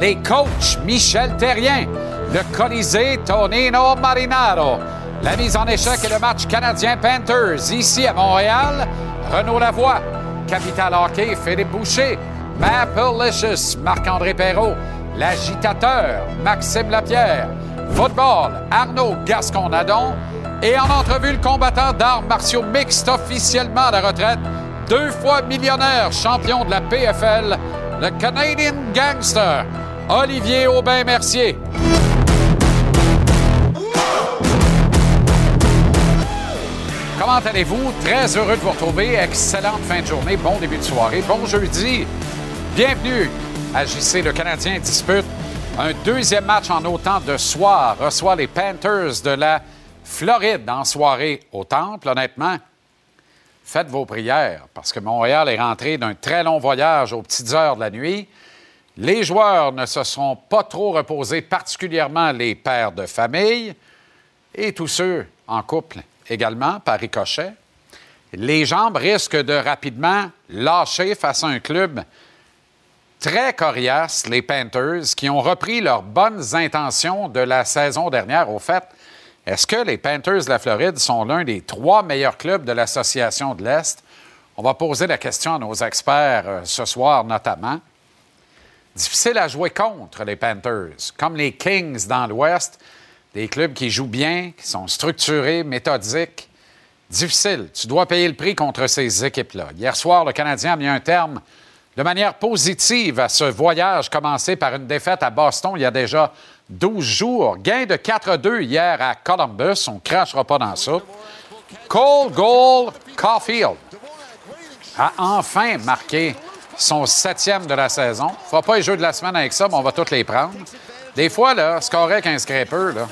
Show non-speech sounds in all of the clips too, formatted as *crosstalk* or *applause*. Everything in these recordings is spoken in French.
les coachs Michel Terrien, le Colisée Tonino Marinaro, la mise en échec et le match canadien Panthers ici à Montréal, Renaud Lavoie, Capital Hockey Philippe Boucher, Maple Licious Marc-André Perrault, l'agitateur Maxime Lapierre, football Arnaud Gascon-Nadon et en entrevue le combattant d'arts martiaux mixtes officiellement à la retraite, deux fois millionnaire champion de la PFL, le Canadian Gangster, Olivier Aubin-Mercier. Comment allez-vous? Très heureux de vous retrouver. Excellente fin de journée. Bon début de soirée. Bon jeudi. Bienvenue à JC. Le Canadien dispute un deuxième match en autant de soir. Reçoit les Panthers de la Floride en soirée au Temple. Honnêtement, faites vos prières parce que Montréal est rentré d'un très long voyage aux petites heures de la nuit. Les joueurs ne se sont pas trop reposés, particulièrement les pères de famille et tous ceux en couple également, par ricochet. Les jambes risquent de rapidement lâcher face à un club très coriace, les Panthers, qui ont repris leurs bonnes intentions de la saison dernière. Au fait, est-ce que les Panthers de la Floride sont l'un des trois meilleurs clubs de l'Association de l'Est? On va poser la question à nos experts euh, ce soir notamment. Difficile à jouer contre les Panthers, comme les Kings dans l'Ouest, des clubs qui jouent bien, qui sont structurés, méthodiques. Difficile. Tu dois payer le prix contre ces équipes-là. Hier soir, le Canadien a mis un terme de manière positive à ce voyage commencé par une défaite à Boston il y a déjà 12 jours. Gain de 4-2 hier à Columbus. On ne crachera pas dans ça. Cole Gold Caulfield a enfin marqué son septième de la saison. ne fera pas les jeux de la semaine avec ça, mais on va tous les prendre. Des fois, là, c'est correct un scraper, là.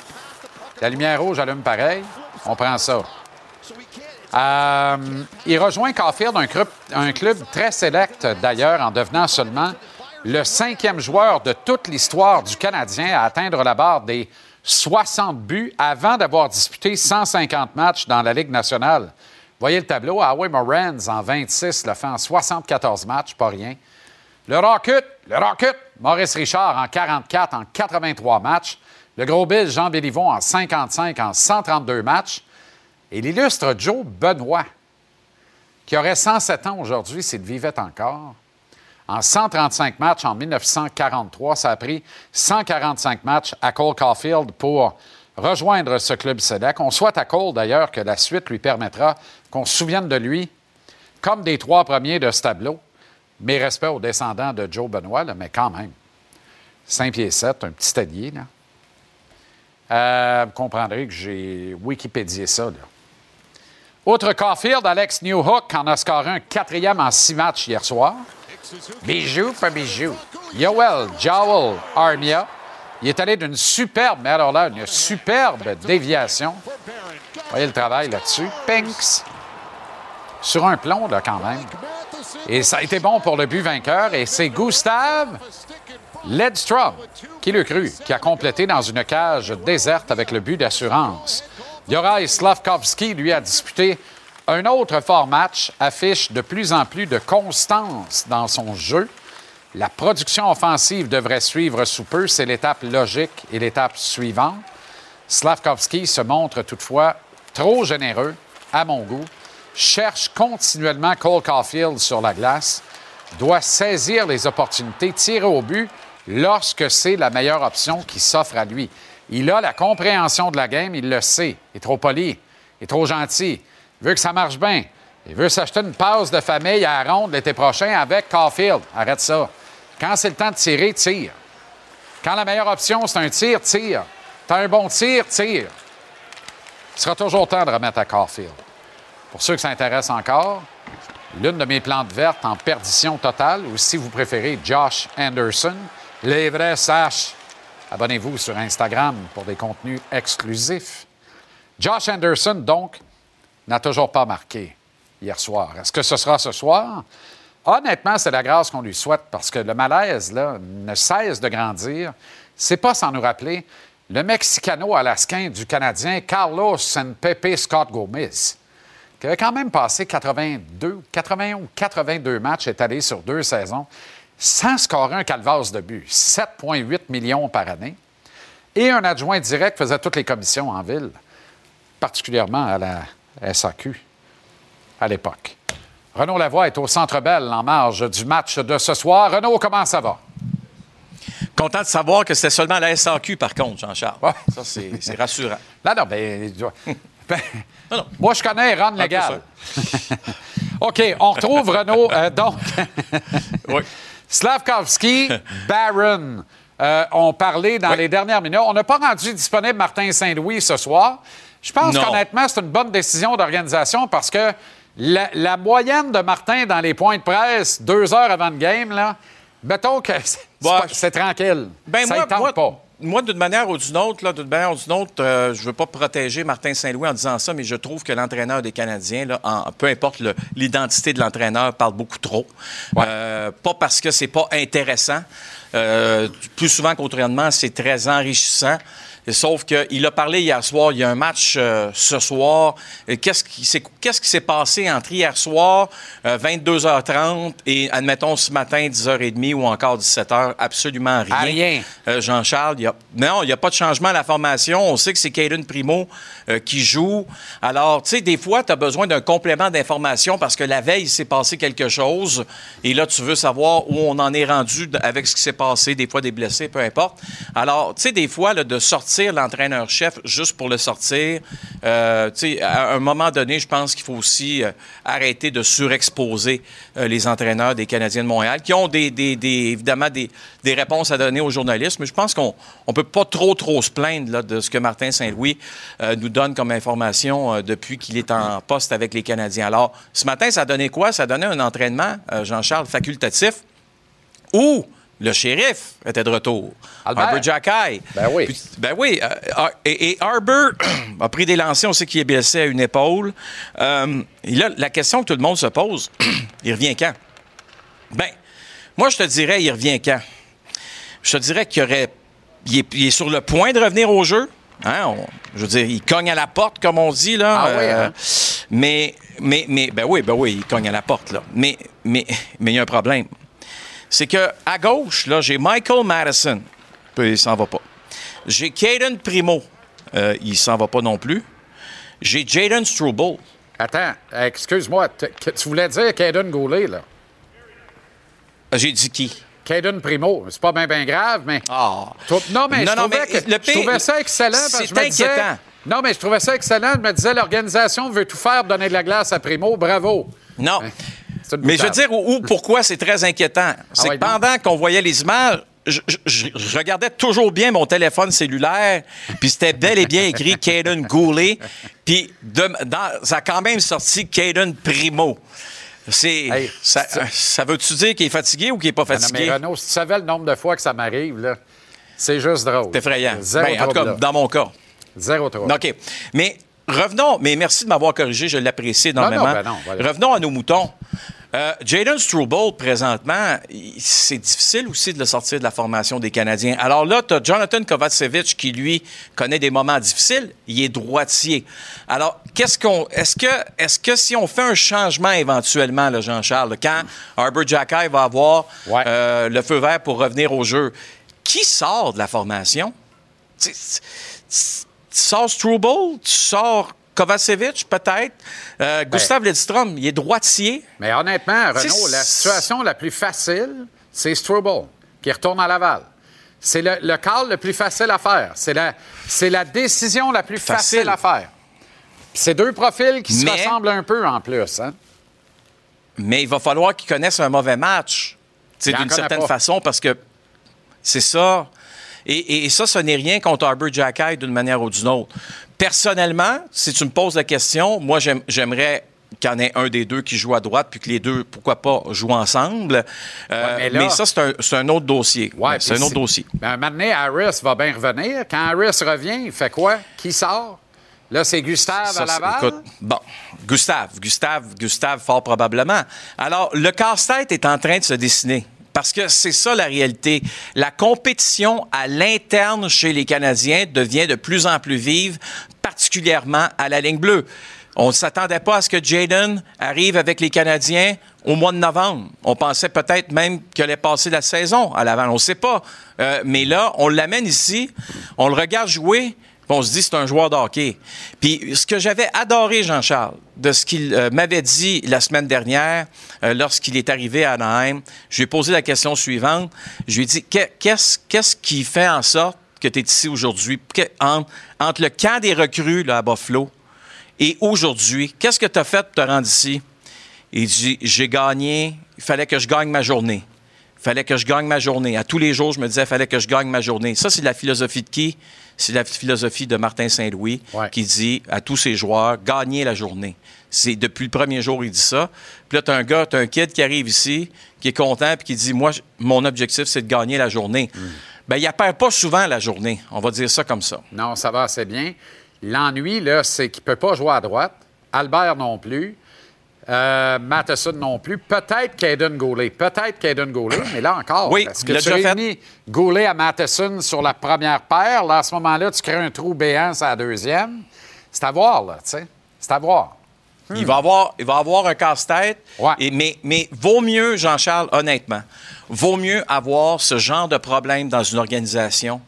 La lumière rouge allume pareil. On prend ça. Euh, il rejoint Caulfield, un club, club très sélect d'ailleurs, en devenant seulement le cinquième joueur de toute l'histoire du Canadien à atteindre la barre des 60 buts avant d'avoir disputé 150 matchs dans la Ligue nationale. Voyez le tableau, Howie Morans en 26 le fait en 74 matchs, pas rien. Le Rocket, le Rocket, Maurice Richard en 44 en 83 matchs. Le gros Bill, Jean Béliveau en 55 en 132 matchs. Et l'illustre Joe Benoit, qui aurait 107 ans aujourd'hui s'il vivait encore, en 135 matchs en 1943. Ça a pris 145 matchs à Cole Caulfield pour rejoindre ce club SEDEC. On souhaite à Cole d'ailleurs que la suite lui permettra qu'on se souvienne de lui comme des trois premiers de ce tableau. Mes respects aux descendants de Joe Benoit, mais quand même. 5 pieds 7, un petit allié. Là. Euh, vous comprendrez que j'ai Wikipédié ça. Là. Autre Caulfield, Alex Newhook en a scoré un quatrième en six matchs hier soir. Bijou, pas bijou. Yoel Joel Armia. Il est allé d'une superbe, mais alors là, une superbe déviation. Vous voyez le travail là-dessus. Pinks. Sur un plomb, là, quand même. Et ça a été bon pour le but vainqueur. Et c'est Gustave Ledstrom, qui le cru, qui a complété dans une cage déserte avec le but d'assurance. Yoraï Slavkovski, lui, a disputé un autre fort match, affiche de plus en plus de constance dans son jeu. La production offensive devrait suivre sous peu. C'est l'étape logique et l'étape suivante. Slavkovski se montre toutefois trop généreux, à mon goût, cherche continuellement Cole Caulfield sur la glace, doit saisir les opportunités, tirer au but lorsque c'est la meilleure option qui s'offre à lui. Il a la compréhension de la game, il le sait. Il est trop poli, il est trop gentil, il veut que ça marche bien. Il veut s'acheter une passe de famille à la ronde l'été prochain avec Caulfield. Arrête ça. Quand c'est le temps de tirer, tire. Quand la meilleure option, c'est un tir, tire. T'as un bon tir, tire. Il sera toujours temps de remettre à Caulfield. Pour ceux qui s'intéressent encore, l'une de mes plantes vertes en perdition totale, ou si vous préférez, Josh Anderson, les vrais saches. Abonnez-vous sur Instagram pour des contenus exclusifs. Josh Anderson, donc, n'a toujours pas marqué hier soir. Est-ce que ce sera ce soir? Honnêtement, c'est la grâce qu'on lui souhaite parce que le malaise là, ne cesse de grandir. C'est pas sans nous rappeler le Mexicano-Alascain du Canadien Carlos Pepe Scott Gomez, qui avait quand même passé 82, 81 ou 82 matchs étalés sur deux saisons. sans scorer un calvasse de but, 7,8 millions par année. Et un adjoint direct faisait toutes les commissions en ville, particulièrement à la SAQ à l'époque. Renaud Lavoie est au Centre Bell en marge du match de ce soir. Renaud, comment ça va? Content de savoir que c'était seulement la SAQ, par contre, Jean-Charles. Ça, c'est rassurant. Là, *laughs* non, *laughs* ben, ben Moi, je connais Ron Légal. *laughs* OK, on retrouve Renaud. Euh, donc, oui. Slavkovski, Barron euh, ont parlé dans les dernières minutes. On n'a pas rendu disponible Martin Saint-Louis ce soir. Je pense qu'honnêtement, c'est une bonne décision d'organisation parce que la, moyenne de Martin dans les points de presse, deux heures avant le game, là, mettons que *laughs* c'est tranquille. Ben ça moi, tente pas. Moi, d'une manière ou d'une autre, d'une manière ou d'une autre, euh, je ne veux pas protéger Martin Saint-Louis en disant ça, mais je trouve que l'entraîneur des Canadiens, là, peu importe l'identité de l'entraîneur, parle beaucoup trop. Euh, pas parce que c'est pas intéressant. Euh, plus souvent qu'autrement, c'est très enrichissant. Sauf qu'il a parlé hier soir, il y a un match euh, ce soir. Qu'est-ce qui s'est passé entre hier soir, 22h30 euh, et, admettons, ce matin, 10h30 ou encore 17h? Absolument rien. rien. Euh, Jean-Charles, non, il n'y a pas de changement à la formation. On sait que c'est Caden Primo qui joue. Alors, tu sais, des fois, tu as besoin d'un complément d'information parce que la veille, il s'est passé quelque chose et là, tu veux savoir où on en est rendu avec ce qui s'est passé, des fois des blessés, peu importe. Alors, tu sais, des fois, de sortir l'entraîneur-chef juste pour le sortir. Euh, à un moment donné, je pense qu'il faut aussi euh, arrêter de surexposer euh, les entraîneurs des Canadiens de Montréal, qui ont évidemment des, réponses à donner aux journalistes, mais je pense qu'on ne peut pas trop, trop se plaindre de ce que Martin Saint-Louis nous donne comme information depuis qu'il est en poste avec les Canadiens. Alors, ce matin, ça donné quoi? Ça donné un entraînement, Jean-Charles, facultatif, où le shérif était de retour. Albert Jackay. Ben oui. ben oui. Euh, et, Arbor *clears throat* a pris des lancers. On sait qu'il est blessé à une épaule. Euh, là, la question que tout le monde se pose, *clears throat* il revient quand? Ben, moi, je te dirais, il revient quand? Je te dirais qu'il aurait. Il est, sur le point de revenir au jeu. Hein? je veux dire, il cogne à la porte, comme on dit, là. Ah oui, euh, hein? Mais, mais, mais, ben oui, ben oui, il cogne à la porte, là. Mais, mais, *laughs* mais il y a un problème c'est que à gauche, là, j'ai Michael Madison. Il s'en va pas. J'ai Caden Primo. Euh, il s'en va pas non plus. J'ai Jaden Struble. Attends, excuse-moi, tu voulais dire Caden Goulet, là? Ah, j'ai dit qui? Caden Primo. C'est pas bien ben grave, mais. Ah. Non, mais, je, trouvais que... je, trouvais ça excellent. C'est inquiétant. Non, mais je trouvais ça excellent. Je me disais, l'organisation veut tout faire pour donner de la glace à Primo. Bravo. Non. Mais je veux dire où, pourquoi c'est très inquiétant. Ah c'est que pendant qu'on voyait les images, je, regardais toujours bien mon téléphone cellulaire, puis c'était bel et bien écrit *laughs* Caden Goulet, puis ça a quand même sorti Caden Primo. C'est, ça, veut-tu dire qu'il est fatigué ou qu'il n'est pas fatigué? Non, mais Renaud, si tu savais le nombre de fois que ça m'arrive, là, c'est juste drôle. C'est effrayant. Ben, en tout cas, dans mon cas. Zéro trop. OK. Mais revenons, mais merci de m'avoir corrigé, je l'apprécie énormément. Ben revenons à nos moutons. Euh, Jaden Struble, présentement, c'est difficile aussi de le sortir de la formation des Canadiens. Alors là, tu as Jonathan Kovacevic qui, lui, connaît des moments difficiles. Il est droitier. Alors, qu'est-ce qu'on. Est-ce que, est que si on fait un changement éventuellement, Jean-Charles, quand Arbor Jackay va avoir euh, le feu vert pour revenir au jeu, qui sort de la formation? Tu, sors Struble? Tu sors Kovacevic, peut-être. Euh, Gustave Lidstrom, il est droitier. Mais honnêtement, Renaud, la situation la plus facile, c'est Struble, qui retourne à Laval. C'est le, le call le plus facile à faire. C'est la, la décision la plus facile, à faire. C'est deux profils qui se ressemblent un peu en plus. Hein? Mais il va falloir qu'ils connaissent un mauvais match, d'une certaine façon, parce que c'est ça. Et, ça, ce n'est rien contre Arbor Jackay d'une manière ou d'une autre. Personnellement, si tu me poses la question, moi, j'aimerais qu'il y en ait un des deux qui joue à droite, puis que les deux, pourquoi pas, jouent ensemble. Euh, mais, ça, c'est un, autre dossier. c'est un autre dossier. Ben, maintenant, Harris va bien revenir. Quand Harris revient, il fait quoi? Qui sort? Là, c'est Gustave à Laval? bon, Gustave, Gustave, Gustave, fort probablement. Alors, le casse-tête est en train de se dessiner Parce que c'est ça la réalité. La compétition à l'interne chez les Canadiens devient de plus en plus vive, particulièrement à la ligne bleue. On ne s'attendait pas à ce que Jaden arrive avec les Canadiens au mois de novembre. On pensait peut-être même qu'il allait passer la saison à l'avant. On ne sait pas. Euh, mais là, on l'amène ici, on le regarde jouer, on se dit c'est un joueur de. Puis ce que j'avais adoré, Jean-Charles, de ce qu'il euh, m'avait dit la semaine dernière, euh, lorsqu'il est arrivé à Anaheim, je lui ai posé la question suivante. Je lui ai dit qu'est-ce, qui fait en sorte que tu es ici aujourd'hui, entre, entre, le camp des recrues là, à Buffalo et aujourd'hui, qu'est-ce que tu as fait pour te rendre ici? Il dit J'ai gagné, il fallait que je gagne ma journée. Il fallait que je gagne ma journée. À tous les jours, je me disais, il fallait que je gagne ma journée. Ça, c'est la philosophie de qui? C'est la philosophie de Martin Saint-Louis qui dit à tous ses joueurs, gagnez la journée. C'est depuis le premier jour, il dit ça. Puis là, tu as un gars, tu as un kid qui arrive ici, qui est content, puis qui dit, moi, mon objectif, c'est de gagner la journée. Mm. Bien, il perd pas souvent la journée. On va dire ça comme ça. Non, ça va assez bien. L'ennui, là, c'est qu'il ne peut pas jouer à droite. Albert non plus. Euh, Matheson non plus. Peut-être Caden Goulet. Peut-être Caden Goulet, mais là encore. Oui, parce que tu réunis Goulet à Matheson sur la première paire? Là, à ce moment-là, tu crées un trou béant sur la deuxième. C'est à voir, là, tu sais. C'est à voir. Il, va avoir, il va avoir un casse-tête. mais, mais vaut mieux, Jean-Charles, honnêtement, vaut mieux avoir ce genre de problème dans une organisation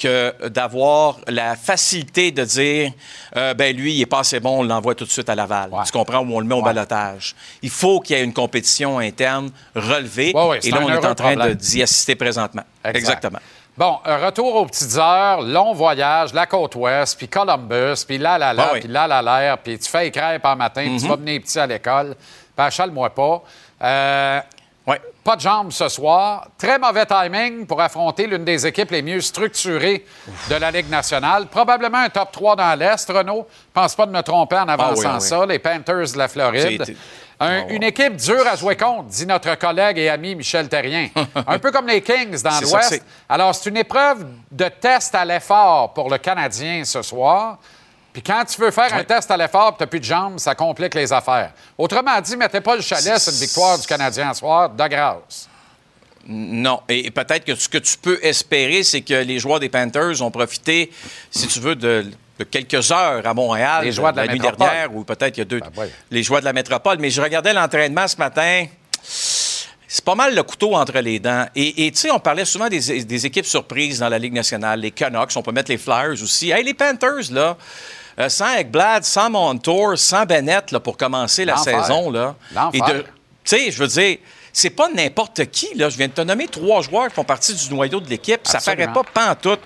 que d'avoir la facilité de dire euh, ben lui, il est pas assez bon, on l'envoie tout de suite à Laval. Tu comprends? Où on le met au balotage. Il faut qu'il y ait une compétition interne relevée. et là, on est en train d'y assister présentement. Exactement. Bon, retour aux petites heures, long voyage, la côte ouest, puis Columbus, puis là, là, là, puis là, là, l'air, puis tu fais écrire par matin, puis tu mm-hmm. vas venir petit à l'école, puis achale-moi pas. Euh, pas de jambes ce soir. Très mauvais timing pour affronter l'une des équipes les mieux structurées de la Ligue nationale. Probablement un top 3 dans l'Est, Renaud. Je pense pas de me tromper en avançant ah ça. Les Panthers de la Floride. Ah une équipe dure à jouer contre, dit notre collègue et ami Michel Terrien. *laughs* un peu comme les Kings dans l'Ouest. Alors, c'est une épreuve de test à l'effort pour le Canadien ce soir. Puis quand tu veux faire un test à l'effort et tu n'as plus de jambes, ça complique les affaires. Autrement dit, mettez pas le chalet, c'est une victoire du Canadien ce soir, de grâce. Non. Et peut-être que ce que tu peux espérer, c'est que les joueurs des Panthers ont profité, si tu veux, de, quelques heures à Montréal les joueurs de la, nuit dernière, ou peut-être il y a deux. Ben les joueurs de la métropole. Mais je regardais l'entraînement ce matin. C'est pas mal le couteau entre les dents. Et tu sais, on parlait souvent des, équipes surprises dans la Ligue nationale. Les Canucks, on peut mettre les Flyers aussi. Hey, les Panthers, là. Euh, sans Ekblad, sans Montour, sans Bennett là, pour commencer la saison. Là. Et tu sais, je veux dire, c'est pas n'importe qui. Là. Je viens de te nommer trois joueurs qui font partie du noyau de l'équipe. Ça paraît pas pantoute.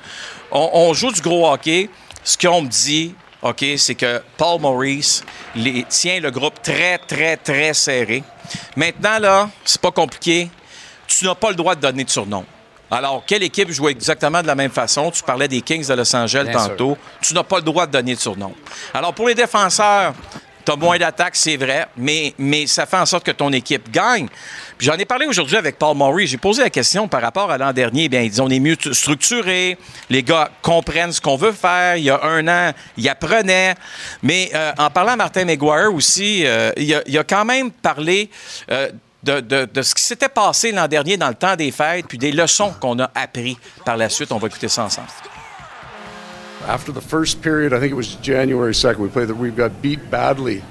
On, on joue du gros hockey. Ce qu'on me dit, OK, c'est que Paul Maurice les, tient le groupe très, très, très serré. Maintenant, là, c'est pas compliqué. Tu n'as pas le droit de donner de surnom. Alors, quelle équipe joue exactement de la même façon? Tu parlais des Kings de Los Angeles tantôt. Tu n'as pas le droit de donner de surnom. Alors, pour les défenseurs, tu as moins d'attaques, c'est vrai, mais, mais ça fait en sorte que ton équipe gagne. Puis j'en ai parlé aujourd'hui avec Paul Maury. J'ai posé la question par rapport à l'an dernier. Bien, ils on est mieux structuré. Les gars comprennent ce qu'on veut faire. Il y a un an, ils apprenaient. Mais euh, en parlant à Martin McGuire aussi, euh, il, a, quand même parlé euh, de, de, de ce qui s'était passé l'an dernier dans le temps des fêtes, puis des leçons qu'on a appris par la suite. On va écouter ça ensemble. After the first period, I think it was January 2nd, we played that we got beat badly.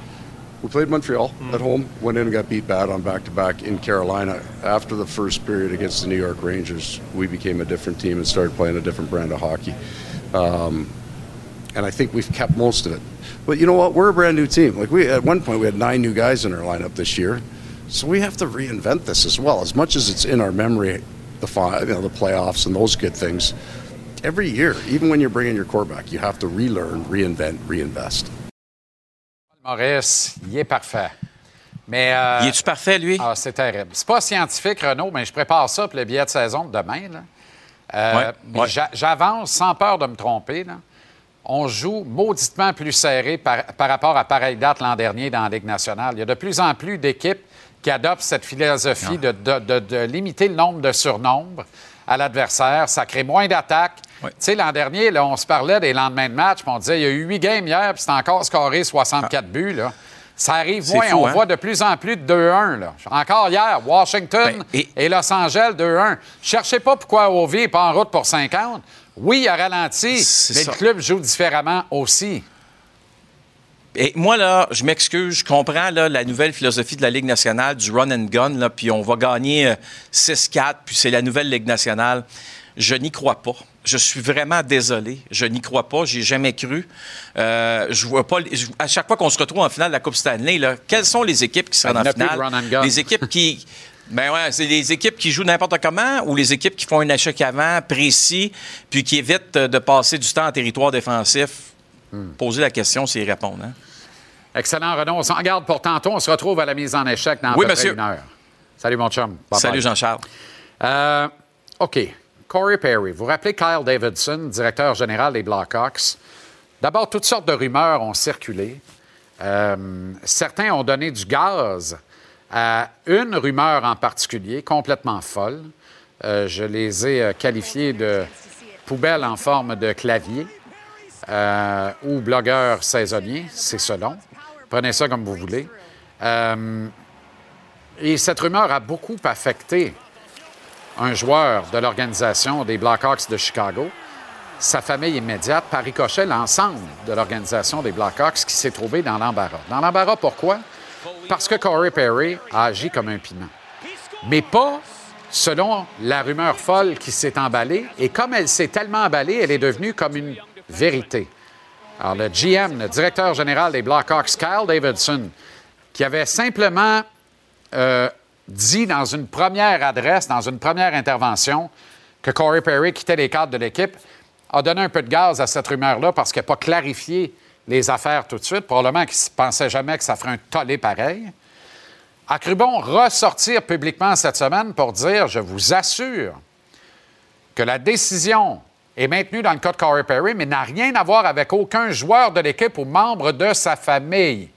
We played Montreal mm. at home, went in and got beat bad on back to back in Carolina. After the first period against the New York Rangers, we became a different team and started playing a different brand of hockey. Um, and I think we've kept most of it. But you know what? We're a brand new team. Like we at one point we had nine new guys in our lineup this year. So we have to reinvent this as well. As much as it's in our memory, the you know the playoffs and those good things. Every year, even when you're bringing your quarterback, you have to relearn, reinvent, reinvest. Maurice, il est parfait. Mais, euh, il est-tu parfait, lui? Ah, c'est terrible. C'est pas scientifique, Renaud, mais je prépare ça pour le billet de saison de demain. Là. Euh, ouais, J'avance sans peur de me tromper. Là. On joue mauditement plus serré par, par rapport à pareille date l'an dernier dans la Ligue nationale. Il y a de plus en plus d'équipes qui adopte cette philosophie de, de, limiter le nombre de surnombres à l'adversaire. Ça crée moins d'attaques. Tu sais, l'an dernier, là, on se parlait des lendemains de match, puis on disait il y a eu huit games hier, puis c'est encore scoré 64 ah. buts. Là. Ça arrive moins. fou, On hein? voit de plus en plus de 2-1. là. Encore hier, Washington Ben, et- et... Los Angeles 2-1. Cherchez pas pourquoi Ovi n'est pas en route pour 50. Oui, il a ralenti, mais ça. le club joue différemment aussi. Et moi, là, je m'excuse, je comprends là, la nouvelle philosophie de la Ligue nationale, du run and gun, là, puis on va gagner euh, 6-4, puis c'est la nouvelle Ligue nationale. Je n'y crois pas. Je suis vraiment désolé. Je n'y crois pas. J'y ai jamais cru. Euh, je vois pas. je- à chaque fois qu'on se retrouve en finale de la Coupe Stanley, là, quelles sont les équipes qui seront en finale? run and gun. Les équipes qui. Ben ouais, c'est les équipes qui jouent n'importe comment ou les équipes qui font un échec avant, précis, puis qui évitent euh, de passer du temps en territoire défensif? Hmm. Poser la question, c'est y répondre. hein. Excellent, Renaud. On s'en garde pour tantôt. On se retrouve à la mise en échec dans à Oui, peu près monsieur. une heure. Salut, mon chum. Bye-bye. Salut Jean-Charles. Euh, OK. Corey Perry. Vous rappelez Kyle Davidson, directeur général des Blackhawks? D'abord, toutes sortes de rumeurs ont circulé. Euh, certains ont donné du gaz à une rumeur en particulier, complètement folle. Euh, je les ai qualifiés de poubelles en forme de clavier euh, ou blogueurs saisonniers, c'est selon. Prenez ça comme vous voulez. Euh, et cette rumeur a beaucoup affecté un joueur de l'organisation des Blackhawks de Chicago, sa famille immédiate, par ricochet, l'ensemble de l'organisation des Blackhawks qui s'est trouvé dans l'embarras. Dans l'embarras, pourquoi? Parce que Corey Perry a agi comme un piment. Mais pas selon la rumeur folle qui s'est emballée. Et comme elle s'est tellement emballée, elle est devenue comme une vérité. Alors, le GM, le directeur général des Blackhawks, Kyle Davidson, qui avait simplement euh, dit dans une première adresse, dans une première intervention, que Corey Perry quittait les cadres de l'équipe, a donné un peu de gaz à cette rumeur-là parce qu'il n'a pas clarifié les affaires tout de suite. Probablement qu'il ne pensait jamais que ça ferait un tollé pareil. A cru bon ressortir publiquement cette semaine pour dire Je vous assure que la décision est maintenue dans le cas de Corey Perry, mais n'a rien à voir avec aucun joueur de l'équipe ou membre de sa famille.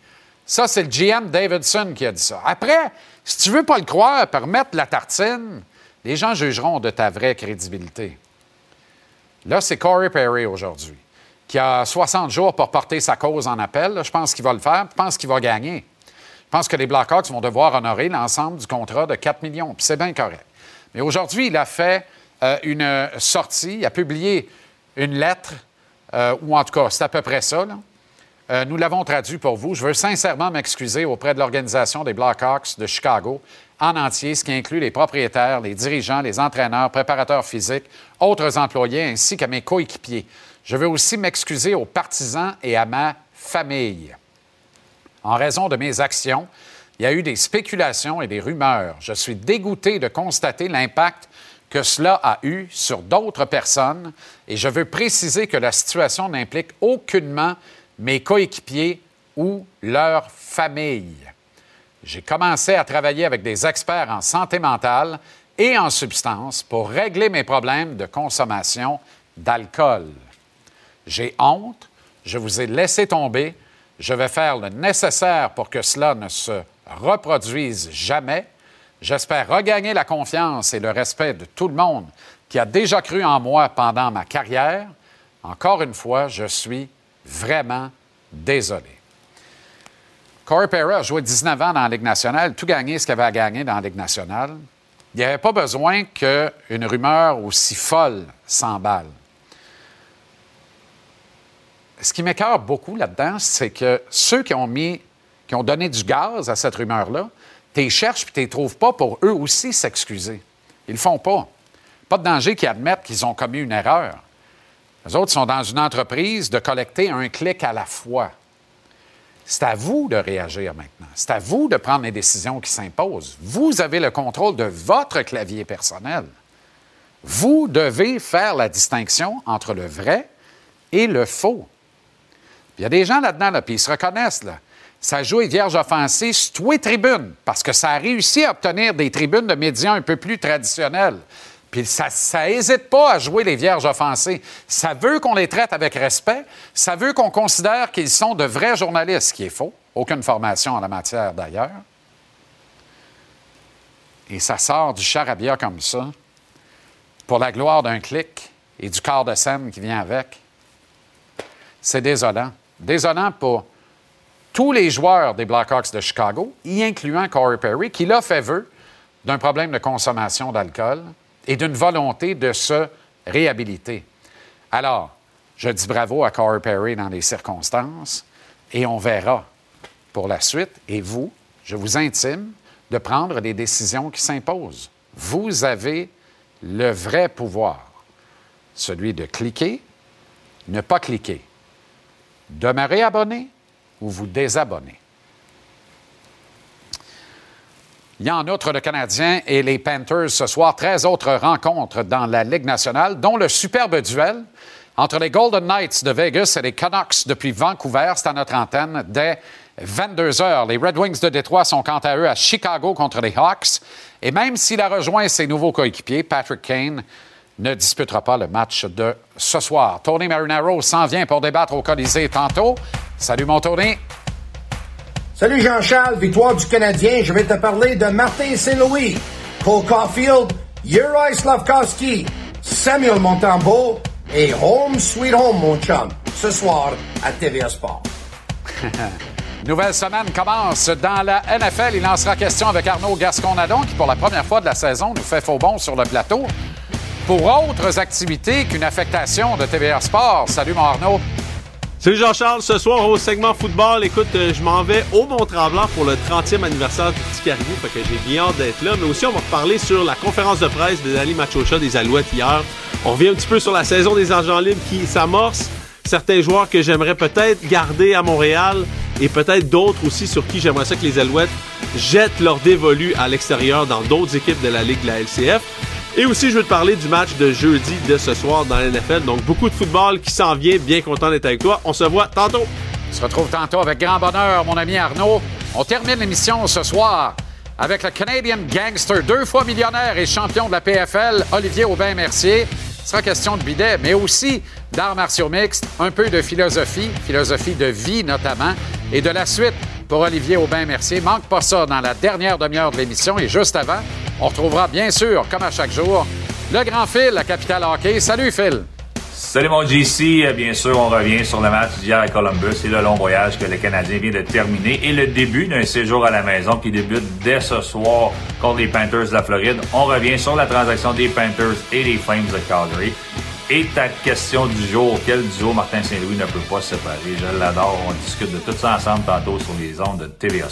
Ça, c'est le GM Davidson qui a dit ça. Après, si tu veux pas le croire, permettre la tartine, les gens jugeront de ta vraie crédibilité. Là, c'est Corey Perry aujourd'hui, qui a 60 jours pour porter sa cause en appel. Je pense qu'il va le faire. Je pense qu'il va gagner. Je pense que les Blackhawks vont devoir honorer l'ensemble du contrat de 4 millions. Puis c'est bien correct. Mais aujourd'hui, il a fait euh, une sortie, il a publié une lettre, euh, ou en tout cas, c'est à peu près ça. Euh, nous l'avons traduit pour vous. Je veux sincèrement m'excuser auprès de l'organisation des Blackhawks de Chicago en entier, ce qui inclut les propriétaires, les dirigeants, les entraîneurs, préparateurs physiques, autres employés, ainsi qu'à mes coéquipiers. Je veux aussi m'excuser aux partisans et à ma famille. En raison de mes actions, il y a eu des spéculations et des rumeurs. Je suis dégoûté de constater l'impact que cela a eu sur d'autres personnes et je veux préciser que la situation n'implique aucunement mes coéquipiers ou leur famille. J'ai commencé à travailler avec des experts en santé mentale et en substances pour régler mes problèmes de consommation d'alcool. J'ai honte, je vous ai laissé tomber, je vais faire le nécessaire pour que cela ne se reproduise jamais. J'espère regagner la confiance et le respect de tout le monde qui a déjà cru en moi pendant ma carrière. Encore une fois, je suis vraiment désolé. Corey Perry a joué 19 ans dans la Ligue nationale, tout gagné ce qu'il avait à gagner dans la Ligue nationale. Il n'y avait pas besoin qu'une rumeur aussi folle s'emballe. Ce qui m'écœure beaucoup là-dedans, c'est que ceux qui ont mis, qui ont donné du gaz à cette rumeur-là, tu cherches puis tu les trouves pas pour eux aussi s'excuser. Ils le font pas. Pas de danger qu'ils admettent qu'ils ont commis une erreur. Les autres sont dans une entreprise de collecter un clic à la fois. C'est à vous de réagir maintenant. C'est à vous de prendre les décisions qui s'imposent. Vous avez le contrôle de votre clavier personnel. Vous devez faire la distinction entre le vrai et le faux. Il y a des gens là-dedans, là, puis ils se reconnaissent. Là. Ça joue offensées sur tous les tribunes, parce que ça a réussi à obtenir des tribunes de médias un peu plus traditionnelles. Puis ça n'hésite pas à jouer les vierges offensées. Ça veut qu'on les traite avec respect. Ça veut qu'on considère qu'ils sont de vrais journalistes, ce qui est faux. Aucune formation en la matière, d'ailleurs. Et ça sort du charabia comme ça, pour la gloire d'un clic et du quart de scène qui vient avec. C'est désolant. Désolant pour tous les joueurs des Blackhawks de Chicago, y incluant Corey Perry, qui l'a fait vœu d'un problème de consommation d'alcool et d'une volonté de se réhabiliter. Alors, je dis bravo à Corey Perry dans les circonstances et on verra pour la suite. Et vous, je vous intime de prendre les décisions qui s'imposent. Vous avez le vrai pouvoir, celui de cliquer, ne pas cliquer, demeurer abonné ou vous désabonner. Il y a en outre le Canadien et les Panthers ce soir. 13 autres rencontres dans la Ligue nationale, dont le superbe duel entre les Golden Knights de Vegas et les Canucks depuis Vancouver. C'est à notre antenne dès 22 heures. Les Red Wings de Détroit sont quant à eux à Chicago contre les Hawks. Et même s'il a rejoint ses nouveaux coéquipiers, Patrick Kane ne disputera pas le match de ce soir. Tony Marinaro s'en vient pour débattre au Colisée tantôt. Salut mon Tony. Salut Jean-Charles, victoire du Canadien. Je vais te parler de Martin Saint-Louis, Cole Caulfield, Uri Slavkowski, Samuel Montembeau et Home Sweet Home, mon chum, ce soir à TVA Sport. *laughs* Nouvelle semaine commence dans la NFL. Il en sera question avec Arnaud Gasconadon qui, pour la première fois de la saison, nous fait faux bon sur le plateau pour autres activités qu'une affectation de TVA Sport. Salut, mon Arnaud. Salut Jean-Charles, ce soir au segment football, écoute, euh, je m'en vais au Mont-Tremblant pour le 30e anniversaire du Petit Caribou, fait que j'ai bien hâte d'être là, mais aussi on va reparler sur la conférence de presse de Dali Machocha des Alouettes hier. On revient un petit peu sur la saison des agents libres qui s'amorce, certains joueurs que j'aimerais peut-être garder à Montréal et peut-être d'autres aussi sur qui j'aimerais ça que les Alouettes jettent leur dévolu à l'extérieur dans d'autres équipes de la Ligue de la LCF. Et aussi, je veux te parler du match de jeudi de ce soir dans la. Donc, beaucoup de football qui s'en vient. Bien content d'être avec toi. On se voit tantôt. On se retrouve tantôt avec grand bonheur, mon ami Arnaud. On termine l'émission ce soir avec le Canadian Gangster, deux fois millionnaire et champion de la PFL, Olivier Aubin-Mercier. Ce sera question de bidet, mais aussi d'arts martiaux mixtes, un peu de philosophie, philosophie de vie notamment, et de la suite pour Olivier Aubin-Mercier. Manque pas ça dans la dernière demi-heure de l'émission. Et juste avant, on retrouvera bien sûr, comme à chaque jour, le grand Phil, la capitale hockey. Salut Phil! Salut mon JC, bien sûr on revient sur le match d'hier à Columbus et le long voyage que le Canadien vient de terminer et le début d'un séjour à la maison qui débute dès ce soir contre les Panthers de la Floride. On revient sur la transaction des Panthers et des Flames de Calgary. Et ta question du jour, quel duo Martin Saint-Louis ne peut pas se séparer? Je l'adore, on discute de tout ça ensemble tantôt sur les ondes de TVA.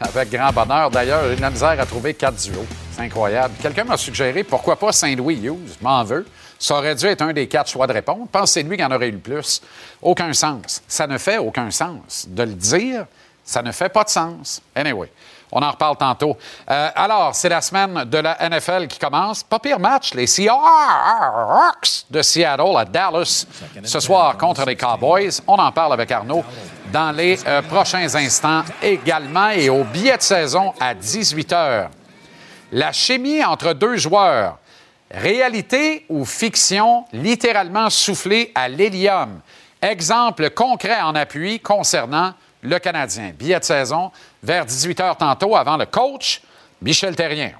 Avec grand bonheur. D'ailleurs, j'ai de la misère à trouver quatre duos. C'est incroyable. Quelqu'un m'a suggéré pourquoi pas Saint-Louis Hughes? M'en veux. Ça aurait dû être un des quatre choix de répondre. Pensez-lui qu'il en aurait eu le plus. Aucun sens. Ça ne fait aucun sens. De le dire, ça ne fait pas de sens. Anyway. On en reparle tantôt. Euh, alors, c'est la semaine de la NFL qui commence. Pas pire match, les Seahawks de Seattle à Dallas ce soir contre les Cowboys. On en parle avec Arnaud dans les euh, prochains instants également et au billet de saison à 18 h. La chimie entre deux joueurs, réalité ou fiction, littéralement soufflée à l'hélium? Exemple concret en appui concernant le Canadien. Billet de saison vers 18 h tantôt avant le coach Michel Terrien.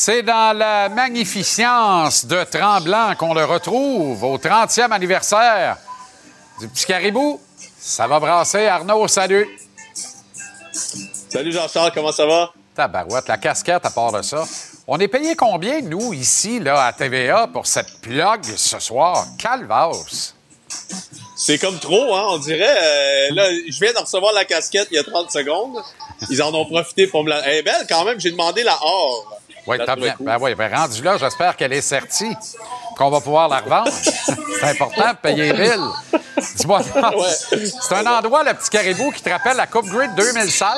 C'est dans la magnificence de Tremblant qu'on le retrouve au 30e anniversaire du petit caribou. Ça va brasser. Arnaud, salut. Salut Jean-Charles, comment ça va? Tabarouette, la casquette à part de ça. On est payé combien, nous, ici, là, à TVA, pour cette plug ce soir? Calvados. C'est comme trop, hein, on dirait. Euh, là, je viens de recevoir la casquette il y a 30 secondes. Ils en ont profité pour me la... Elle est belle quand même, j'ai demandé la or. Oui, t'as bien. Ben oui, ben rendu là, j'espère qu'elle est sertie, qu'on va pouvoir la revendre. *laughs* c'est important de payer bill. Dis-moi, *laughs* c'est un endroit, le petit caribou, qui te rappelle la Coupe Grid 2016?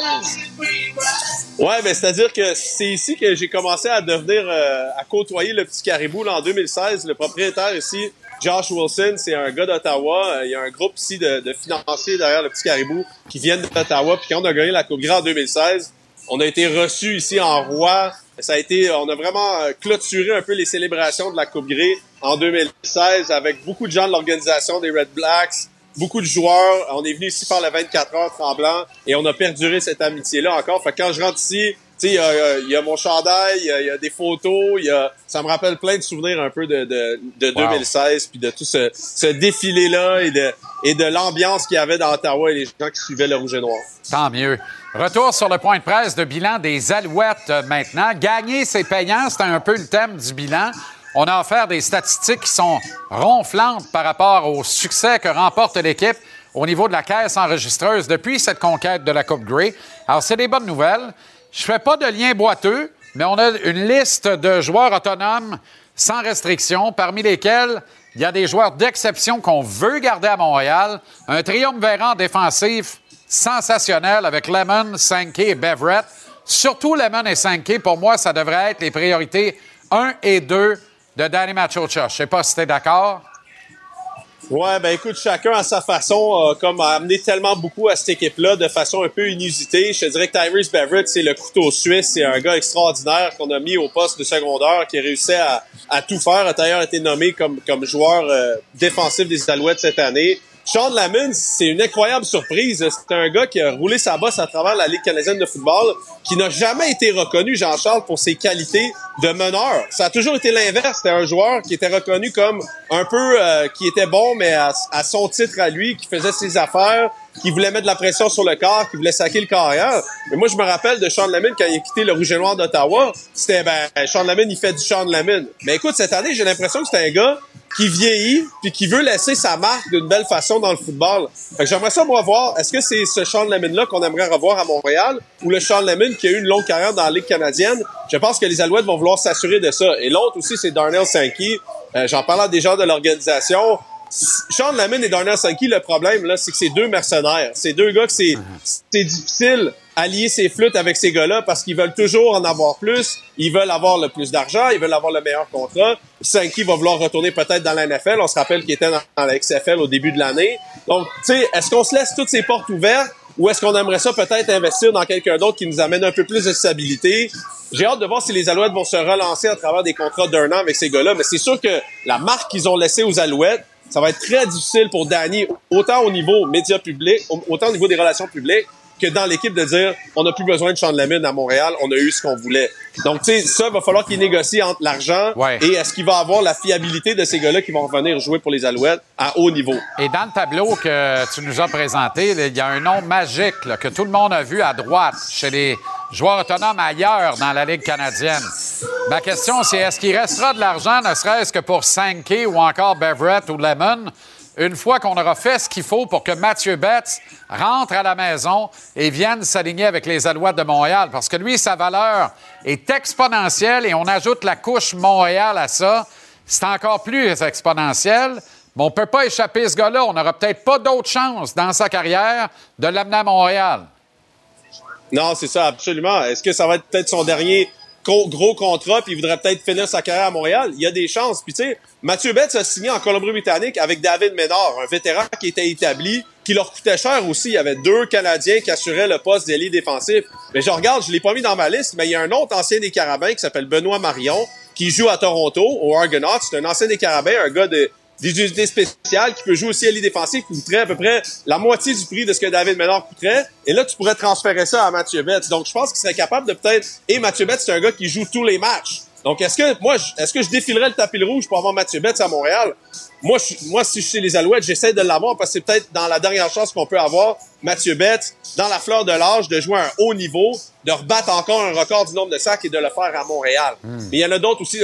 Ouais, ben c'est-à-dire que c'est ici que j'ai commencé à devenir, euh, à côtoyer le petit caribou là, en 2016. Le propriétaire ici, Josh Wilson, c'est un gars d'Ottawa. Euh, il y a un groupe ici de, de financiers derrière le petit caribou qui viennent d'Ottawa. Puis quand on a gagné la Coupe Grid en 2016, on a été reçus ici en roi ça a été, on a vraiment euh, clôturé un peu les célébrations de la Coupe Grey en 2016 avec beaucoup de gens de l'organisation des Red Blacks, beaucoup de joueurs. On est venu ici faire le 24 heures tremblant et on a perduré cette amitié-là encore. Fait que quand je rentre ici, il y, a mon chandail, il y, a des photos, y a, ça me rappelle plein de souvenirs un peu de, de, de 2016, puis de tout ce, ce défilé-là et de, et de l'ambiance qu'il y avait dans Ottawa et les gens qui suivaient le rouge et noir. Tant mieux. Retour sur le point de presse de bilan des Alouettes euh, maintenant. Gagner, c'est payant, c'est un peu le thème du bilan. On a offert des statistiques qui sont ronflantes par rapport au succès que remporte l'équipe au niveau de la caisse enregistreuse depuis cette conquête de la Coupe Grey. Alors, c'est des bonnes nouvelles. Je fais pas de lien boiteux, mais on a une liste de joueurs autonomes sans restriction, parmi lesquels il y a des joueurs d'exception qu'on veut garder à Montréal. Un triumvirat défensif sensationnel avec Lemon, Sankey et Beverett. Surtout Lemon et Sankey, pour moi, ça devrait être les priorités 1 et 2 de Danny Machocha. Je sais pas si tu es d'accord. Ouais, ben écoute, chacun à sa façon, comme a amené tellement beaucoup à cette équipe-là de façon un peu inusitée. Je te dirais que Tyrese Beverett, c'est le couteau suisse. C'est un gars extraordinaire qu'on a mis au poste de secondaire, qui a réussi à, à tout faire. A d'ailleurs été nommé comme, comme joueur euh, défensif des Alouettes cette année. Sean Lamont, c'est une incroyable surprise. C'est un gars qui a roulé sa bosse à travers la Ligue canadienne de football, qui n'a jamais été reconnu, Jean-Charles, pour ses qualités de meneur. Ça a toujours été l'inverse. C'était un joueur qui était reconnu comme un peu, euh, qui était bon, mais à, son titre à lui, qui faisait ses affaires, qui voulait mettre de la pression sur le corps, qui voulait saquer le carrière. Mais moi, je me rappelle de Sean Lamont quand il a quitté le Rouge et Noir d'Ottawa. C'était, ben, Sean Lamont, il fait du Sean Lamont. Mais écoute, cette année, j'ai l'impression que c'est un gars qui vieillit puis qui veut laisser sa marque d'une belle façon dans le football. Fait que j'aimerais ça moi voir, est-ce que c'est ce Sean Lemon là qu'on aimerait revoir à Montréal ou le Sean Lemon qui a eu une longue carrière dans la Ligue canadienne? Je pense que les Alouettes vont vouloir s'assurer de ça. Et l'autre aussi c'est Darnell Sankey. Euh, j'en parlais déjà de l'organisation. Sean Lemon et Darnell Sankey, le problème là, c'est que c'est deux mercenaires. C'est deux gars que c'est c'est difficile allier ses flûtes avec ces gars-là parce qu'ils veulent toujours en avoir plus. Ils veulent avoir le plus d'argent, ils veulent avoir le meilleur contrat. Sankey va vouloir retourner peut-être dans la NFL. On se rappelle qu'il était dans, la XFL au début de l'année. Donc, tu sais, est-ce qu'on se laisse toutes ces portes ouvertes ou est-ce qu'on aimerait ça peut-être investir dans quelqu'un d'autre qui nous amène un peu plus de stabilité? J'ai hâte de voir si les Alouettes vont se relancer à travers des contrats d'un an avec ces gars-là, mais c'est sûr que la marque qu'ils ont laissée aux Alouettes, ça va être très difficile pour Danny, autant au niveau médias publics, autant au niveau des relations publiques, que dans l'équipe de dire on n'a plus besoin de Sean Lamine à Montréal, on a eu ce qu'on voulait. Donc, tu sais, ça, va falloir qu'il négocie entre l'argent et est-ce qu'il va avoir la fiabilité de ces gars-là qui vont revenir jouer pour les Alouettes à haut niveau. Et dans le tableau que tu nous as présenté, il y a un nom magique que tout le monde a vu à droite chez les joueurs autonomes ailleurs dans la Ligue canadienne. Ma question, c'est est-ce qu'il restera de l'argent, ne serait-ce que pour Sankey ou encore Beverett ou Lemon? Une fois qu'on aura fait ce qu'il faut pour que Mathieu Betts rentre à la maison et vienne s'aligner avec les Alouettes de Montréal. Parce que lui, sa valeur est exponentielle et on ajoute la couche Montréal à ça. C'est encore plus exponentiel. Mais on ne peut pas échapper ce gars-là. On n'aura peut-être pas d'autre chance dans sa carrière de l'amener à Montréal. Non, c'est ça, absolument. Est-ce que ça va être peut-être son dernier gros contrat, puis il voudrait peut-être finir sa carrière à Montréal, il y a des chances. Puis tu sais, Mathieu Betts a signé en Colombie-Britannique avec David Ménard, un vétéran qui était établi, qui leur coûtait cher aussi. Il y avait deux Canadiens qui assuraient le poste d'ailier défensif. Mais je regarde, je l'ai pas mis dans ma liste, mais il y a un autre ancien des Carabins qui s'appelle Benoît Marion, qui joue à Toronto, au Argonauts. C'est un ancien des Carabins, un gars de des unités spéciales qui peut jouer aussi à l'île défensif qui coûterait à peu près la moitié du prix de ce que David Ménard coûterait. Et là, tu pourrais transférer ça à Mathieu Betts. Donc, je pense qu'il serait capable de peut-être... Et Mathieu Betts, c'est un gars qui joue tous les matchs. Donc, est-ce que moi, est-ce que je défilerais le tapis rouge pour avoir Mathieu Betts à Montréal? Moi, je, moi, si je suis les Alouettes, j'essaie de l'avoir parce que c'est peut-être dans la dernière chance qu'on peut avoir Mathieu Betts dans la fleur de l'âge de jouer à un haut niveau, de rebattre encore un record du nombre de sacs et de le faire à Montréal. Hmm. Mais il y en a d'autres aussi,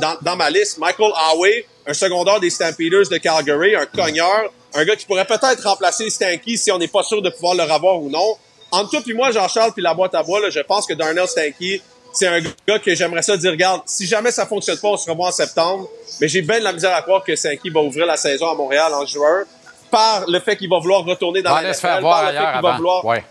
dans, dans ma liste. Michael Howey, un secondaire des Stampeders de Calgary, un cogneur, un gars qui pourrait peut-être remplacer Stanky si on n'est pas sûr de pouvoir le revoir ou non. Entre toi et moi, Jean-Charles, puis la boîte à bois, là, je pense que Darnell Stanky, c'est un gars que j'aimerais ça dire, regarde, si jamais ça fonctionne pas, on se revoit en septembre. Mais j'ai bien de la misère à croire que Stanky va ouvrir la saison à Montréal en juin par le fait qu'il va vouloir retourner dans la NFL, par le fait qu'il va vouloir... Ben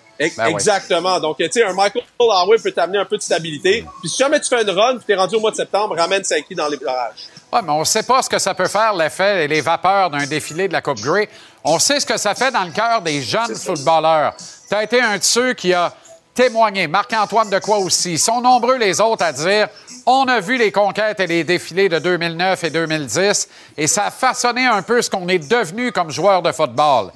exactement. Donc, tu sais, un Michael Howard peut t'amener un peu de stabilité. Puis si jamais tu fais une run, puis t'es rendu au mois de septembre, ramène Sankey dans les barrages. Oui, mais on ne sait pas ce que ça peut faire, l'effet et les vapeurs d'un défilé de la Coupe Grey. On sait ce que ça fait dans le cœur des jeunes footballeurs. Tu as été un de ceux qui a témoigner. Marc-Antoine de quoi aussi. Ils sont nombreux les autres à dire on a vu les conquêtes et les défilés de 2009 et 2010 et ça a façonné un peu ce qu'on est devenu comme joueur de football.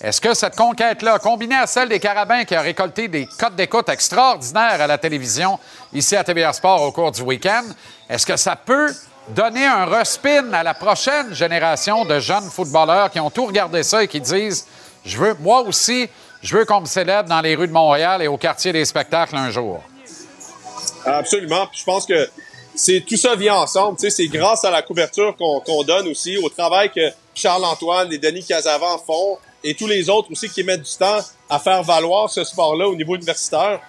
Est-ce que cette conquête-là, combinée à celle des Carabins qui a récolté des codes d'écoute extraordinaires à la télévision ici à TVR Sport au cours du week-end, est-ce que ça peut donner un respin à la prochaine génération de jeunes footballeurs qui ont tout regardé ça et qui disent Je veux, moi aussi, je veux qu'on me célèbre dans les rues de Montréal et au quartier des spectacles un jour? Absolument. Puis je pense que c'est tout ça vient ensemble. Tu sais, c'est grâce à la couverture qu'on donne aussi, au travail que Charles-Antoine et Denis Casavant font et tous les autres aussi qui mettent du temps à faire valoir ce sport-là au niveau universitaire,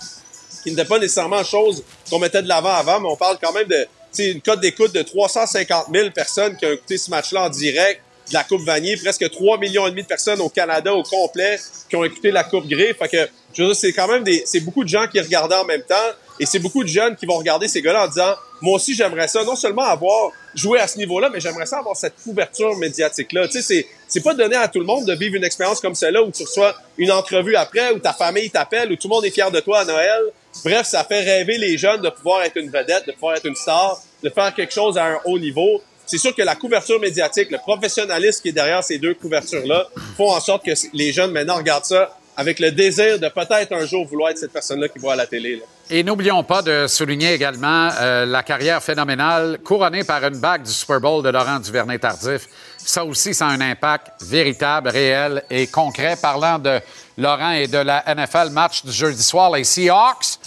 qui n'était pas nécessairement chose qu'on mettait de l'avant avant, mais on parle quand même de une cote d'écoute de 350 000 personnes qui ont écouté ce match-là en direct de la Coupe Vanier, presque 3 millions et demi de personnes au Canada au complet qui ont écouté la Coupe Grey. Fait que, je veux dire, c'est quand même des, c'est beaucoup de gens qui regardaient en même temps et c'est beaucoup de jeunes qui vont regarder ces gars-là en disant, moi aussi, j'aimerais ça, non seulement avoir joué à ce niveau-là, mais j'aimerais ça avoir cette couverture médiatique-là. Tu sais, c'est, c'est pas donné à tout le monde de vivre une expérience comme celle-là où tu reçois une entrevue après, où ta famille t'appelle, où tout le monde est fier de toi à Noël. Bref, ça fait rêver les jeunes de pouvoir être une vedette, de pouvoir être une star, de faire quelque chose à un haut niveau. C'est sûr que la couverture médiatique, le professionnalisme qui est derrière ces deux couvertures-là, font en sorte que les jeunes maintenant regardent ça avec le désir de peut-être un jour vouloir être cette personne-là qui voit à la télé. Et n'oublions pas de souligner également euh, la carrière phénoménale couronnée par une bague du Super Bowl de Laurent Duvernay-Tardif. Ça aussi, ça a un impact véritable, réel et concret. Parlant de Laurent et de la NFL, match du jeudi soir, les Seahawks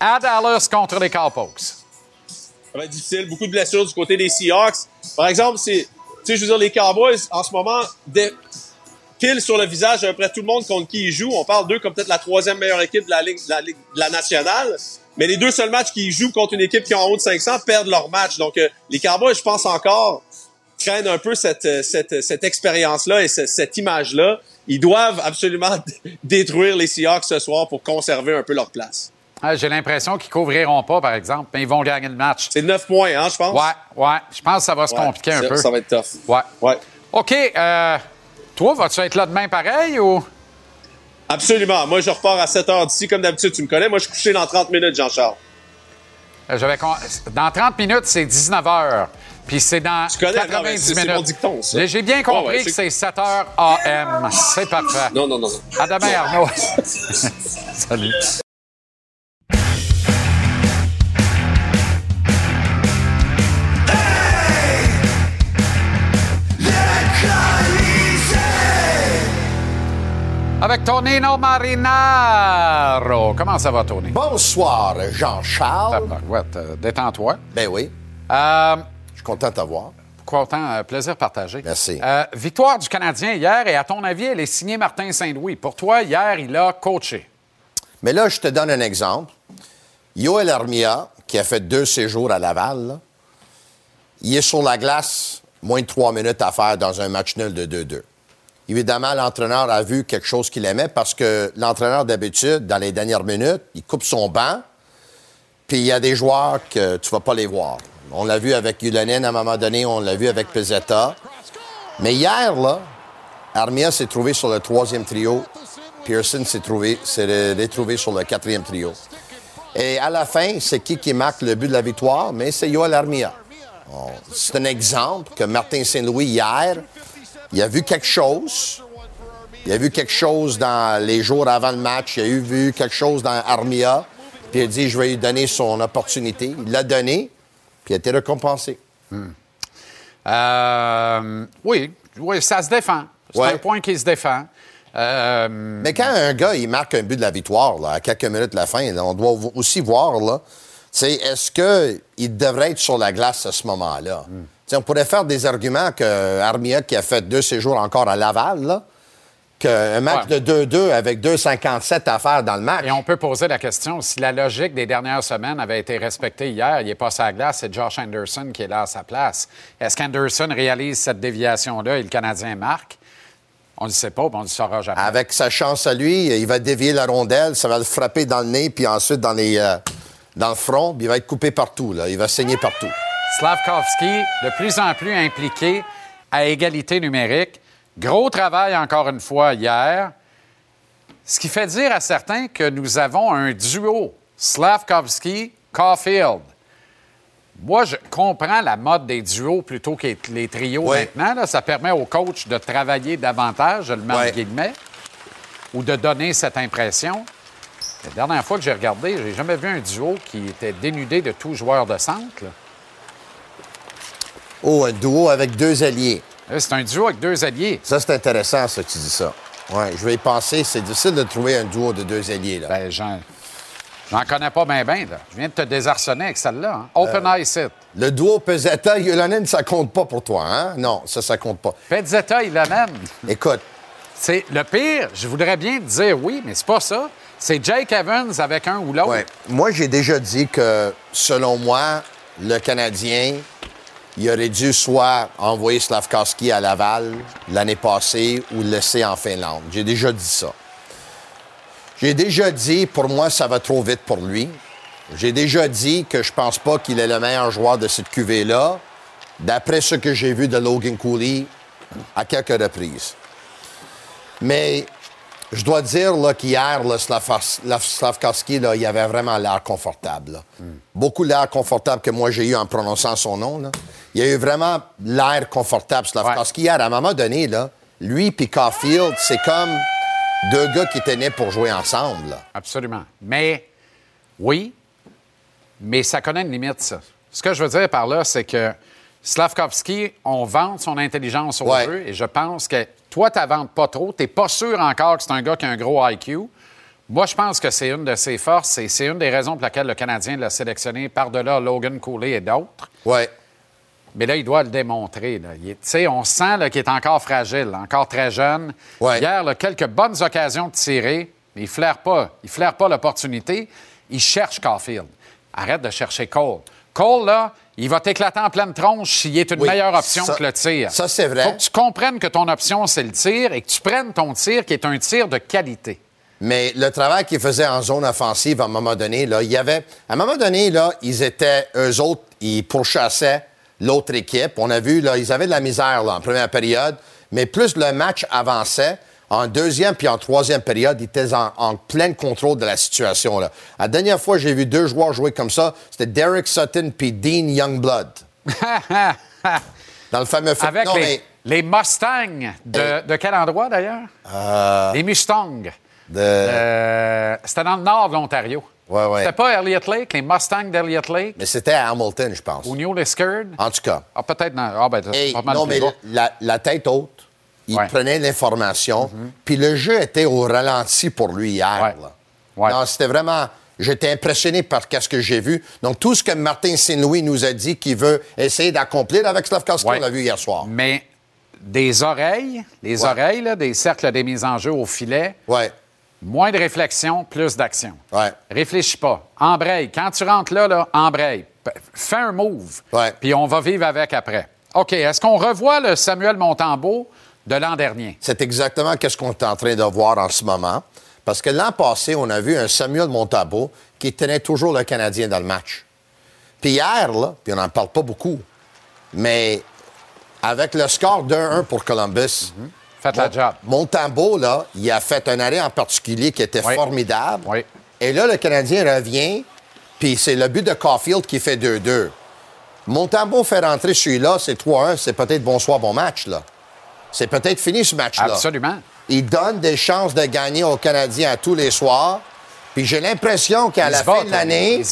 à Dallas contre les Cowpokes. Ça va être difficile. Beaucoup de blessures du côté des Seahawks. Par exemple, c'est, tu sais, je veux dire, les Cowboys, en ce moment, pile sur le visage à peu près tout le monde contre qui ils jouent. On parle d'eux comme peut-être la troisième meilleure équipe de la Ligue, de la, nationale. Mais les deux seuls matchs qu'ils jouent contre une équipe qui est en haut de 500 perdent leur match. Donc, euh, les Cowboys, je pense encore, craignent un peu cette, euh, cette, cette expérience-là et cette, image-là. Ils doivent absolument *laughs* détruire les Seahawks ce soir pour conserver un peu leur place. Ah, j'ai l'impression qu'ils couvriront pas, par exemple, mais ils vont gagner le match. C'est 9 points, hein, je pense? Ouais, ouais. Je pense que ça va se compliquer un peu. Ça va être tough. Ouais. ouais. OK. Euh, toi, vas-tu être là demain pareil ou? Absolument. Moi, je repars à 7 h d'ici, comme d'habitude. Tu me connais. Moi, je suis couché dans 30 minutes, Jean-Charles. Euh, dans 30 minutes, c'est 19 h. Puis c'est dans 90 minutes. J'ai bien compris que c'est 7 h AM. C'est parfait. Non, non, non. À demain, Arnaud. *laughs* Salut. Avec Tonino Marinaro. Comment ça va, Tony? Bonsoir, Jean-Charles. Euh, détends-toi. Ben oui. Euh, Je suis content de t'avoir. Content, euh, plaisir partagé. Merci. victoire du Canadien hier, et à ton avis, elle est signée Martin Saint-Louis. Pour toi, hier, il a coaché. Mais là, je te donne un exemple. Yoel Armia, qui a fait deux séjours à Laval, il est sur la glace, moins de trois minutes à faire dans un match nul de 2-2. Évidemment, l'entraîneur a vu quelque chose qu'il aimait parce que l'entraîneur, d'habitude, dans les dernières minutes, il coupe son banc, puis il y a des joueurs que tu vas pas les voir. On l'a vu avec Yulonen à un moment donné, on l'a vu avec Pezzetta. Mais hier, là, Armia s'est trouvé sur le troisième trio. Pearson s'est trouvé, s'est retrouvé sur le quatrième trio. Et à la fin, c'est qui qui marque le but de la victoire? Mais c'est Yoel Armia. C'est un exemple que Martin Saint-Louis, hier, il a vu quelque chose. Il a vu quelque chose dans les jours avant le match. Il a eu vu quelque chose dans Armia. Puis il a dit, je vais lui donner son opportunité. Il l'a donné, puis il a été récompensé. Hmm. Euh, oui, oui, ça se défend. C'est un point qui se défend. Euh, Mais quand un gars, il marque un but de la victoire, là, à quelques minutes de la fin, on doit aussi voir, là, est-ce qu'il devrait être sur la glace à ce moment-là? On pourrait faire des arguments que Armia, qui a fait deux séjours encore à Laval, qu'un match de 2-2 avec 2,57 à faire dans le match. Et on peut poser la question, si la logique des dernières semaines avait été respectée hier, il n'est pas sa glace, c'est Josh Anderson qui est là à sa place. Est-ce qu'Anderson réalise cette déviation-là et le Canadien marque? On ne sait pas, on ne le saura jamais. Avec sa chance à lui, il va dévier la rondelle, ça va le frapper dans le nez, puis ensuite dans, les, euh, dans le front, puis il va être coupé partout. Là. Il va saigner partout. Slavkovski, de plus en plus impliqué à égalité numérique. Gros travail encore une fois hier. Ce qui fait dire à certains que nous avons un duo Slavkovski-Caulfield. Moi, je comprends la mode des duos plutôt que les trios Ouais. maintenant. là. Ça permet au coach de travailler davantage, je le mets Ouais. guillemets, ou de donner cette impression. La dernière fois que j'ai regardé, j'ai jamais vu un duo qui était dénudé de tout joueur de centre. là. Oh, un duo avec deux alliés. Là, C'est un duo avec deux alliés. Ça, c'est intéressant, ça, que tu dis ça. Ouais, je vais y penser. C'est difficile de trouver un duo de deux alliés, là. Ben, j'en, j'en connais pas bien, bien. Je viens de te désarçonner avec celle-là. hein. Open Euh. Eye Sit. Le duo Pesetta-Yolonen, ça compte pas pour toi, hein? Non, ça, ça compte pas. Pezzetta, l'amène. Écoute, C'est le pire. Je voudrais bien te dire oui, mais c'est pas ça. C'est Jake Evans avec un ou l'autre. ouais, moi, j'ai déjà dit que, selon moi, le Canadien, il aurait dû soit envoyer Slavkowski à Laval l'année passée ou le laisser en Finlande. J'ai déjà dit ça. J'ai déjà dit, pour moi, ça va trop vite pour lui. J'ai déjà dit que je pense pas qu'il est le meilleur joueur de cette cuvée-là, d'après ce que j'ai vu de Logan Cooley à quelques reprises. Mais je dois dire qu'hier, là, Slavkos- Slav- Slavkowski, là, il avait vraiment l'air confortable. là. Beaucoup l'air confortable que moi j'ai eu en prononçant son nom. là. Il a eu vraiment l'air confortable, Slavkowski. Hier, à un moment donné, là, lui et Caulfield, c'est comme deux gars qui étaient nés pour jouer ensemble. là. Absolument. Mais, oui, mais ça connaît une limite, ça. Ce que je veux dire par là, c'est que Slavkovski, on vante son intelligence au Ouais. jeu et je pense que toi, tu ventes pas trop. Tu pas sûr encore que c'est un gars qui a un gros IQ. Moi, je pense que c'est une de ses forces et c'est une des raisons pour lesquelles le Canadien l'a sélectionné par-delà Logan Cooley et d'autres. Ouais. Mais là, il doit le démontrer. Tu sais, on sent qu'il est encore fragile, encore très jeune. Ouais. Hier, là, quelques bonnes occasions de tirer, mais il ne flaire pas. Il flaire pas l'opportunité. Il cherche Caulfield. Arrête de chercher Cole. Cole, là, il va t'éclater en pleine tronche s'il est une Oui, meilleure option ça- que le tir. ça, c'est vrai. faut que tu comprennes que ton option, c'est le tir et que tu prennes ton tir qui est un tir de qualité. Mais le travail qu'ils faisaient en zone offensive, à un moment donné, là, il y avait. À un moment donné, là, ils étaient. Eux autres, ils pourchassaient l'autre équipe. On a vu, là, ils avaient de la misère, là, en première période. Mais plus le match avançait, en deuxième puis en troisième période, ils étaient en, en plein contrôle de la situation, là. La dernière fois, j'ai vu deux joueurs jouer comme ça. C'était Derek Sutton puis Dean Youngblood. *laughs* Dans le fameux. Avec Non, les, mais les Mustangs de, de quel endroit, d'ailleurs? Euh. Les Mustangs. de- Euh, c'était dans le nord de l'Ontario. Ouais, ouais. C'était pas Elliott Lake, les Mustangs d'Elliott Lake? Mais c'était à Hamilton, je pense. ou New Liskeard? En tout cas. Ah, peut-être. Ah, ben, Hey, pas mal non, mais la tête haute, il Ouais. Mhm. prenait l'information, puis le jeu était au ralenti pour lui hier. Ouais. Non, c'était vraiment... J'étais impressionné par ce que j'ai vu. Donc, tout ce que Martin Saint-Louis nous a dit qu'il veut essayer d'accomplir avec Slavkowski, on l'a vu hier soir. Mais des oreilles, les oreilles, là, des cercles des mises en jeu au filet, Ouais, moins de réflexion, plus d'action. ouais. Réfléchis pas. Embraye. Quand tu rentres là, là embraye. Fais un move. Puis on va vivre avec après. OK. Est-ce qu'on revoit le Samuel Montembeau de l'an dernier? C'est exactement ce qu'on est en train de voir en ce moment. Parce que l'an passé, on a vu un Samuel Montabo qui tenait toujours le Canadien dans le match. Puis hier, là, puis on n'en parle pas beaucoup, mais avec le score 2-1 pour Columbus, Faites la job. Montembeau, là, il a fait un arrêt en particulier qui était Oui. formidable. Oui. Et là, le Canadien revient, puis c'est le but de Caulfield qui fait 2-2. Montembeau fait rentrer celui-là, c'est 3-1, c'est peut-être bonsoir, bon match, là. C'est peut-être fini ce match-là. Absolument. Il donne des chances de gagner aux Canadiens à tous les soirs. Puis j'ai l'impression qu'à la bat, fin de l'année,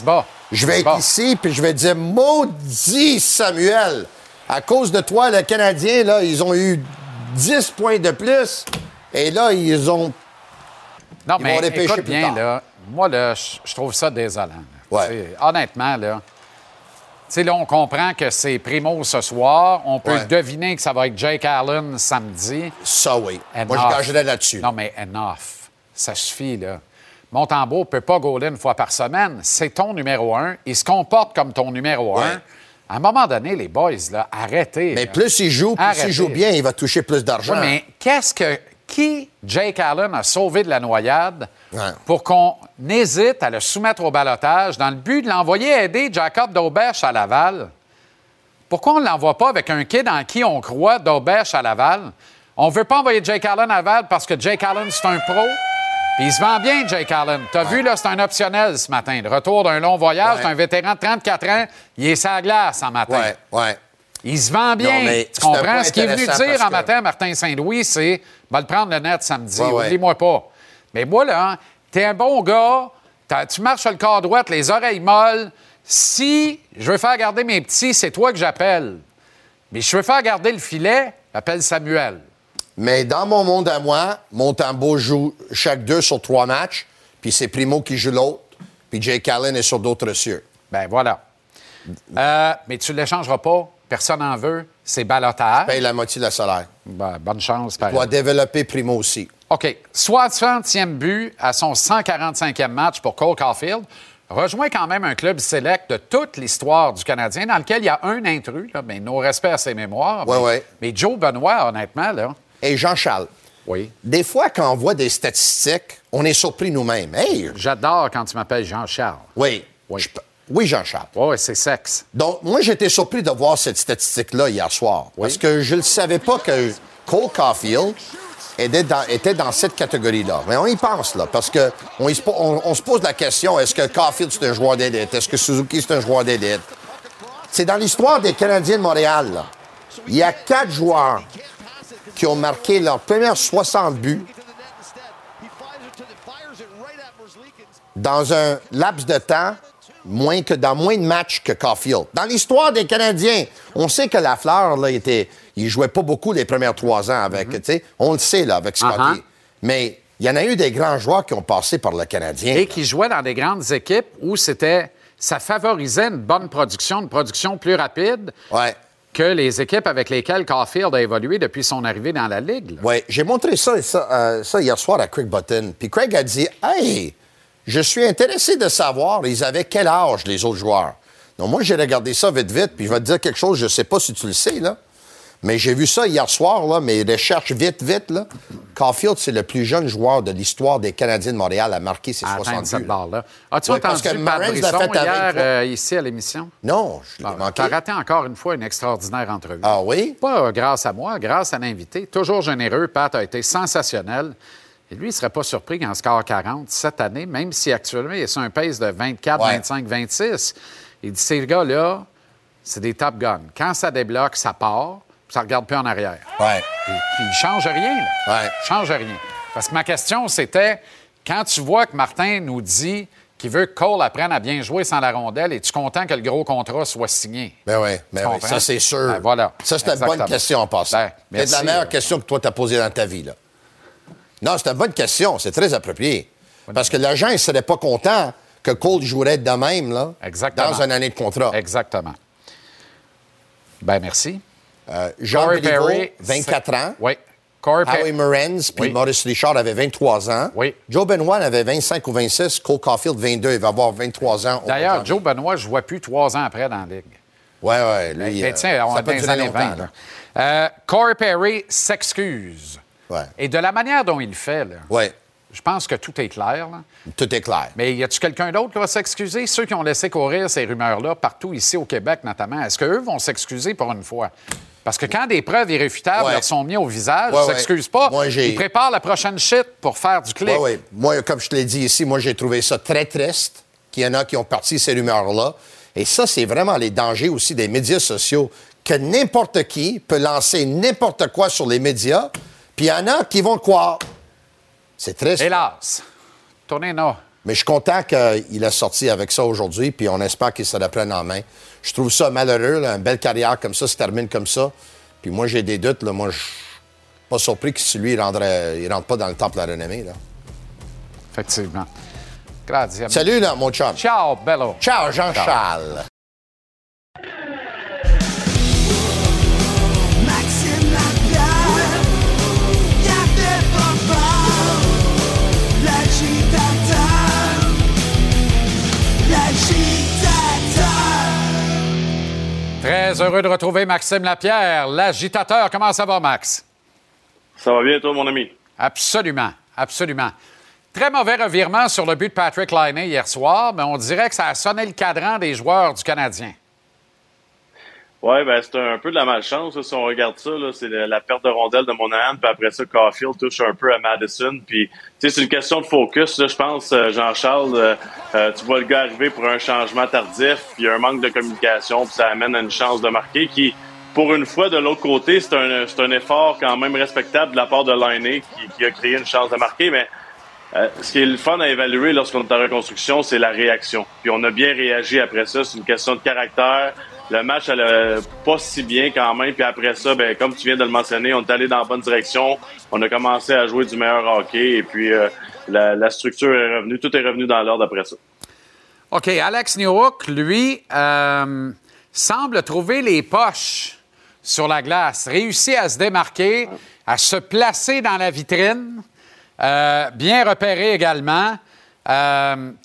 je vais être ici, puis je vais dire Maudit Samuel, à cause de toi, le Canadien, là, ils ont eu 10 points de plus. Et là, ils ont. Non, Ils mais vont écoute plus bien, tard. là, moi, là, je trouve ça désolant. Ouais. Tu sais, Honnêtement, là, sais, là, on comprend que c'est Primo ce soir. On peut Ouais. deviner que ça va être Jake Allen samedi. Ça, oui. Moi, Enough. je gagerais là-dessus. Non, mais enough. Ça suffit, là. Montembeau ne peut pas gauler une fois par semaine. C'est ton numéro un. Il se comporte comme ton numéro Ouais. un. À un moment donné, les boys, là, arrêtez. Mais là. plus il joue, plus Arrêtez. il joue bien, il va toucher plus d'argent. Mais qu'est-ce que. Qui Jake Allen a sauvé de la noyade Ouais. pour qu'on hésite à le soumettre au balotage dans le but de l'envoyer aider Jacob Daubèche à Laval? Pourquoi on ne l'envoie pas avec un kid en qui on croit, Daubèche à Laval? On ne veut pas envoyer Jake Allen à Laval parce que Jake Allen, c'est un pro. Puis il se vend bien, Jake Allen. Tu as vu, là, c'est un optionnel ce matin. Le retour d'un long voyage, Ouais. c'est un vétéran de 34 ans. Il est sa glace en matin. Ouais, ouais. Il se vend bien. Non, mais tu comprends? Ce qu'il est venu dire en que- matin à Martin Saint-Louis, c'est va le prendre le net samedi. Ouais, ouais. Oublie-moi pas. Mais moi, là, t'es un bon gars. Tu marches sur le corps droit, les oreilles molles. Si je veux faire garder mes petits, c'est toi que j'appelle. Mais je veux faire garder le filet, j'appelle Samuel. Mais dans mon monde à moi, Montembeau joue chaque deux sur trois matchs, puis c'est Primo qui joue l'autre, puis Jake Allen est sur d'autres cieux. Ben voilà. Euh, mais tu ne l'échangeras pas. Personne n'en veut. C'est balotage. Paye la moitié de la salaire. Ben, bonne chance, pareil. Doit développer Primo aussi. OK. 60e but à son 145e match pour Cole Caulfield. Rejoint quand même un club select de toute l'histoire du Canadien dans lequel il y a un intrus, là, mais nos respects à ses mémoires. Ouais, mais, ouais. mais Joe Benoit, honnêtement, là, Et Jean-Charles, oui. des fois, quand on voit des statistiques, on est surpris nous-mêmes. Hey, J'adore quand tu m'appelles Jean-Charles. oui. Oui. Je- oui, Jean-Charles. Oui, c'est sexe. Donc, moi, j'étais surpris de voir cette statistique-là hier soir. Parce que je ne savais pas que Cole Caulfield était dans, était dans cette catégorie-là. Mais on y pense, là, parce que on, y se po- on- on se pose la question, est-ce que Caulfield, c'est un joueur d'élite? Est-ce que Suzuki, c'est un joueur d'élite? C'est dans l'histoire des Canadiens de Montréal, là. Il y a quatre joueurs qui ont marqué leurs premières 60 buts dans un laps de temps moins que dans moins de matchs que Caulfield. Dans l'histoire des Canadiens, on sait que Lafleur, là, était, il jouait pas beaucoup les premières trois ans avec, tu sais, on le sait, là, avec Scotty. Uh-huh. Mais il y en a eu des grands joueurs qui ont passé par le Canadien. Et qui jouait dans des grandes équipes où c'était. Ça favorisait une bonne production, une production plus rapide Ouais. que les équipes avec lesquelles Caulfield a évolué depuis son arrivée dans la Ligue. Ouais, j'ai montré ça, ça, euh, ça hier soir à Craig Button. Puis Craig a dit Hey, je suis intéressé de savoir, ils avaient quel âge, les autres joueurs. Donc, moi, j'ai regardé ça vite, vite, puis je vais te dire quelque chose, je sais pas si tu le sais, là. Mais j'ai vu ça hier soir, là, mes recherches vite, vite, là. Caulfield, c'est le plus jeune joueur de l'histoire des Canadiens de Montréal à marquer ses à atteindre 60 cette buts. là. As-tu Ouais, parce entendu que l'a fait hier 23. euh, ici à l'émission? Non, je l'ai manqué. T'as raté encore une fois une extraordinaire entrevue. Ah oui? Pas euh, grâce à moi, grâce à l'invité. Toujours généreux, Pat a été sensationnel. Et lui, il ne serait pas surpris qu'en score 40 cette année, même si actuellement il est sur un pace de 24, Ouais. 25, 26. Il dit ces gars-là, c'est des top guns. Quand ça débloque, ça part, puis ça ne regarde plus en arrière. Ouais. Puis, puis il change rien, là. Ouais. Il change rien. Parce que ma question, c'était quand tu vois que Martin nous dit qu'il veut que Cole apprenne à bien jouer sans la rondelle, es-tu content que le gros contrat soit signé? Ben oui, ben Tu oui, ça c'est sûr. Ben voilà. Ça, c'est une bonne question en passant. Ben, c'est la meilleure question que toi t'as posée dans ta vie, là. Non, c'est une bonne question, c'est très approprié. Parce que l'agent, il serait pas content que Cole jouerait de même, là, Exactement. dans une année de contrat. Exactement. Ben merci. Euh, Jean Corey Béliveau, Perry, 24 c'est- ans. Oui. Corey Howie. Morens puis Oui. Maurice Richard avaient 23 ans. Oui. Joe Benoit avait 25 ou 26. Cole Caulfield, 22. Il va avoir 23 ans. D'ailleurs. Joe Benoit, je ne vois plus trois ans après dans la Ligue. Ouais. Lui, Ben, euh, tiens, on les durer années longtemps, 20. là. là. Euh, Corey Perry s'excuse. Ouais. Et de la manière dont il fait, là, Ouais. je pense que tout est clair. là. Tout est clair. Mais y a-tu quelqu'un d'autre qui va s'excuser? Ceux qui ont laissé courir ces rumeurs-là, partout ici au Québec notamment, est-ce qu'eux vont s'excuser pour une fois? Parce que quand des preuves irréfutables Ouais. leur sont mises au visage, Ouais, ils ouais. s'excusent pas. Moi, Ils préparent la prochaine shit pour faire du clic. Oui, oui. Moi, comme je te l'ai dit ici, moi, j'ai trouvé ça très triste qu'il y en a qui ont parti ces rumeurs-là. Et ça, c'est vraiment les dangers aussi des médias sociaux, que n'importe qui peut lancer n'importe quoi sur les médias, puis il y en a qui vont le croire. C'est triste. Hélas. Tournez là. Mais je suis content qu'il a sorti avec ça aujourd'hui, puis on espère qu'il se la prenne en main. Je trouve ça malheureux, là, une belle carrière comme ça se termine comme ça. Puis moi, j'ai des doutes. Là, moi, je suis pas surpris que si lui, il ne rentre pas dans le temple de la renommée. Là. Effectivement. Grazie. Salut, là, mon chum. Ciao, bello. Ciao, Jean-Charles. Très heureux de retrouver Maxime Lapierre, l'agitateur. Comment ça va, Max? Ça va bien, toi, mon ami? Absolument, absolument. Très mauvais revirement sur le but de Patrick Laine hier soir, mais on dirait que ça a sonné le cadran des joueurs du Canadien. Ouais, ben c'est un peu de la malchance là, si on regarde ça. C'est la, perte de rondelle de Monahan, puis après ça, Caulfield touche un peu à Madison. Puis, c'est une question de focus. Je pense, euh, Jean-Charles, euh, euh, tu vois le gars arriver pour un changement tardif, puis un manque de communication, puis ça amène à une chance de marquer qui, pour une fois, de l'autre côté, c'est un, un effort quand même respectable de la part de Liney qui, qui a créé une chance de marquer, mais ce qui est le fun à évaluer lorsqu'on est en reconstruction, c'est la réaction. Puis on a bien réagi après ça. C'est une question de caractère. Le match allait pas si bien quand même. Puis après ça, ben, comme tu viens de le mentionner, on est allé dans la bonne direction. On a commencé à jouer du meilleur hockey. Et puis euh, la, structure est revenue. Tout est revenu dans l'ordre après ça. OK, Alex Newhook, lui, euh, semble trouver les poches sur la glace, réussit à se démarquer, à se placer dans la vitrine, euh, bien repéré également,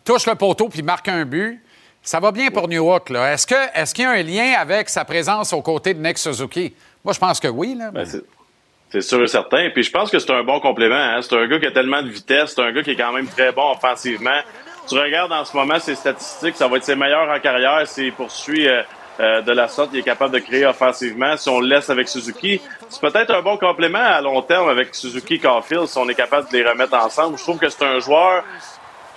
touche le poteau puis marque un but. Ça va bien pour Newhook. là. Est-ce que est-ce qu'il y a un lien avec sa présence aux côtés de Nick Suzuki? Moi, je pense que oui. Là, Ben, c'est- sûr et certain. Puis je pense que c'est un bon complément. hein. C'est un gars qui a tellement de vitesse. C'est un gars qui est quand même très bon offensivement. Tu regardes en ce moment ses statistiques, ça va être ses meilleurs en carrière s'il poursuit euh, euh, de la sorte. Il est capable de créer offensivement. Si on le laisse avec Suzuki, c'est peut-être un bon complément à long terme avec Suzuki Caulfield si on est capable de les remettre ensemble. Je trouve que c'est un joueur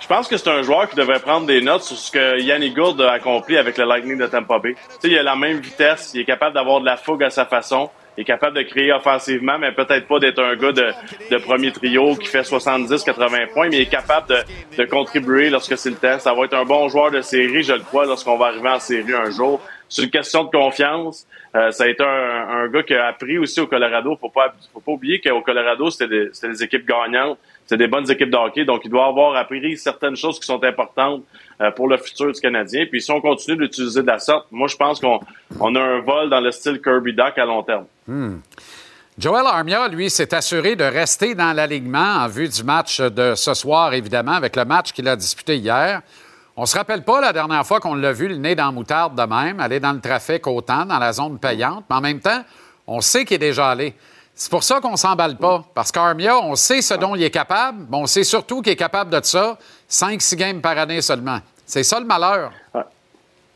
je pense que c'est un joueur qui devrait prendre des notes sur ce que Yannick Gourde a accompli avec le Lightning de Tampa Bay. Tu sais, il a la même vitesse, il est capable d'avoir de la fougue à sa façon, il est capable de créer offensivement, mais peut-être pas d'être un gars de, premier trio qui fait 70-80 points, mais il est capable de, contribuer lorsque c'est le temps. Ça va être un bon joueur de série, je le crois, lorsqu'on va arriver en série un jour. C'est une question de confiance. Euh, ça a été un, un gars qui a appris aussi au Colorado. Faut pas, faut pas oublier qu'au Colorado, c'était des, c'était des équipes gagnantes. C'est des bonnes équipes de hockey, donc il doit avoir appris certaines choses qui sont importantes euh, pour le futur du Canadien. Puis si on continue d'utiliser de la sorte, moi je pense qu'on on a un vol dans le style Kirby Duck à long terme. Joel Armia, lui, s'est assuré de rester dans l'alignement en vue du match de ce soir, évidemment, avec le match qu'il a disputé hier. On se rappelle pas la dernière fois qu'on l'a vu le nez dans la moutarde de même, aller dans le trafic autant, dans la zone payante, mais en même temps, on sait qu'il est déjà allé. C'est pour ça qu'on s'emballe pas, parce qu'Armia, on sait ce dont il est capable, mais on sait surtout qu'il est capable de ça, 5-6 games par année seulement. C'est ça le malheur.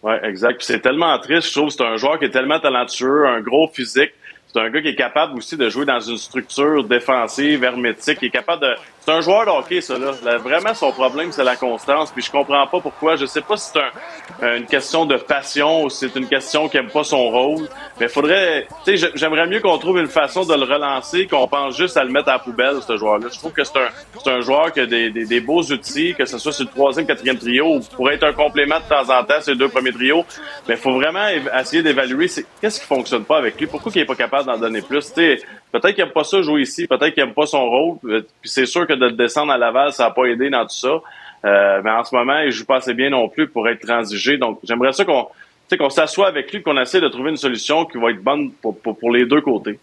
Ouais, exact. C'est tellement triste, je trouve. C'est un joueur qui est tellement talentueux, un gros physique. C'est un gars qui est capable aussi de jouer dans une structure défensive, hermétique. Il est capable de. C'est un joueur de ça, là. Vraiment, son problème, c'est la constance. Puis je comprends pas pourquoi. Je sais pas si c'est euh, une question de passion ou si c'est une question qui aime pas son rôle. Mais faudrait. Tu sais, j'aimerais mieux qu'on trouve une façon de le relancer, qu'on pense juste à le mettre à la poubelle, ce joueur-là. Je trouve que c'est un, un joueur qui a des, des, des beaux outils, que ce soit sur le troisième, quatrième trio, ou pourrait être un complément de temps en temps, ces deux premiers trios. Mais faut vraiment essayer d'évaluer qu'est-ce qui fonctionne pas avec lui? Pourquoi il est pas capable d'en donner plus? Peut-être qu'il aime pas ça jouer ici, peut-être qu'il aime pas son rôle. euh, Puis c'est sûr que de descendre à Laval, ça n'a pas aidé dans tout ça. Euh, mais en ce moment, il joue pas assez bien non plus pour être transigé. Donc, j'aimerais ça qu'on qu'on s'assoie avec lui, qu'on essaie de trouver une solution qui va être bonne pour, pour les deux côtés.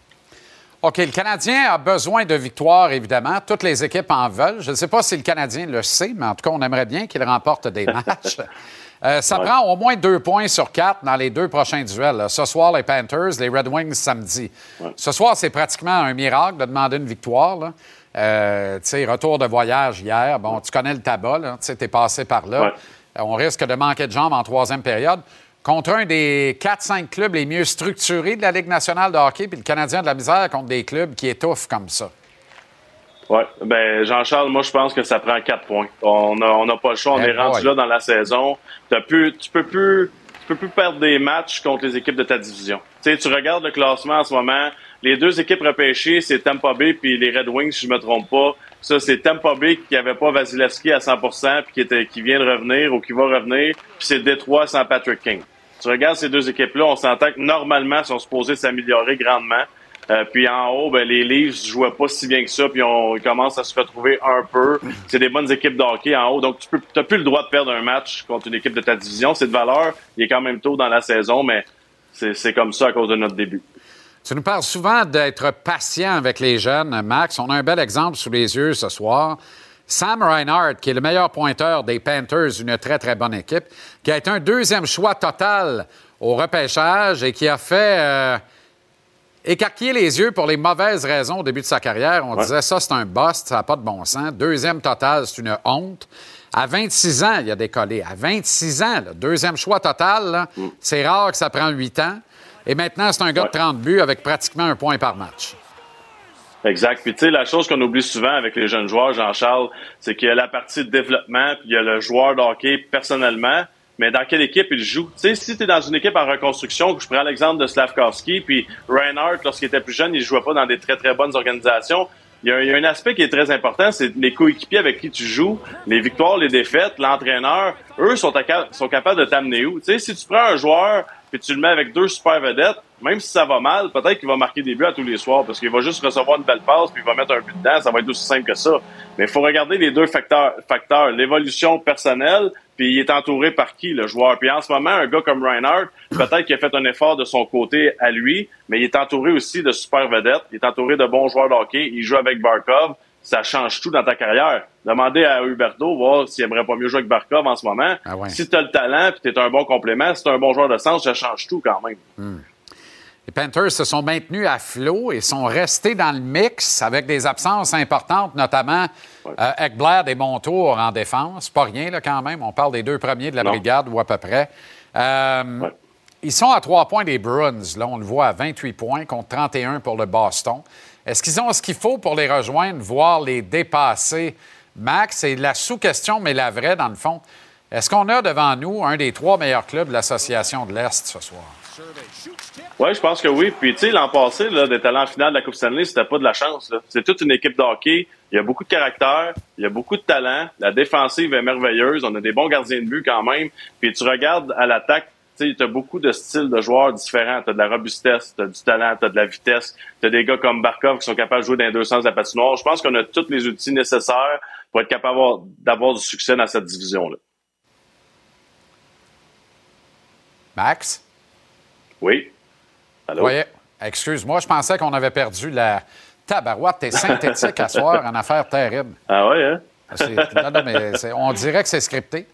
OK, le Canadien a besoin de victoires, évidemment. Toutes les équipes en veulent. Je ne sais pas si le Canadien le sait, mais en tout cas, on aimerait bien qu'il remporte des *laughs* matchs. Euh, ça prend au moins deux points sur quatre dans les deux prochains duels. là. Ce soir, les Panthers, les Red Wings samedi. Ce soir, c'est pratiquement un miracle de demander une victoire. là. Euh, tu sais, retour de voyage hier. Bon, tu connais le tabac. Tu t'es passé par là. Ouais. On risque de manquer de jambes en troisième période. Contre un des 4-5 clubs les mieux structurés de la Ligue nationale de hockey, puis le Canadien de la misère contre des clubs qui étouffent comme ça. Ouais, ben Jean-Charles, moi je pense que ça prend quatre points. On n'a on a pas le choix, on Eh est rendu là dans la saison. Tu peux plus, tu peux plus perdre des matchs contre les équipes de ta division. Tu sais, tu regardes le classement en ce moment. Les deux équipes repêchées, c'est Tampa Bay puis les Red Wings, si je me trompe pas. Ça, c'est Tampa Bay qui avait pas Vasilevski à 100% puis qui était, qui vient de revenir ou qui va revenir. Puis c'est Détroit sans Patrick King. Tu regardes ces deux équipes-là, on s'entend que normalement, sont supposés s'améliorer grandement. Euh, puis en haut, ben, les Leafs jouaient pas si bien que ça, puis on ils commencent à se retrouver un peu. C'est des bonnes équipes de hockey en haut, donc tu t'as plus le droit de perdre un match contre une équipe de ta division. C'est de valeur. Il est quand même tôt dans la saison, mais c'est comme ça à cause de notre début. Tu nous parles souvent d'être patient avec les jeunes, Max. On a un bel exemple sous les yeux ce soir. Sam Reinhardt, qui est le meilleur pointeur des Panthers, une très, très bonne équipe, qui a été un deuxième choix total au repêchage et qui a fait euh, écarquiller les yeux pour les mauvaises raisons au début de sa carrière. On disait ça, c'est un bust, ça n'a pas de bon sens. Deuxième total, c'est une honte. À 26 ans, il a décollé. À 26 ans, là, deuxième choix total, là, c'est rare que ça prend 8 ans. Et maintenant, c'est un gars de 30 buts avec pratiquement un point par match. Exact. Puis tu sais, la chose qu'on oublie souvent avec les jeunes joueurs, Jean-Charles, c'est qu'il y a la partie de développement, puis il y a le joueur de hockey personnellement, mais dans quelle équipe il joue? Tu sais, si tu es dans une équipe en reconstruction, je prends l'exemple de Slavkovski, puis Reinhardt, lorsqu'il était plus jeune, il jouait pas dans des très très bonnes organisations. Il y, a, il y a un aspect qui est très important, c'est les coéquipiers avec qui tu joues, les victoires, les défaites, l'entraîneur, eux sont, à- sont capables de t'amener où? Tu sais, si tu prends un joueur puis tu le mets avec deux super vedettes, même si ça va mal, peut-être qu'il va marquer des buts à tous les soirs parce qu'il va juste recevoir une belle passe puis il va mettre un but dedans, ça va être aussi simple que ça. Mais il faut regarder les deux facteurs, facteurs l'évolution personnelle puis il est entouré par qui le joueur. Puis en ce moment, un gars comme Reinhardt, peut-être qu'il a fait un effort de son côté à lui, mais il est entouré aussi de super vedettes, il est entouré de bons joueurs de hockey, il joue avec Barkov, ça change tout dans ta carrière. Demandez à Huberto voir s'il aimerait pas mieux jouer avec Barkov en ce moment. Ah ouais. Si tu as le talent puis tu es un bon complément, si tu un bon joueur de sens, ça change tout quand même. Les Panthers se sont maintenus à flot et sont restés dans le mix avec des absences importantes, notamment euh, Ekblad et Montour en défense. Pas rien, là, quand même. On parle des deux premiers de la Non. brigade ou à peu près. Euh, Ouais. Ils sont à trois points des Bruins. Là, on le voit à 28 points contre 31 pour le Boston. Est-ce qu'ils ont ce qu'il faut pour les rejoindre, voire les dépasser? Max, c'est la sous-question, mais la vraie, dans le fond. Est-ce qu'on a devant nous un des trois meilleurs clubs de l'Association de l'Est ce soir? Oui, je pense que oui. Puis, tu sais, l'an passé, des talents finale de la Coupe Stanley, c'était pas de la chance. C'est toute une équipe de hockey. Il y a beaucoup de caractère, il y a beaucoup de talent. La défensive est merveilleuse. On a des bons gardiens de but quand même. Puis, tu regardes à l'attaque, tu as beaucoup de styles de joueurs différents. Tu as de la robustesse, tu as du talent, tu as de la vitesse. Tu as des gars comme Barkov qui sont capables de jouer dans les deux sens de la patinoire. Je pense qu'on a tous les outils nécessaires pour être capable d'avoir- du succès dans cette division-là. Max? Oui? Allô? Voyez, excuse-moi, je pensais qu'on avait perdu la tabarouette. T'es synthétique à soir, en affaire terrible. Ah ouais, hein? C'est- non, non, mais c'est- on dirait que c'est scripté.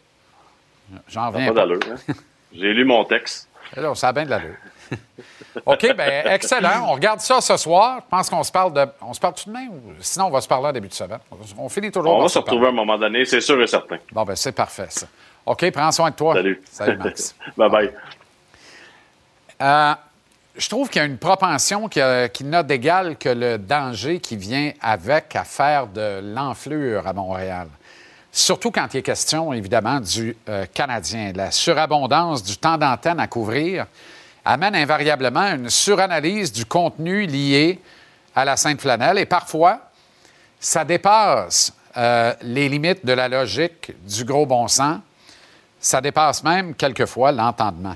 J'en Pas reviens pas. d'allure. Hein? J'ai lu mon texte. Là, ça a bien de l'allure. *laughs* OK, bien, excellent. On regarde ça ce soir. Je pense qu'on se parle de. On se parle tout de même? ou Sinon, on va se parler en début de semaine. On finit toujours On va se retrouver à un moment donné, c'est sûr et certain. Bon, ben c'est parfait, ça. OK, prends soin de toi. Salut. Salut, Max. *laughs* bye bye. Euh, je trouve qu'il y a une propension qui, qui n'a d'égal que le danger qui vient avec à faire de l'enflure à Montréal. Surtout quand il est question, évidemment, du euh, Canadien. La surabondance du temps d'antenne à couvrir amène invariablement une suranalyse du contenu lié à la Sainte Flanelle et parfois, ça dépasse euh, les limites de la logique du gros bon sens. Ça dépasse même quelquefois l'entendement.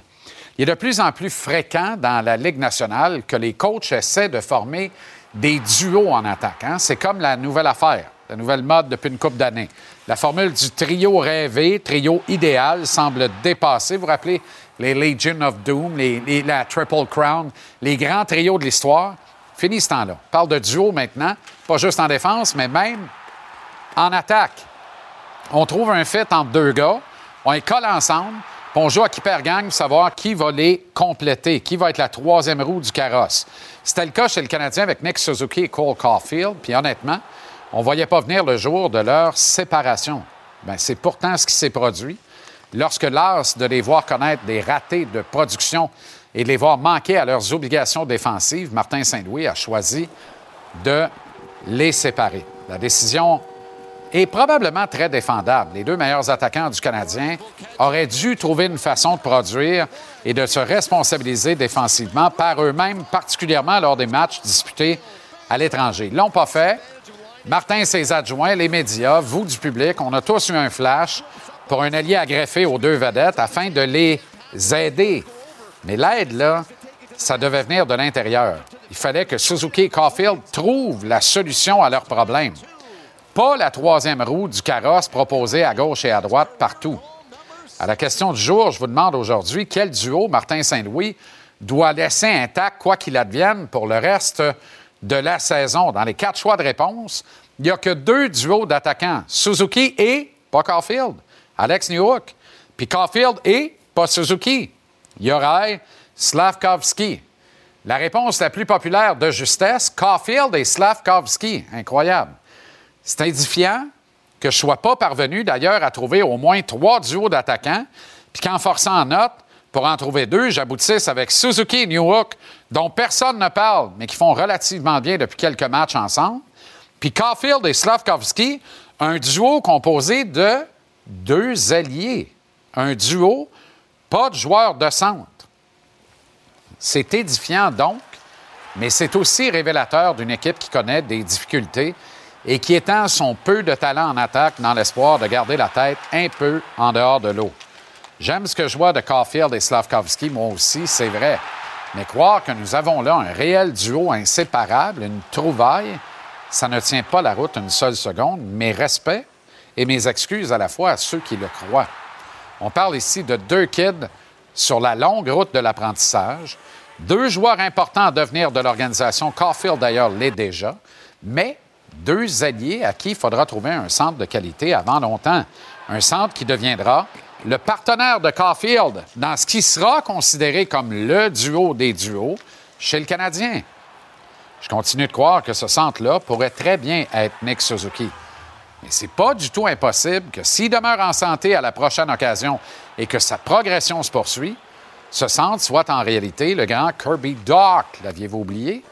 Il est de plus en plus fréquent dans la Ligue nationale que les coachs essaient de former des duos en attaque. hein. C'est comme la nouvelle affaire, la nouvelle mode depuis une couple d'années. La formule du trio rêvé, trio idéal, semble dépasser. Vous vous rappelez les Legion of Doom, la Triple Crown, les grands trios de l'histoire. Fini ce temps-là. On parle de duo maintenant, pas juste en défense, mais même en attaque. On trouve un fit entre deux gars, on les colle ensemble, puis on joue à qui perd gang pour savoir qui va les compléter, qui va être la troisième roue du carrosse. C'était le cas chez le Canadien avec Nick Suzuki et Cole Caulfield, puis honnêtement, on ne voyait pas venir le jour de leur séparation. Ben, c'est pourtant ce qui s'est produit. Lorsque l'as de les voir connaître des ratés de production et de les voir manquer à leurs obligations défensives, Martin Saint-Louis a choisi de les séparer. La décision est probablement très défendable. Les deux meilleurs attaquants du Canadien auraient dû trouver une façon de produire et de se responsabiliser défensivement par eux-mêmes, particulièrement lors des matchs disputés à l'étranger. Ils l'ont pas fait. Martin et ses adjoints, les médias, vous du public, on a tous eu un flash pour un allié à aux deux vedettes afin de les aider. Mais l'aide, là, ça devait venir de l'intérieur. Il fallait que Suzuki et Caulfield trouvent la solution à leurs problèmes pas la troisième roue du carrosse proposée à gauche et à droite partout. À la question du jour, je vous demande aujourd'hui quel duo Martin Saint-Louis doit laisser intact, quoi qu'il advienne, pour le reste de la saison. Dans les quatre choix de réponse, il n'y a que deux duos d'attaquants, Suzuki et pas Caulfield, Alex Newhook. Puis Caulfield et pas Suzuki, Yorai Slavkovski. La réponse la plus populaire de justesse, Caulfield et Slavkovski. Incroyable. C'est édifiant que je ne sois pas parvenu d'ailleurs à trouver au moins trois duos d'attaquants, puis qu'en forçant en note, pour en trouver deux, j'aboutisse avec Suzuki et Newhook, dont personne ne parle, mais qui font relativement bien depuis quelques matchs ensemble. Puis Caulfield et Slavkovski, un duo composé de deux alliés. Un duo, pas de joueurs de centre. C'est édifiant donc, mais c'est aussi révélateur d'une équipe qui connaît des difficultés et qui étend son peu de talent en attaque dans l'espoir de garder la tête un peu en dehors de l'eau. J'aime ce que je vois de Caulfield et Slavkovski, moi aussi, c'est vrai. Mais croire que nous avons là un réel duo inséparable, une trouvaille, ça ne tient pas la route une seule seconde. Mes respects et mes excuses à la fois à ceux qui le croient. On parle ici de deux kids sur la longue route de l'apprentissage, deux joueurs importants à devenir de l'organisation. Caulfield, d'ailleurs, l'est déjà, mais deux alliés à qui il faudra trouver un centre de qualité avant longtemps. Un centre qui deviendra le partenaire de Caulfield dans ce qui sera considéré comme le duo des duos chez le Canadien. Je continue de croire que ce centre-là pourrait très bien être Nick Suzuki. Mais c'est pas du tout impossible que s'il demeure en santé à la prochaine occasion et que sa progression se poursuit, ce centre soit en réalité le grand Kirby Doc, l'aviez-vous oublié?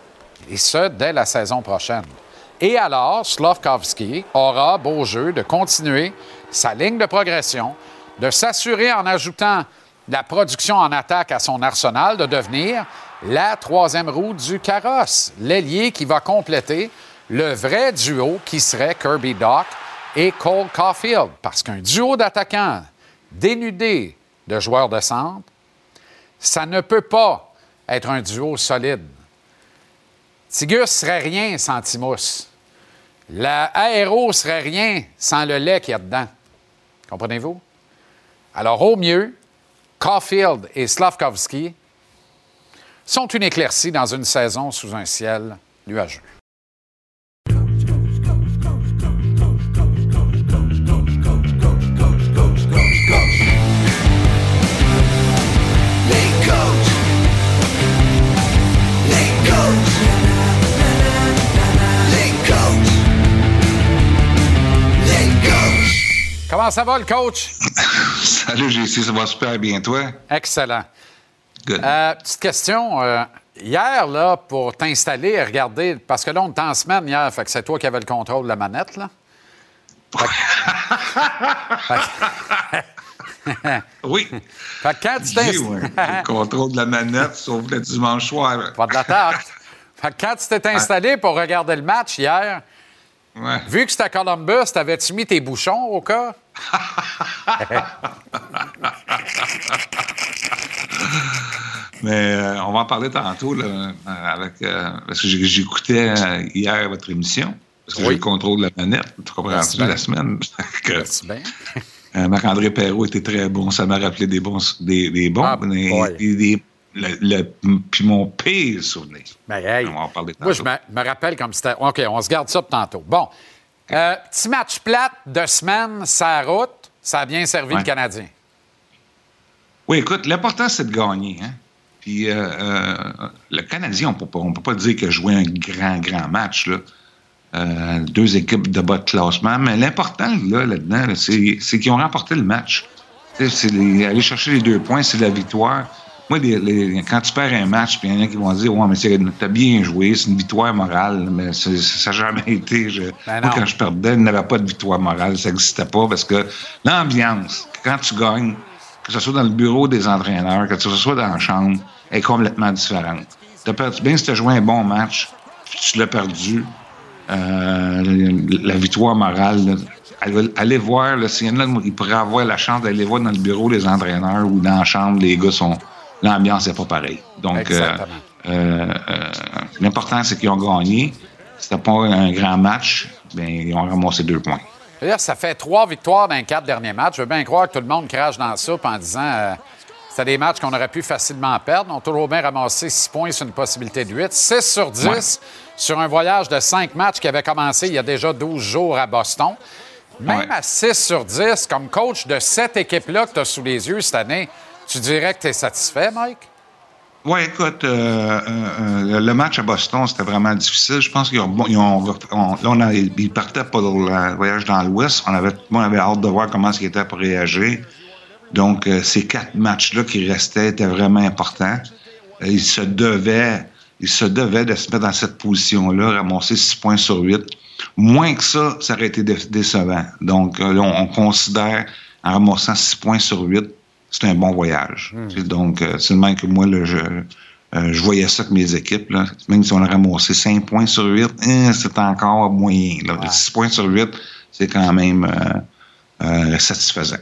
Et ce, dès la saison prochaine. Et alors, Slavkovski aura beau jeu de continuer sa ligne de progression, de s'assurer en ajoutant la production en attaque à son arsenal, de devenir la troisième roue du carrosse, l'ailier qui va compléter le vrai duo qui serait Kirby Doc et Cole Caulfield. Parce qu'un duo d'attaquants dénudés de joueurs de centre, ça ne peut pas être un duo solide. Tigus serait rien sans Timous. La aéro serait rien sans le lait qu'il y a dedans. Comprenez-vous? Alors, au mieux, Caulfield et Slavkovski sont une éclaircie dans une saison sous un ciel nuageux. Comment ça va, le coach? Salut, JC, ça va super bien, toi? Excellent. Good. Euh, petite question. euh, hier, là, pour t'installer et regarder, parce que là, on était en semaine hier, fait que c'est toi qui avais le contrôle de la manette, là. *laughs* Oui. Fait que quand tu ouais, le contrôle de la manette, sauf le dimanche soir. Pas de la tarte. Fait que quand tu t'es installé pour regarder le match hier, Ouais. vu que c'était à Columbus, t'avais-tu mis tes bouchons au cas? *laughs* Mais euh, on va en parler tantôt, là, euh, avec, euh, parce que j'écoutais hier votre émission. Parce que j'ai le contrôle de la manette, tu comprends Merci la semaine. *laughs* C'est Marc-André Perrault était très bon. Ça m'a rappelé des bons, des, des bons, Ah, des- des- le, le- puis mon pire souvenir. Ben, hey, On va en parler Moi, je me, me rappelle comme c'était. OK, on se garde ça pour tantôt. Bon. Euh, petit match plate de semaine, sa route, ça a bien servi Ouais. le Canadien. Oui, écoute, l'important, c'est de gagner. Hein? Puis euh, euh, le Canadien, on on peut pas dire qu'il a joué un grand, grand match. Là. Euh, deux équipes de bas de classement. Mais l'important, là, là-dedans, là, c'est c'est qu'ils ont remporté le match. C'est les- aller chercher les deux points, c'est la victoire. Moi, les- les- quand tu perds un match, puis il y en a qui vont dire Ouais, mais t'as bien joué, c'est une victoire morale. Mais ça n'a jamais *laughs* été. Je, Ben moi, quand je perdais, il n'y avait pas de victoire morale. Ça n'existait pas parce que l'ambiance, quand tu gagnes, que ce soit dans le bureau des entraîneurs, que ce soit dans la chambre, est complètement différente. T'as perdu, bien si tu as joué un bon match, puis tu l'as perdu, euh, la victoire morale, là, allez, voir, là, s'il y en a qui pourraient avoir la chance d'aller voir dans le bureau des entraîneurs ou dans la chambre, les gars sont. L'ambiance n'est pas pareille. Donc, euh, euh, euh, l'important, c'est qu'ils ont gagné. C'était pas un grand match, bien, ils ont ramassé deux points. Ça fait trois victoires dans les quatre derniers matchs. Je veux bien croire que tout le monde crache dans la soupe en disant euh, c'était des matchs qu'on aurait pu facilement perdre. On a toujours bien ramassé six points sur une possibilité de 8. 6 sur 10 Ouais. sur un voyage de cinq matchs qui avait commencé il y a déjà 12 jours à Boston. Même Ouais. à 6 sur 10, comme coach de cette équipe-là que tu as sous les yeux cette année, tu dirais que tu es satisfait, Mike? Oui, écoute, euh, euh, euh, le match à Boston, c'était vraiment difficile. Je pense qu'ils ont, ils ont, ils partaient pour le voyage dans l'Ouest. On avait, hâte de voir comment ils étaient pour réagir. Donc, ces quatre matchs-là qui restaient étaient vraiment importants. Euh, il se devait, il se devait de se mettre dans cette position-là, ramasser 6 points sur 8. Moins que ça, ça aurait été dé- décevant. Donc, là, on, on considère, en ramassant 6 points sur 8, c'est un bon voyage. Sais, Donc, euh, c'est le même que moi, là, je, euh, je voyais ça que mes équipes. Là. Même si on a ramassé 5 points sur 8, hein, c'est encore moyen. Là. 6 points sur 8, c'est quand même euh, euh, satisfaisant.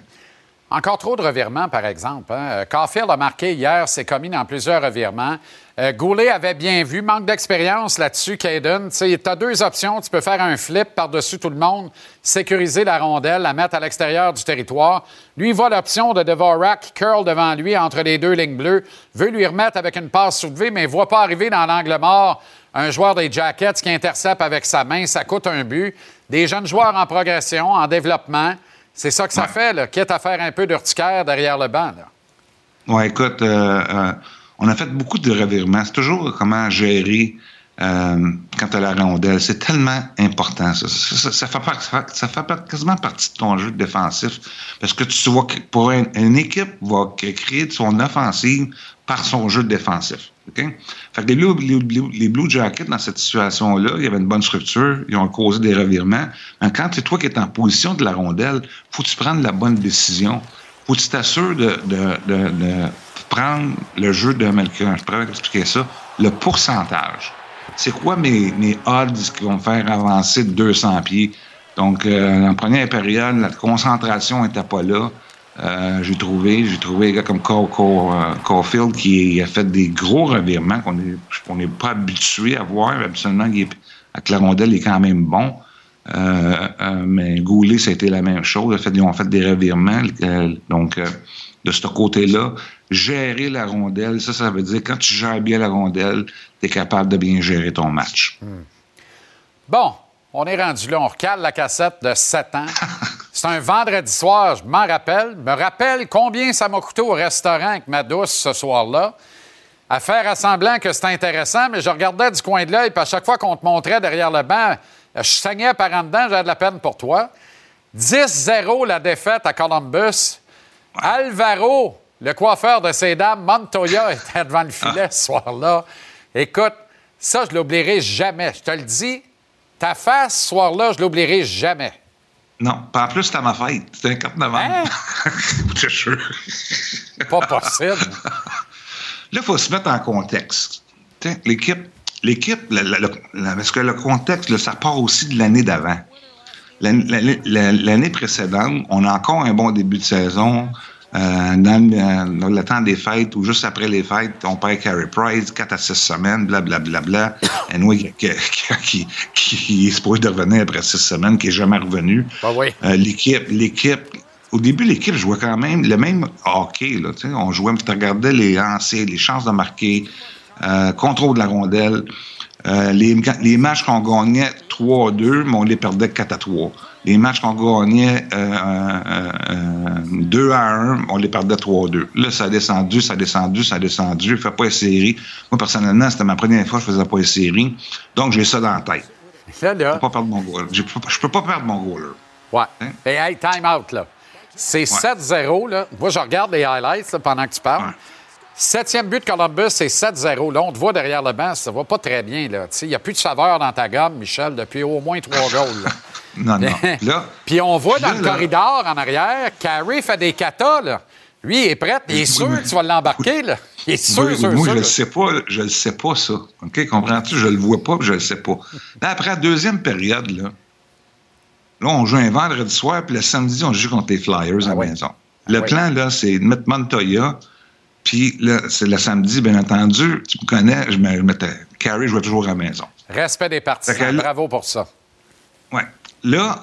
Encore trop de revirements, par exemple. Hein? Caulfield a marqué hier, s'est commis dans plusieurs revirements. Euh, Goulet avait bien vu, manque d'expérience là-dessus, Caden. Tu as deux options. Tu peux faire un flip par-dessus tout le monde, sécuriser la rondelle, la mettre à l'extérieur du territoire. Lui, il voit l'option de Devorak qui curl devant lui entre les deux lignes bleues, veut lui remettre avec une passe soulevée, mais ne voit pas arriver dans l'angle mort un joueur des Jackets qui intercepte avec sa main. Ça coûte un but. Des jeunes joueurs en progression, en développement. C'est ça que ça fait, là, quitte à faire un peu d'urticaire derrière le banc. Là. Ouais, écoute, euh, euh, on a fait beaucoup de revirements. C'est toujours comment gérer euh, quand tu as la rondelle. C'est tellement important. Ça, ça, ça, ça fait, ça quasiment partie de ton jeu défensif. Parce que tu vois que pour un- une équipe va créer son offensive par son jeu défensif. Fait que les Blue, les, les Blue Jackets, dans cette situation-là, il y avait une bonne structure, ils ont causé des revirements. Mais quand c'est toi qui es en position de la rondelle, faut tu prennes la bonne décision. Faut tu t'assures de, de, de, de prendre le jeu de Malcolm. Je pourrais expliquer ça. Le pourcentage. C'est quoi mes, mes odds qui vont me faire avancer de 200 pieds? Donc, euh, en première période, la concentration n'était pas là. Euh, j'ai trouvé, j'ai trouvé un gars comme Cole, Cole, euh, Caulfield qui a fait des gros revirements qu'on n'est on n'est pas habitué à voir. Absolument, il est, avec la rondelle, il est quand même bon. Euh, euh, mais Goulet, ça a été la même chose. Fait, ils ont fait des revirements. euh, donc, de ce côté-là, gérer la rondelle, ça, ça veut dire quand tu gères bien la rondelle, tu es capable de bien gérer ton match. Bon, on est rendu là. On recale la cassette de 7 ans. *laughs* C'est un vendredi soir, je m'en rappelle. Me rappelle combien ça m'a coûté au restaurant avec ma douce ce soir-là. À faire à semblant que c'était intéressant, mais je regardais du coin de l'œil, puis à chaque fois qu'on te montrait derrière le banc, je saignais par en dedans, j'avais de la peine pour toi. 10-0 la défaite à Columbus. Alvaro, le coiffeur de ces dames, Montoya, *laughs* était devant le filet ce soir-là. Écoute, ça, je l'oublierai jamais. Je te le dis, ta face ce soir-là, je l'oublierai jamais. Non, pas en plus, c'était ma fête. C'était un 4 novembre. *laughs* Je suis sûr. Pas possible. *laughs* Là, il faut se mettre en contexte. L'équipe, l'équipe, parce que le contexte, ça part aussi de l'année d'avant. L'année l'année- la- l'année précédente, on a encore un bon début de saison. Euh, dans, le, euh, dans le temps des fêtes ou juste après les fêtes, on perd Carey Price, 4 à 6 semaines, blablabla. Bla, bla, bla. Anyway, *coughs* qui, qui, qui, est supposé de revenir après 6 semaines, qui n'est jamais revenu. Ben oui. Euh, l'équipe, l'équipe. Au début, l'équipe jouait quand même le même hockey. Là, on jouait, tu regardais les lancers, les chances de marquer, euh, contrôle de la rondelle. Les, les matchs qu'on gagnait 3 à 2, mais on les perdait 4 à 3. Les matchs qu'on gagnait euh, euh, euh, 2 à 1, on les perdait 3 à 2. Là, ça a descendu, ça a descendu, ça a descendu. Je fais pas les séries. Moi, personnellement, c'était ma première fois que je faisais pas les séries. Donc, j'ai ça dans la tête. Là, là. Je peux pas perdre mon goal. Je peux, je peux pas perdre mon goaler. Ouais. Hein? Et hey, time out, là. C'est 7-0, là. Moi, je regarde les highlights là, pendant que tu parles. Ouais. Septième but de Columbus, c'est 7-0. Là, on te voit derrière le banc, ça va pas très bien, là. Il n'y a plus de saveur dans ta gomme, Michel, depuis au moins trois *laughs* goals. Non, non. *laughs* Là, Puis on voit dans Là, le là- corridor en arrière, Carey fait des katas, là. Lui, il est prêt, il est sûr que tu vas l'embarquer, là. Il est sûr, Oui, sûr, moi, sûr. je le sais pas, je le sais pas, ça. OK, comprends-tu? Je le vois pas, puis je le sais pas. Là, après la deuxième période, là, là, on joue un vendredi soir, puis le samedi, on joue contre les Flyers à la oui. maison. Le Ah oui. plan, là, c'est de mettre Montoya, puis là, c'est le samedi, bien entendu, tu me connais, je, me, je mettais... Carrie jouait toujours à la maison. Respect des partisans. Bravo pour ça. Ouais. Là,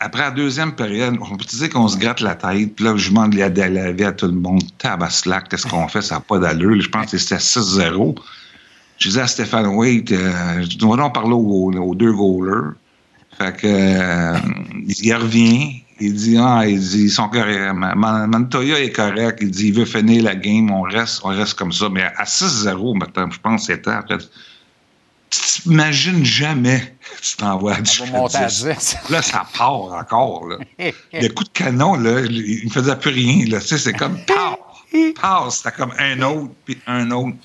après la deuxième période, on peut dire qu'on se gratte la tête. Puis là, je demande la, la, la vie à tout le monde. Tabaslac, qu'est-ce qu'on fait? Ça n'a pas d'allure. Je pense que c'était 6-0. Je disais à Stéphane Waite, euh, on va parler aux, deux goalers. Fait que, euh, il revient. Il dit, ah, il dit, ils sont corrects. Montoya est correct. Il dit, il veut finir la game. On reste, on reste comme ça. Mais à 6-0, maintenant, je pense que c'était après. Tu t'imagines jamais que tu t'envoies à 10 va monter à 10. 10. Là, ça part encore. Là. Le coup de canon, là, il ne faisait plus rien. Là. Tu sais, c'est comme pow, pow. C'était comme un autre, puis un autre.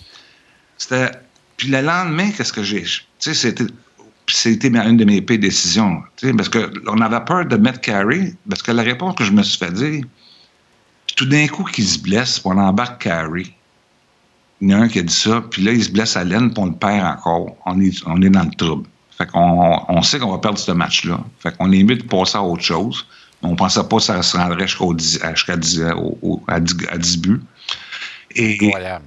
C'était... Puis le lendemain, qu'est-ce que j'ai... Tu sais, c'était... puis C'était une de mes pires décisions. Tu sais, parce qu'on avait peur de mettre Carey, parce que la réponse que je me suis fait dire, tout d'un coup qu'il se blesse, on embarque Carey. Il y en a un qui a dit ça, puis là, il se blesse à l'aine, puis on le perd encore. On est, on est dans le trouble. Fait qu'on on sait qu'on va perdre ce match-là. Fait qu'on est mieux de passer à autre chose. On pensait pas que ça se rendrait jusqu'au 10 à- jusqu'à 10, au- au- à 10, à 10 buts. Et, Incroyable.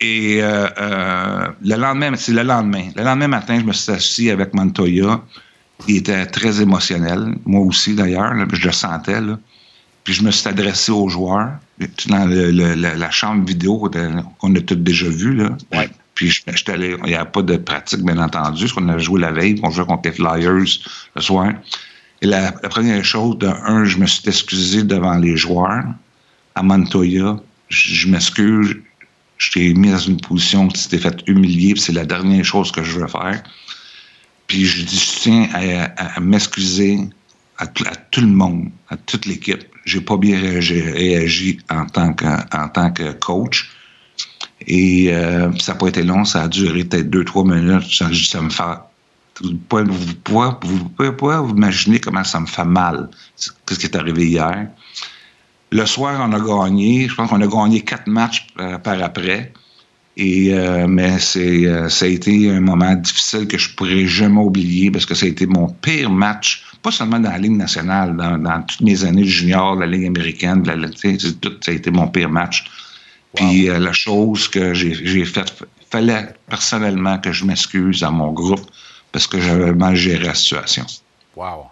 et euh, euh, le lendemain, c'est le lendemain. Le lendemain matin, je me suis assis avec Montoya. Il était très émotionnel. Moi aussi, d'ailleurs. là, Je le sentais. Là. Puis je me suis adressé aux joueurs. Dans le- le- la, la chambre vidéo qu'on a tous déjà vue. Là. Puis je- j'étais allé- il n'y avait pas de pratique, bien entendu, parce qu'on a joué la veille. On jouait contre les Flyers le soir. Et la, la première chose, de un, je me suis excusé devant les joueurs. À Montoya, je, je m'excuse. Je t'ai mis dans une position où tu t'es fait humilier, c'est la dernière chose que je veux faire. Puis je dis, je tiens à, à- à m'excuser à, tout- le monde, à toute l'équipe. J'ai pas bien réagi, en tant que tant que coach. Et euh, ça n'a pas été long, ça a duré peut-être deux, trois minutes. Ça, me fait. Vous pouvez, vous, pouvez, vous vous imaginer comment ça me fait mal. Qu'est-ce qui est arrivé hier? Le soir, on a gagné. Je pense qu'on a gagné quatre matchs euh, par après. Et, euh, mais c'est, euh, ça a été un moment difficile que je pourrais jamais oublier parce que ça a été mon pire match, pas seulement dans la Ligue nationale, dans, dans toutes mes années de junior, la Ligue américaine, la, la- tout, ça a été mon pire match. Puis euh, la chose que j'ai, j'ai faite, fallait personnellement que je m'excuse à mon groupe parce que j'avais mal géré la situation. Wow.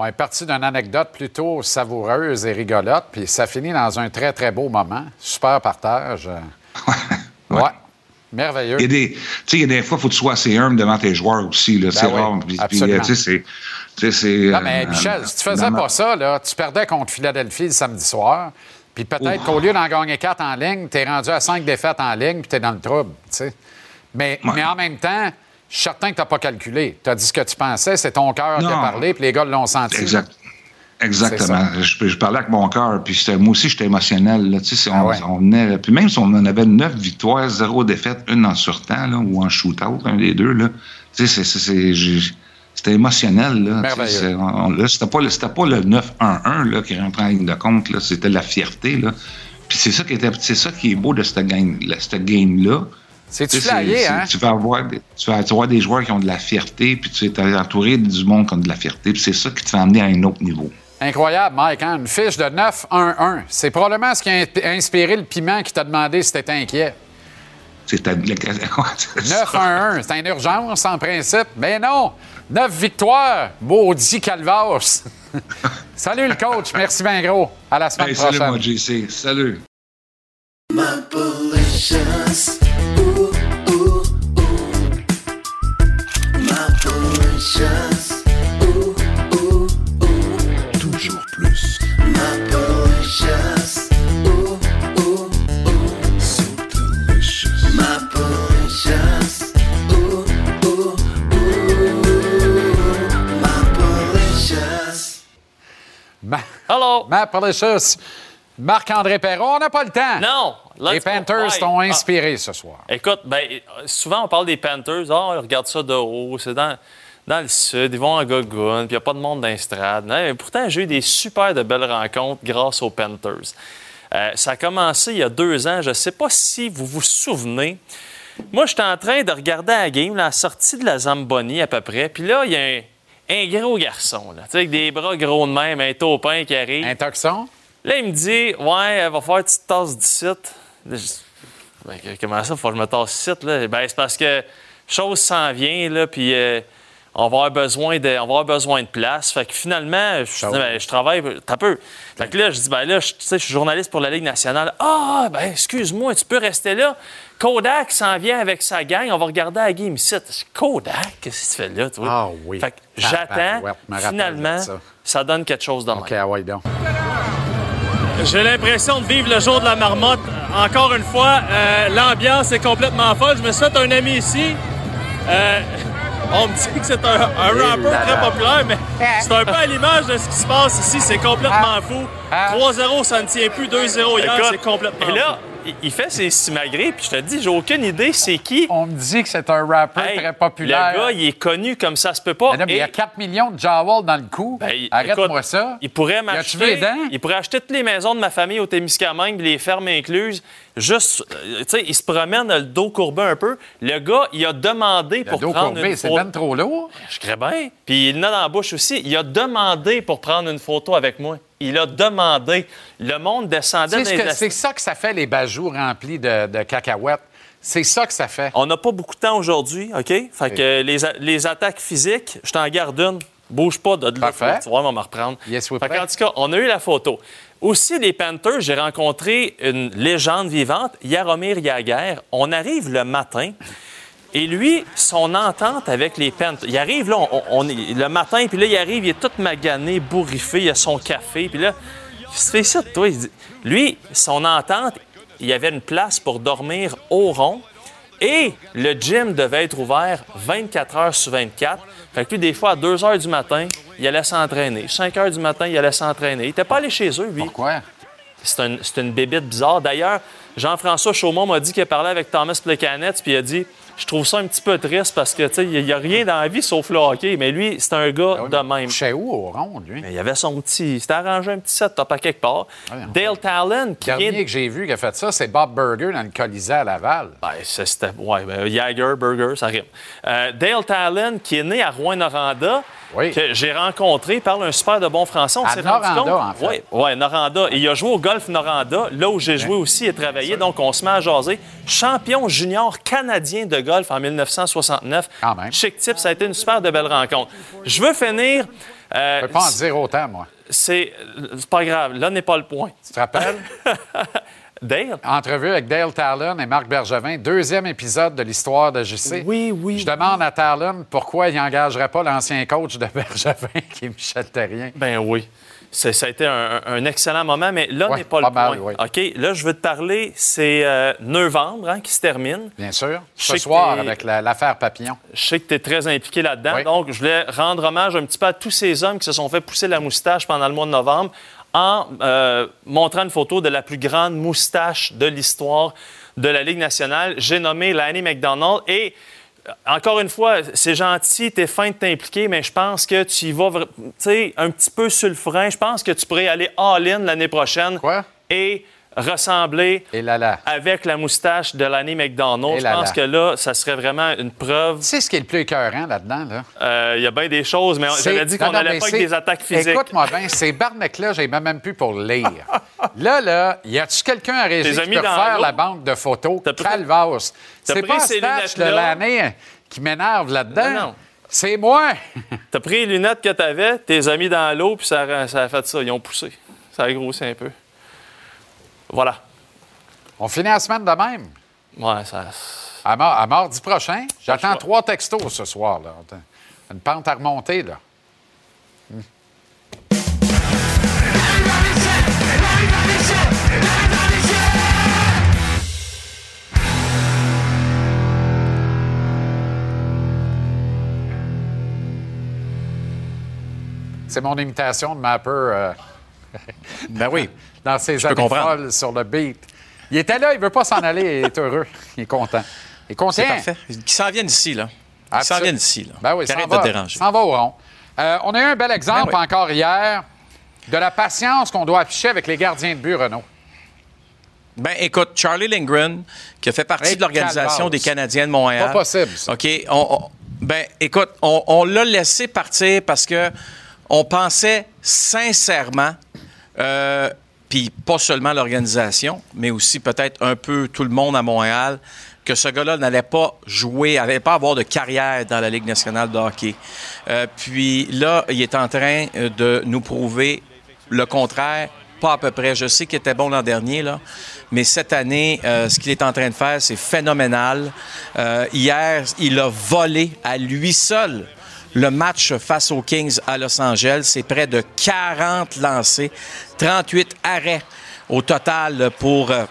On est parti d'une anecdote plutôt savoureuse et rigolote, puis ça finit dans un très, très beau moment. Super partage. *laughs* Ouais. Merveilleux. Il y a des, tu sais, il y a des fois, il faut que tu sois assez humble devant tes joueurs aussi. Là, c'est oui, rare. Puis- puis, absolument. tu sais, c'est. Non, mais euh, Michel, si tu faisais pas ça, là, tu perdais contre Philadelphie le samedi soir. Puis peut-être qu'au lieu d'en gagner quatre en ligne, tu es rendu à cinq défaites en ligne, puis tu es dans le trouble. tu sais. Mais, Ouais. mais en même temps, je suis certain que tu n'as pas calculé. Tu as dit ce que tu pensais, c'est ton cœur qui a parlé, puis les gars l'ont senti. Exact. C'est Exactement. Je, je parlais avec mon cœur, puis moi aussi, j'étais émotionnel. Là, tu sais, c'est- on, Ah ouais. on puis même si on en avait neuf victoires, zéro défaite, une en surtemps là, ou en shootout, un des deux, là, tu sais, c'est- c'est- c'est- c'était émotionnel. Là, tu sais, c'est- c'était pas, le- c'était pas le 9-1-1 là, qui rentre en ligne de compte, c'était la fierté. Là. Puis c'est ça qui était, c'est ça qui est beau de cette game, game-là. C'est-tu Tu sais, flyé, c'est- hein? Tu vas, avoir des, tu vas avoir des joueurs qui ont de la fierté, puis tu es entouré du monde qui ont de la fierté, puis c'est ça qui te fait amener à un autre niveau. Incroyable, Mike. hein? Une fiche de 9-1-1. C'est probablement ce qui a inspiré le piment qui t'a demandé si t'étais inquiet. C'est à- 9-1-1, *laughs* c'est une urgence en principe. Mais non! 9 victoires! Maudit Calvas! *laughs* Salut le coach, merci bien gros. À la semaine Hey, salut, prochaine. moi, JC. Salut. Malicious. Ooh, ooh, Ma- Hello! Marc-André Perron, on n'a pas le temps. Non! Les. Panthers t'ont Ah, inspiré ce soir. écoute, ben, souvent on parle des Panthers. Ah, regarde ça de haut, c'est dans, dans le sud, ils vont à Gogun, puis il n'y a pas de monde dans. Non, pourtant, j'ai eu des super de belles rencontres grâce aux Panthers. Euh, ça a commencé il y a deux ans. Je ne sais pas si vous vous souvenez. Moi, j'étais en train de regarder la game, la sortie de la Zamboni à peu près. Puis là, il y a un, un gros garçon, là, tu sais, avec des bras gros de même, un taupin qui arrive. Un toxon? Là, il me dit Ouais, elle va faire une petite tasse d'ici. Là, je- Ben, comment ça, faut que je me tasse ici? Là? Ben, c'est parce que chose s'en vient, là, puis euh, on, va avoir besoin de, on va avoir besoin de place. Fait que finalement, je, dis, ben, je travaille. T'as peu. Fait que là, je dis Ben là, je, tu sais, je suis journaliste pour la Ligue nationale. Ah, ben, excuse-moi, tu peux rester là. Kodak s'en vient avec sa gang. On va regarder la game ici. Kodak, qu'est-ce que tu fais là, toi? Ah oui. Fait que j'attends. Finalement, ça. ça. donne quelque chose de même. OK, ah ouais, donc. J'ai l'impression de vivre le jour de la marmotte. Encore une fois, euh, l'ambiance est complètement folle. Je me suis fait un ami ici. Euh, on me dit que c'est un, un rapper là très populaire, mais c'est un peu à l'image de ce qui se passe ici. C'est complètement fou. 3-0, ça ne tient plus. 2-0 hier, c'est complètement Et là, fou. il- fait ses simagrées, puis je te dis, j'ai aucune idée c'est qui. On me dit que c'est un rappeur Hey, très populaire. Le gars, il est connu comme ça se peut pas. Mais non, mais il y a Et- 4 millions de jowls dans le cou. Ben, Arrête-moi ça. Il pourrait m'acheter. Il pourrait acheter toutes les maisons de ma famille au Témiscamingue, les fermes incluses. Juste, euh, tu sais, il se promène le dos courbé un peu. Le gars, il a demandé Le pour dos prendre courbé, une c'est photo. ben trop lourd. Je crée bien. Puis il l'a dans la bouche aussi. Il a demandé pour prendre une photo avec moi. Il a demandé. Le monde descendait Tu sais, que- C'est ça que ça fait, les bajoux remplis de, de cacahuètes? C'est ça que ça fait. On n'a pas beaucoup de temps aujourd'hui, OK? Fait que les, les attaques physiques, je t'en garde une. Bouge pas de là. Parfait. Tu vois, on va me reprendre. Yes, Fait qu'en tout cas, on a eu la photo. Aussi, les Panthers, j'ai rencontré une légende vivante, Yaromir Yaguer. On arrive le matin. Et lui, son entente avec les Panthers, il arrive là, le matin, puis là, il arrive, il est tout magané, bourriffé, il a son café, puis là, il fait ça toi. Lui, son entente, il y avait une place pour dormir au rond, et le gym devait être ouvert 24 heures sur 24. Fait que lui, des fois, à 2 heures du matin, il allait s'entraîner. 5 heures du matin, il allait s'entraîner. Il n'était pas allé chez eux, lui. Pourquoi? C'est un- c'est une bébite bizarre. D'ailleurs, Jean-François Chaumont m'a dit qu'il a parlé avec Thomas Plekanec, puis il a dit Je trouve ça un petit peu triste parce que, tu sais, il n'y a rien dans la vie sauf le hockey. Mais lui, c'est un gars de même. Chez où, au rond, lui? Mais il avait son petit. Il s'était arrangé un petit setup à quelque part. Voyons. Dale Talon, Le dernier est. que j'ai vu qui a fait ça, c'est Bob Burger dans le Colisée à Laval. Ben, c'était. Ouais, ben, Jagger, Burger, ça rime. Euh, Dale Talon, qui est né à Rouen-Noranda, Oui. que j'ai rencontré, parle un super de bon français. On À s'est rendu Noranda, compte- en fait. Ouais, ouais, Noranda. Et il a joué au golf Noranda, là où j'ai joué aussi et travaillé. Donc, on se met à jaser. Champion junior canadien de golf en 1969. Quand même. Chic type, ça a été une super de belle rencontre. Je veux finir. euh, Je peux pas en dire autant, moi. c'est c'est pas grave, là n'est pas le point. Tu te rappelles? *laughs* Dale? Entrevue avec Dale Talon et Marc Bergevin, deuxième épisode de l'histoire de JC. Oui, oui. Je demande à Talon pourquoi il n'engagerait pas l'ancien coach de *laughs* Bergevin, qui est Michel Terrien. Ben oui. Ça a été un, un excellent moment, mais là Ouais, n'est pas, pas le mal, point. OK, là, je veux te parler, c'est euh, novembre hein, qui se termine. Bien sûr. Je Ce soir, avec la- l'affaire Papillon. Je sais que tu es très impliqué là-dedans, Oui. donc je voulais rendre hommage un petit peu à tous ces hommes qui se sont fait pousser la moustache pendant le mois de novembre en euh, montrant une photo de la plus grande moustache de l'histoire de la Ligue nationale. J'ai nommé Lanny McDonald et encore une fois, c'est gentil, t'es fin de t'impliquer, mais je pense que tu y vas vra- tu sais, un petit peu sur le frein. Je pense que tu pourrais aller all-in l'année prochaine Quoi? et ressembler Et là là. avec la moustache de Lanny McDonald. Et Je pense que là, ça serait vraiment une preuve Tu sais ce qui est le plus écœurant là-dedans, là? euh, Il y a bien des choses, mais j'avais dit qu'on n'allait pas avec des attaques physiques. Écoute-moi bien, ces barnaques-là, j'ai même plus pour lire. là, là, y a-tu quelqu'un à régie qui peut faire la banque de photos? T'as pris- Calvas. C'est pas Statch de l'année qui m'énerve là-dedans. Non. C'est moi. *laughs* T'as pris les lunettes que t'avais, tes amis dans l'eau, puis ça, a- ça a fait ça. Ils ont poussé. Ça a grossi un peu. Voilà. On finit la semaine de même? Ouais, ça. À, à mardi prochain, j'attends trois textos ce soir. Là. Une pente à remonter. Là. C'est mon imitation de Mapper euh, *laughs* Ben oui. dans ses années folles sur le beat. Il était là, il veut pas s'en aller, il est heureux. Il est content. Il est content. C'est parfait. Qu'ils s'en viennent ici, là. Ils s'en viennent ici, là. Ben oui, Qu'ils de déranger. s'en va au rond. Euh, on a eu un bel exemple Ben oui. encore hier de la patience qu'on doit afficher avec les gardiens de but, Renaud. Ben, écoute, Charlie Lindgren, qui a fait partie Hey, de l'Organisation des Canadiens de Montréal. Pas possible, ça. OK. on- on- ben, écoute, on, on l'a laissé partir parce que on pensait sincèrement, euh, puis pas seulement l'organisation, mais aussi peut-être un peu tout le monde à Montréal, que ce gars-là n'allait pas jouer, n'allait pas avoir de carrière dans la Ligue nationale de hockey. Euh, puis là, il est en train euh, de nous prouver le contraire, pas à peu près. Je sais qu'il était bon l'an dernier, là, mais cette année, euh, ce qu'il est en train de faire, c'est phénoménal. Euh, hier, il a volé à lui seul le match face aux Kings à Los Angeles. C'est près de 40 lancés, 38 arrêts au total pour... euh,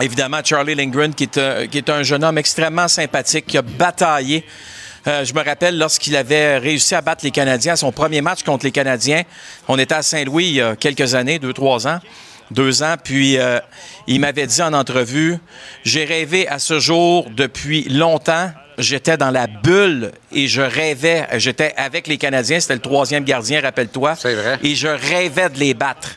Évidemment, Charlie Lindgren, qui est, est un jeune homme extrêmement sympathique, qui a bataillé. Euh, je me rappelle lorsqu'il avait réussi à battre les Canadiens son premier match contre les Canadiens. On était à Saint-Louis il y a quelques années, deux, trois ans. Deux ans, puis euh, il m'avait dit en entrevue J'ai rêvé à ce jour depuis longtemps. J'étais dans la bulle et je rêvais. J'étais avec les Canadiens, c'était le troisième gardien, rappelle-toi. C'est vrai. Et je rêvais de les battre.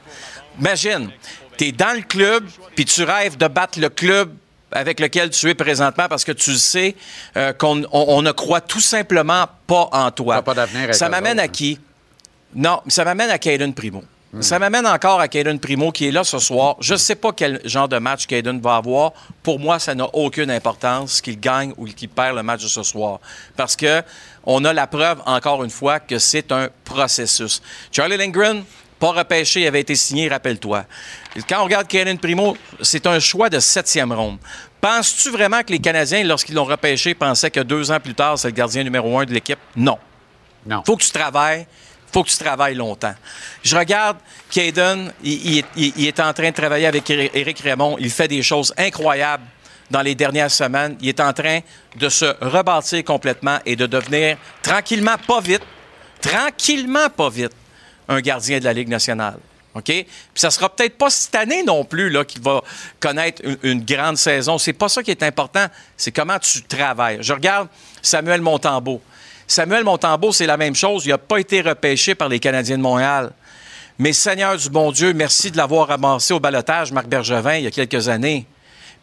Imagine, tu es dans le club, puis tu rêves de battre le club avec lequel tu es présentement parce que tu sais euh, qu'on on- on ne croit tout simplement pas en toi. Pas d'avenir avec Ça m'amène à hein. qui? Non, ça m'amène à Caden Primo. Ça m'amène encore à Caden Primo qui est là ce soir. Je ne sais pas quel genre de match Caden va avoir. Pour moi, ça n'a aucune importance qu'il gagne ou qu'il perd le match de ce soir. Parce que on a la preuve, encore une fois, que c'est un processus. Charlie Lindgren, pas repêché, il avait été signé, rappelle-toi. Quand on regarde Caden Primo, c'est un choix de septième ronde. Penses-tu vraiment que les Canadiens, lorsqu'ils l'ont repêché, pensaient que deux ans plus tard, c'est le gardien numéro un de l'équipe? Non. Non. faut que tu travailles. Faut que tu travailles longtemps. Je regarde Caden, il, est en train de travailler avec Éric Raymond. Il fait des choses incroyables dans les dernières semaines. Il est en train de se rebâtir complètement et de devenir tranquillement, pas vite, tranquillement, pas vite, un gardien de la Ligue nationale. OK? Puis ça sera peut-être pas cette année non plus qu'il va connaître une, grande saison. C'est pas ça qui est important. C'est comment tu travailles. Je regarde Samuel Montembeau. Samuel Montembeau, c'est la même chose. Il n'a pas été repêché par les Canadiens de Montréal. Mais Seigneur du bon Dieu, merci de l'avoir ramassé au balotage, Marc Bergevin, il y a quelques années.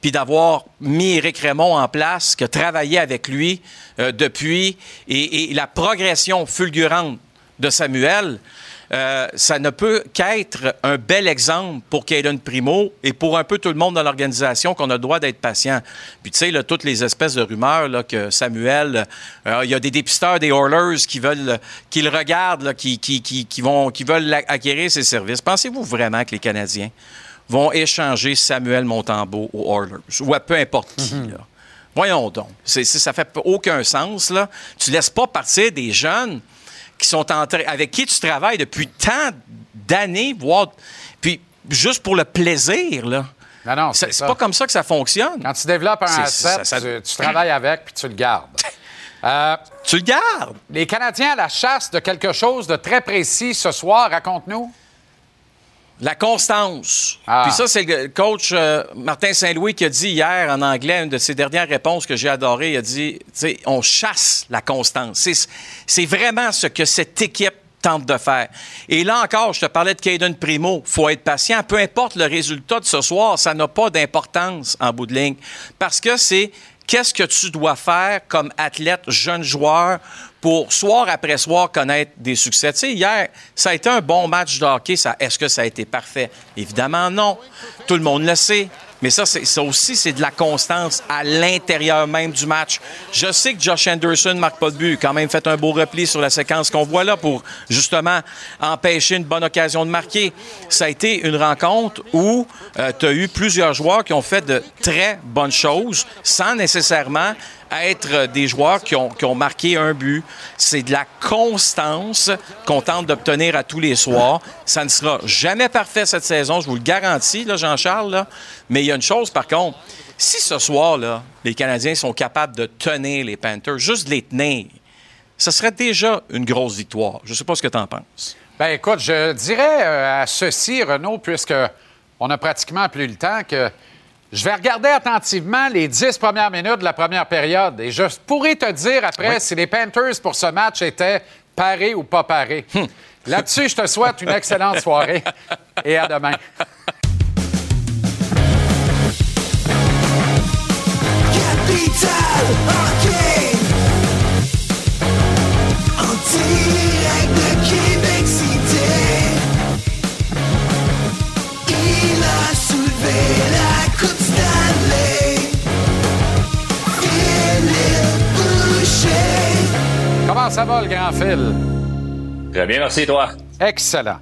Puis d'avoir mis Éric Raymond en place, qui a travaillé avec lui euh, depuis, et la progression fulgurante de Samuel, euh, ça ne peut qu'être un bel exemple pour Caden Primo et pour un peu tout le monde dans l'organisation qu'on a le droit d'être patient. Puis tu sais, là, toutes les espèces de rumeurs là, que Samuel, euh, il y a des dépisteurs des Oilers qui veulent, qui le regardent, là, qui, qui, qui, qui vont, qui veulent acquérir ses services. Pensez-vous vraiment que les Canadiens vont échanger Samuel Montembeau aux Oilers ou à peu importe qui? là? Voyons donc. Ça fait aucun sens. Là. Tu laisses pas partir des jeunes qui sont en avec qui tu travailles depuis tant d'années, voire puis juste pour le plaisir. Là. Non, non, C'est, pas comme ça que ça fonctionne. Quand tu développes un asset, ça- ça- tu, tu travailles avec puis tu le gardes. Euh, *laughs* Tu le gardes. les Canadiens à la chasse de quelque chose de très précis ce soir, raconte-nous. La constance. Ah. Puis ça, c'est le coach euh, Martin Saint-Louis qui a dit hier en anglais, une de ses dernières réponses que j'ai adorées, il a dit, tu sais, on chasse la constance. C'est, c'est vraiment ce que cette équipe tente de faire. Et là encore, je te parlais de Caden Primo. faut être patient. Peu importe le résultat de ce soir, ça n'a pas d'importance en bout de ligne. Parce que c'est qu'est-ce que tu dois faire comme athlète, jeune joueur, pour soir après soir connaître des succès. Tu sais, hier, ça a été un bon match de hockey. Est-ce que ça a été parfait? Évidemment, non. Tout le monde le sait. Mais ça, aussi, c'est de la constance à l'intérieur même du match. Je sais que Josh Anderson ne marque pas de but. Quand même fait un beau repli sur la séquence qu'on voit là pour justement empêcher une bonne occasion de marquer. Ça a été une rencontre où tu as eu plusieurs joueurs qui ont fait de très bonnes choses sans nécessairement être euh, des joueurs qui ont, qui ont marqué un but. C'est de la constance qu'on tente d'obtenir à tous les soirs. Ça ne sera jamais parfait cette saison, je vous le garantis, Jean-Charles. Là. Mais il y a une chose, par contre. Si ce soir-là, les Canadiens sont capables de tenir les Panthers, juste de les tenir, ce serait déjà une grosse victoire. Je ne sais pas ce que tu en penses. Ben écoute, je dirais euh, à ceci, Renaud, puisque on a pratiquement plus le temps, que je vais regarder attentivement les dix premières minutes de la première période et je pourrais te dire après si les Panthers pour ce match étaient parés ou pas parés. Là-dessus, je te souhaite une excellente soirée et à demain. Ça va, le grand fil? Très bien, merci toi. Excellent.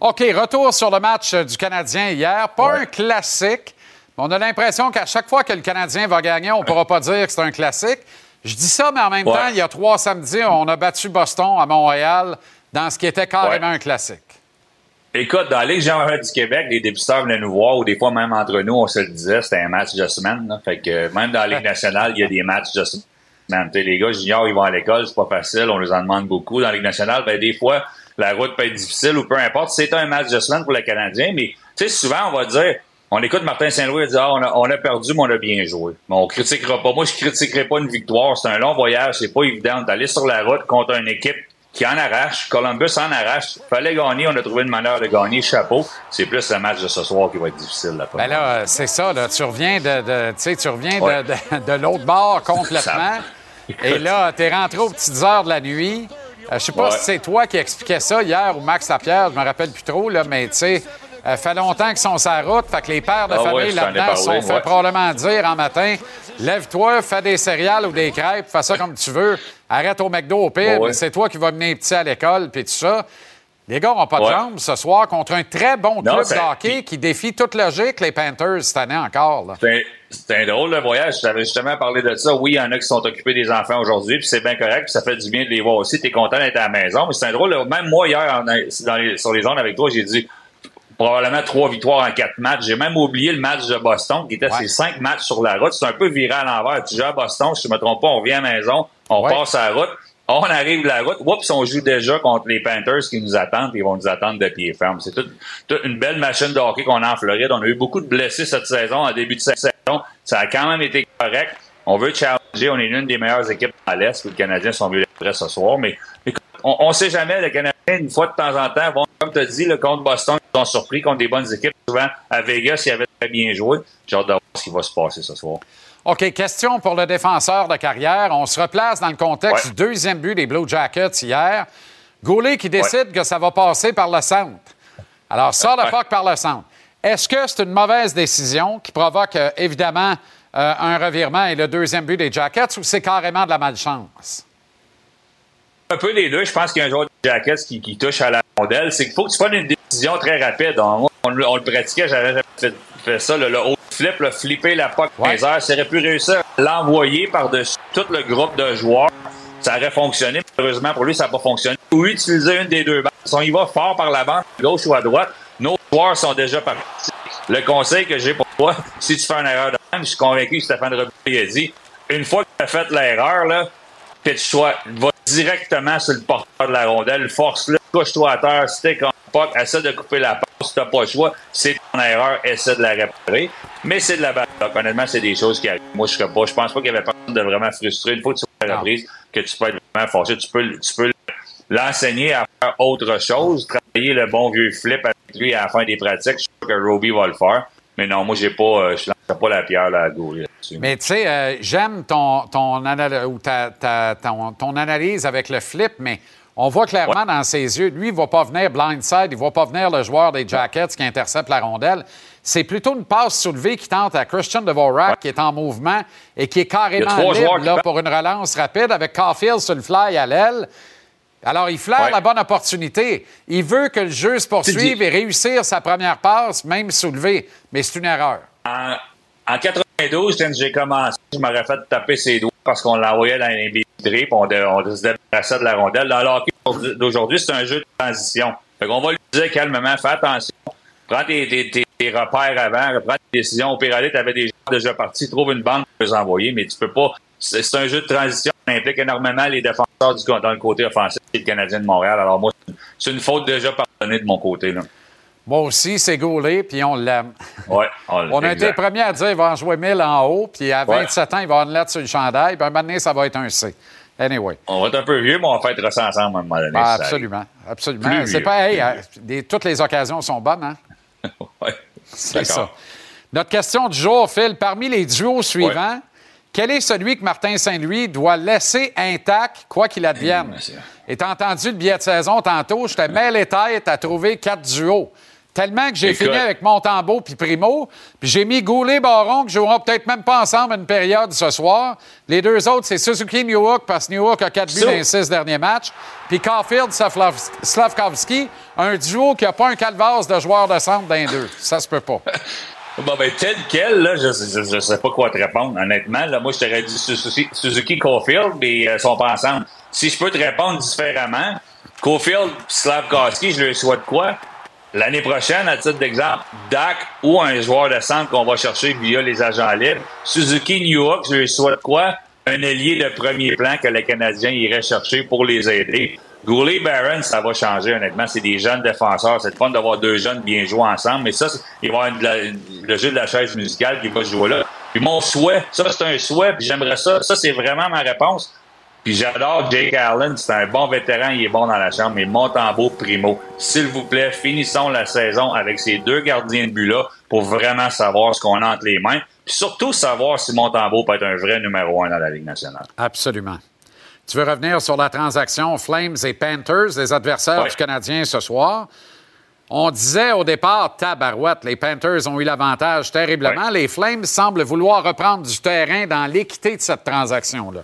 OK, retour sur le match du Canadien hier. Pas un classique. On a l'impression qu'à chaque fois que le Canadien va gagner, on ne pourra pas dire que c'est un classique. Je dis ça, mais en même Ouais. temps, il y a trois samedis, on a battu Boston à Montréal dans ce qui était carrément un classique. Écoute, dans la Ligue générale du Québec, les dépisteurs venaient nous voir, ou des fois même entre nous, on se le disait, c'était un match de semaine. là. Fait que même dans la Ligue nationale, il y a des matchs de semaine. Les gars juniors, ils vont à l'école, c'est pas facile, on les en demande beaucoup. Dans la Ligue nationale, ben, des fois, la route peut être difficile ou peu importe. C'est un match de semaine pour le Canadien, mais souvent, on va dire, on écoute Martin Saint-Louis dit ah, on, a, on a perdu, mais on a bien joué. Mais on critiquera pas. Moi, je critiquerai pas une victoire. C'est un long voyage, c'est pas évident d'aller sur la route contre une équipe qui en arrache. Columbus en arrache. Fallait gagner, on a trouvé une manière de gagner. Chapeau. C'est plus le match de ce soir qui va être difficile. Là, Ben là, c'est ça, là, tu reviens de, de- tu reviens de- Ouais. de, de l'autre bord complètement. Et là, tu es rentré aux petites heures de la nuit. Euh, je sais pas Ouais. si c'est toi qui expliquais ça hier ou Max Lapierre, je me rappelle plus trop, là, mais tu sais, euh, fait longtemps qu'ils sont sur la route, fait que les pères de Ah famille là-dedans sont fait ouais. probablement dire en matin lève-toi, fais des céréales ou des crêpes, fais ça comme tu veux, arrête au McDo au pire, Ouais, c'est toi qui vas mener les petits à l'école, puis tout ça. Les gars n'ont pas de Ouais. jambes ce soir contre un très bon club de hockey qui défie toute logique, les Panthers, cette année encore. C'est un- drôle de voyage. Je t'avais justement parlé de ça. Oui, il y en a qui sont occupés des enfants aujourd'hui, puis c'est bien correct, puis ça fait du bien de les voir aussi. T'es content d'être à la maison, mais c'est un drôle. Même moi, hier, en- dans les- sur les ondes avec toi, j'ai dit probablement trois victoires en quatre matchs. J'ai même oublié le match de Boston, qui était Ouais. ces cinq matchs sur la route. C'est un peu viré à l'envers. Tu joues à Boston, si je me trompe pas, on vient à la maison, on Ouais. passe à la route. On arrive de la route, oups, on joue déjà contre les Panthers qui nous attendent, puis ils vont nous attendre de pied ferme. C'est toute, toute une belle machine de hockey qu'on a en Floride. On a eu beaucoup de blessés cette saison, en début de saison. Ça a quand même été correct. On veut challenger. On est l'une des meilleures équipes à l'Est. Les Canadiens sont mieux prêts ce soir. Mais écoute, on ne sait jamais. Les Canadiens, une fois de temps en temps, vont, comme tu as dit, le contre Boston, ils sont surpris contre des bonnes équipes. Souvent, à Vegas, ils avaient très bien joué. J'ai hâte de voir ce qui va se passer ce soir. OK, question pour le défenseur de carrière. On se replace dans le contexte Ouais. du deuxième but des Blue Jackets hier. Goulet qui décide que ça va passer par le centre. Alors, sort le puck par le centre. Est-ce que c'est une mauvaise décision qui provoque, euh, évidemment, euh, un revirement et le deuxième but des Jackets ou c'est carrément de la malchance? un peu les deux. Je pense qu'il y a un joueur de Jackets qui, qui touche à la rondelle. C'est qu'il faut que tu prennes une décision très rapide. On, on le- on le pratiquait, j'avais jamais fait, fait ça. Le, le haut flip, le flipper la puck dans les airs. Ça aurait pu réussir à l'envoyer par-dessus tout le groupe de joueurs. Ça aurait fonctionné. Malheureusement, pour lui, ça n'a pas fonctionné. Ou utiliser une des deux bandes. Si on y va fort par la bande, à gauche ou à droite, nos joueurs sont déjà partis. Le conseil que j'ai pour toi, *laughs* si tu fais une erreur de même, je suis convaincu que Stéphane Robillard a dit, une fois que tu as fait l'erreur, là, pitch-toi, va directement sur le porteur de la rondelle, force-le, couche-toi à terre, stick en puck, essaie de couper la passe, si t'as pas le choix, c'est ton erreur, essaie de la réparer. Mais c'est de la balle. Honnêtement, c'est des choses qui arrivent. Moi, je serais pas, je pense pas qu'il y avait personne de vraiment frustré. Une fois que tu fais la reprise, que tu peux être vraiment fâché, tu peux, tu peux l'enseigner à faire autre chose, travailler le bon vieux flip avec lui à la fin des pratiques. Je suis sûr que Roby va le faire. Mais non, moi, j'ai pas, euh, je lance pas la pierre là, à Goulet là-dessus. Mais tu sais, euh, j'aime ton, ton, anal- ou ta, ta- ton, ton analyse avec le flip, mais on voit clairement dans ses yeux, lui, il ne va pas venir blindside, il ne va pas venir le joueur des Jackets qui intercepte la rondelle. C'est plutôt une passe soulevée qui tente à Christian Dvorak, qui est en mouvement et qui est carrément libre là, pour une relance rapide avec Caulfield sur le fly à l'aile. Alors, il flaire Ouais. la bonne opportunité. Il veut que le jeu se poursuive et réussir sa première passe, même soulevée. Mais c'est une erreur. En, en 92, quand j'ai commencé, je m'aurais fait taper ses doigts parce qu'on l'envoyait dans les vitrées puis on, on se débarrassait de la rondelle. Dans le hockey d'aujourd'hui, c'est un jeu de transition. Fait qu'on va lui dire calmement, fais attention, prends tes, tes- tes- repères avant, prends tes décisions. Au pire aller, t'avais des gens déjà partis, trouve une bande pour les envoyer, mais tu peux pas. C'est c'est un jeu de transition. Ça implique énormément les défenseurs du, dans le côté offensif et le Canadien de Montréal. Alors moi, c'est une faute déjà pardonnée de mon côté. Là. Moi aussi, c'est gaulé, puis on l'aime. Ouais, On *laughs* a été les premiers à dire qu'il va en jouer 1000 en haut, puis à Ouais. 27 ans, il va avoir une lettre sur le chandail, puis un moment donné, ça va être un C. Anyway. On va être un peu vieux, mais on va faire ça ensemble à un moment donné. Ah, absolument. Absolument. C'est pas, hey, euh, des- toutes les occasions sont bonnes, hein? *laughs* Ouais. C'est ça. Notre question du jour, Phil, parmi les duos suivants, quel est celui que Martin Saint-Louis doit laisser intact, quoi qu'il advienne? t'as entendu le billet de saison tantôt, je te mets les têtes à trouver quatre duos. Tellement que j'ai Écoute. fini avec Montembeau puis Primo, puis j'ai mis Goulet-Baron, que joueront peut-être même pas ensemble une période ce soir. Les deux autres, c'est Suzuki-Newhook, parce que Newhook a quatre buts Ça. dans les six derniers matchs. Puis Caulfield-Slavkovski, un duo qui n'a pas un calvasse de joueurs de centre les deux. Ça se peut pas. *laughs* Bon, ben, tel quel, là, je, je, je sais pas quoi te répondre, honnêtement. Là, moi, je t'aurais dit Suzuki, Suzuki Caulfield, mais ils sont pas ensemble. Si je peux te répondre différemment, Caulfield Slavkowski, je leur souhaite quoi? L'année prochaine, à titre d'exemple, Dak ou un joueur de centre qu'on va chercher via les agents libres. Suzuki New York, je souhaite quoi? Un ailier de premier plan que les Canadiens iraient chercher pour les aider. Goulet Barron, ça va changer, honnêtement. C'est des jeunes défenseurs. C'est fun d'avoir deux jeunes bien joués ensemble. Mais ça, il va y avoir le jeu de la chaise musicale qui va jouer là. Puis mon souhait, ça, c'est un souhait, puis j'aimerais ça. Ça, c'est vraiment ma réponse. Puis j'adore Jake Allen, c'est un bon vétéran, il est bon dans la chambre, mais Montembeau primo. S'il vous plaît, finissons la saison avec ces deux gardiens de but-là pour vraiment savoir ce qu'on a entre les mains. Puis surtout savoir si Montembeau peut être un vrai numéro un dans la Ligue nationale. Absolument. Tu veux revenir sur la transaction Flames et Panthers, les adversaires du Canadien ce soir? On disait au départ, tabarouette, les Panthers ont eu l'avantage terriblement. Les Flames semblent vouloir reprendre du terrain dans l'équité de cette transaction-là.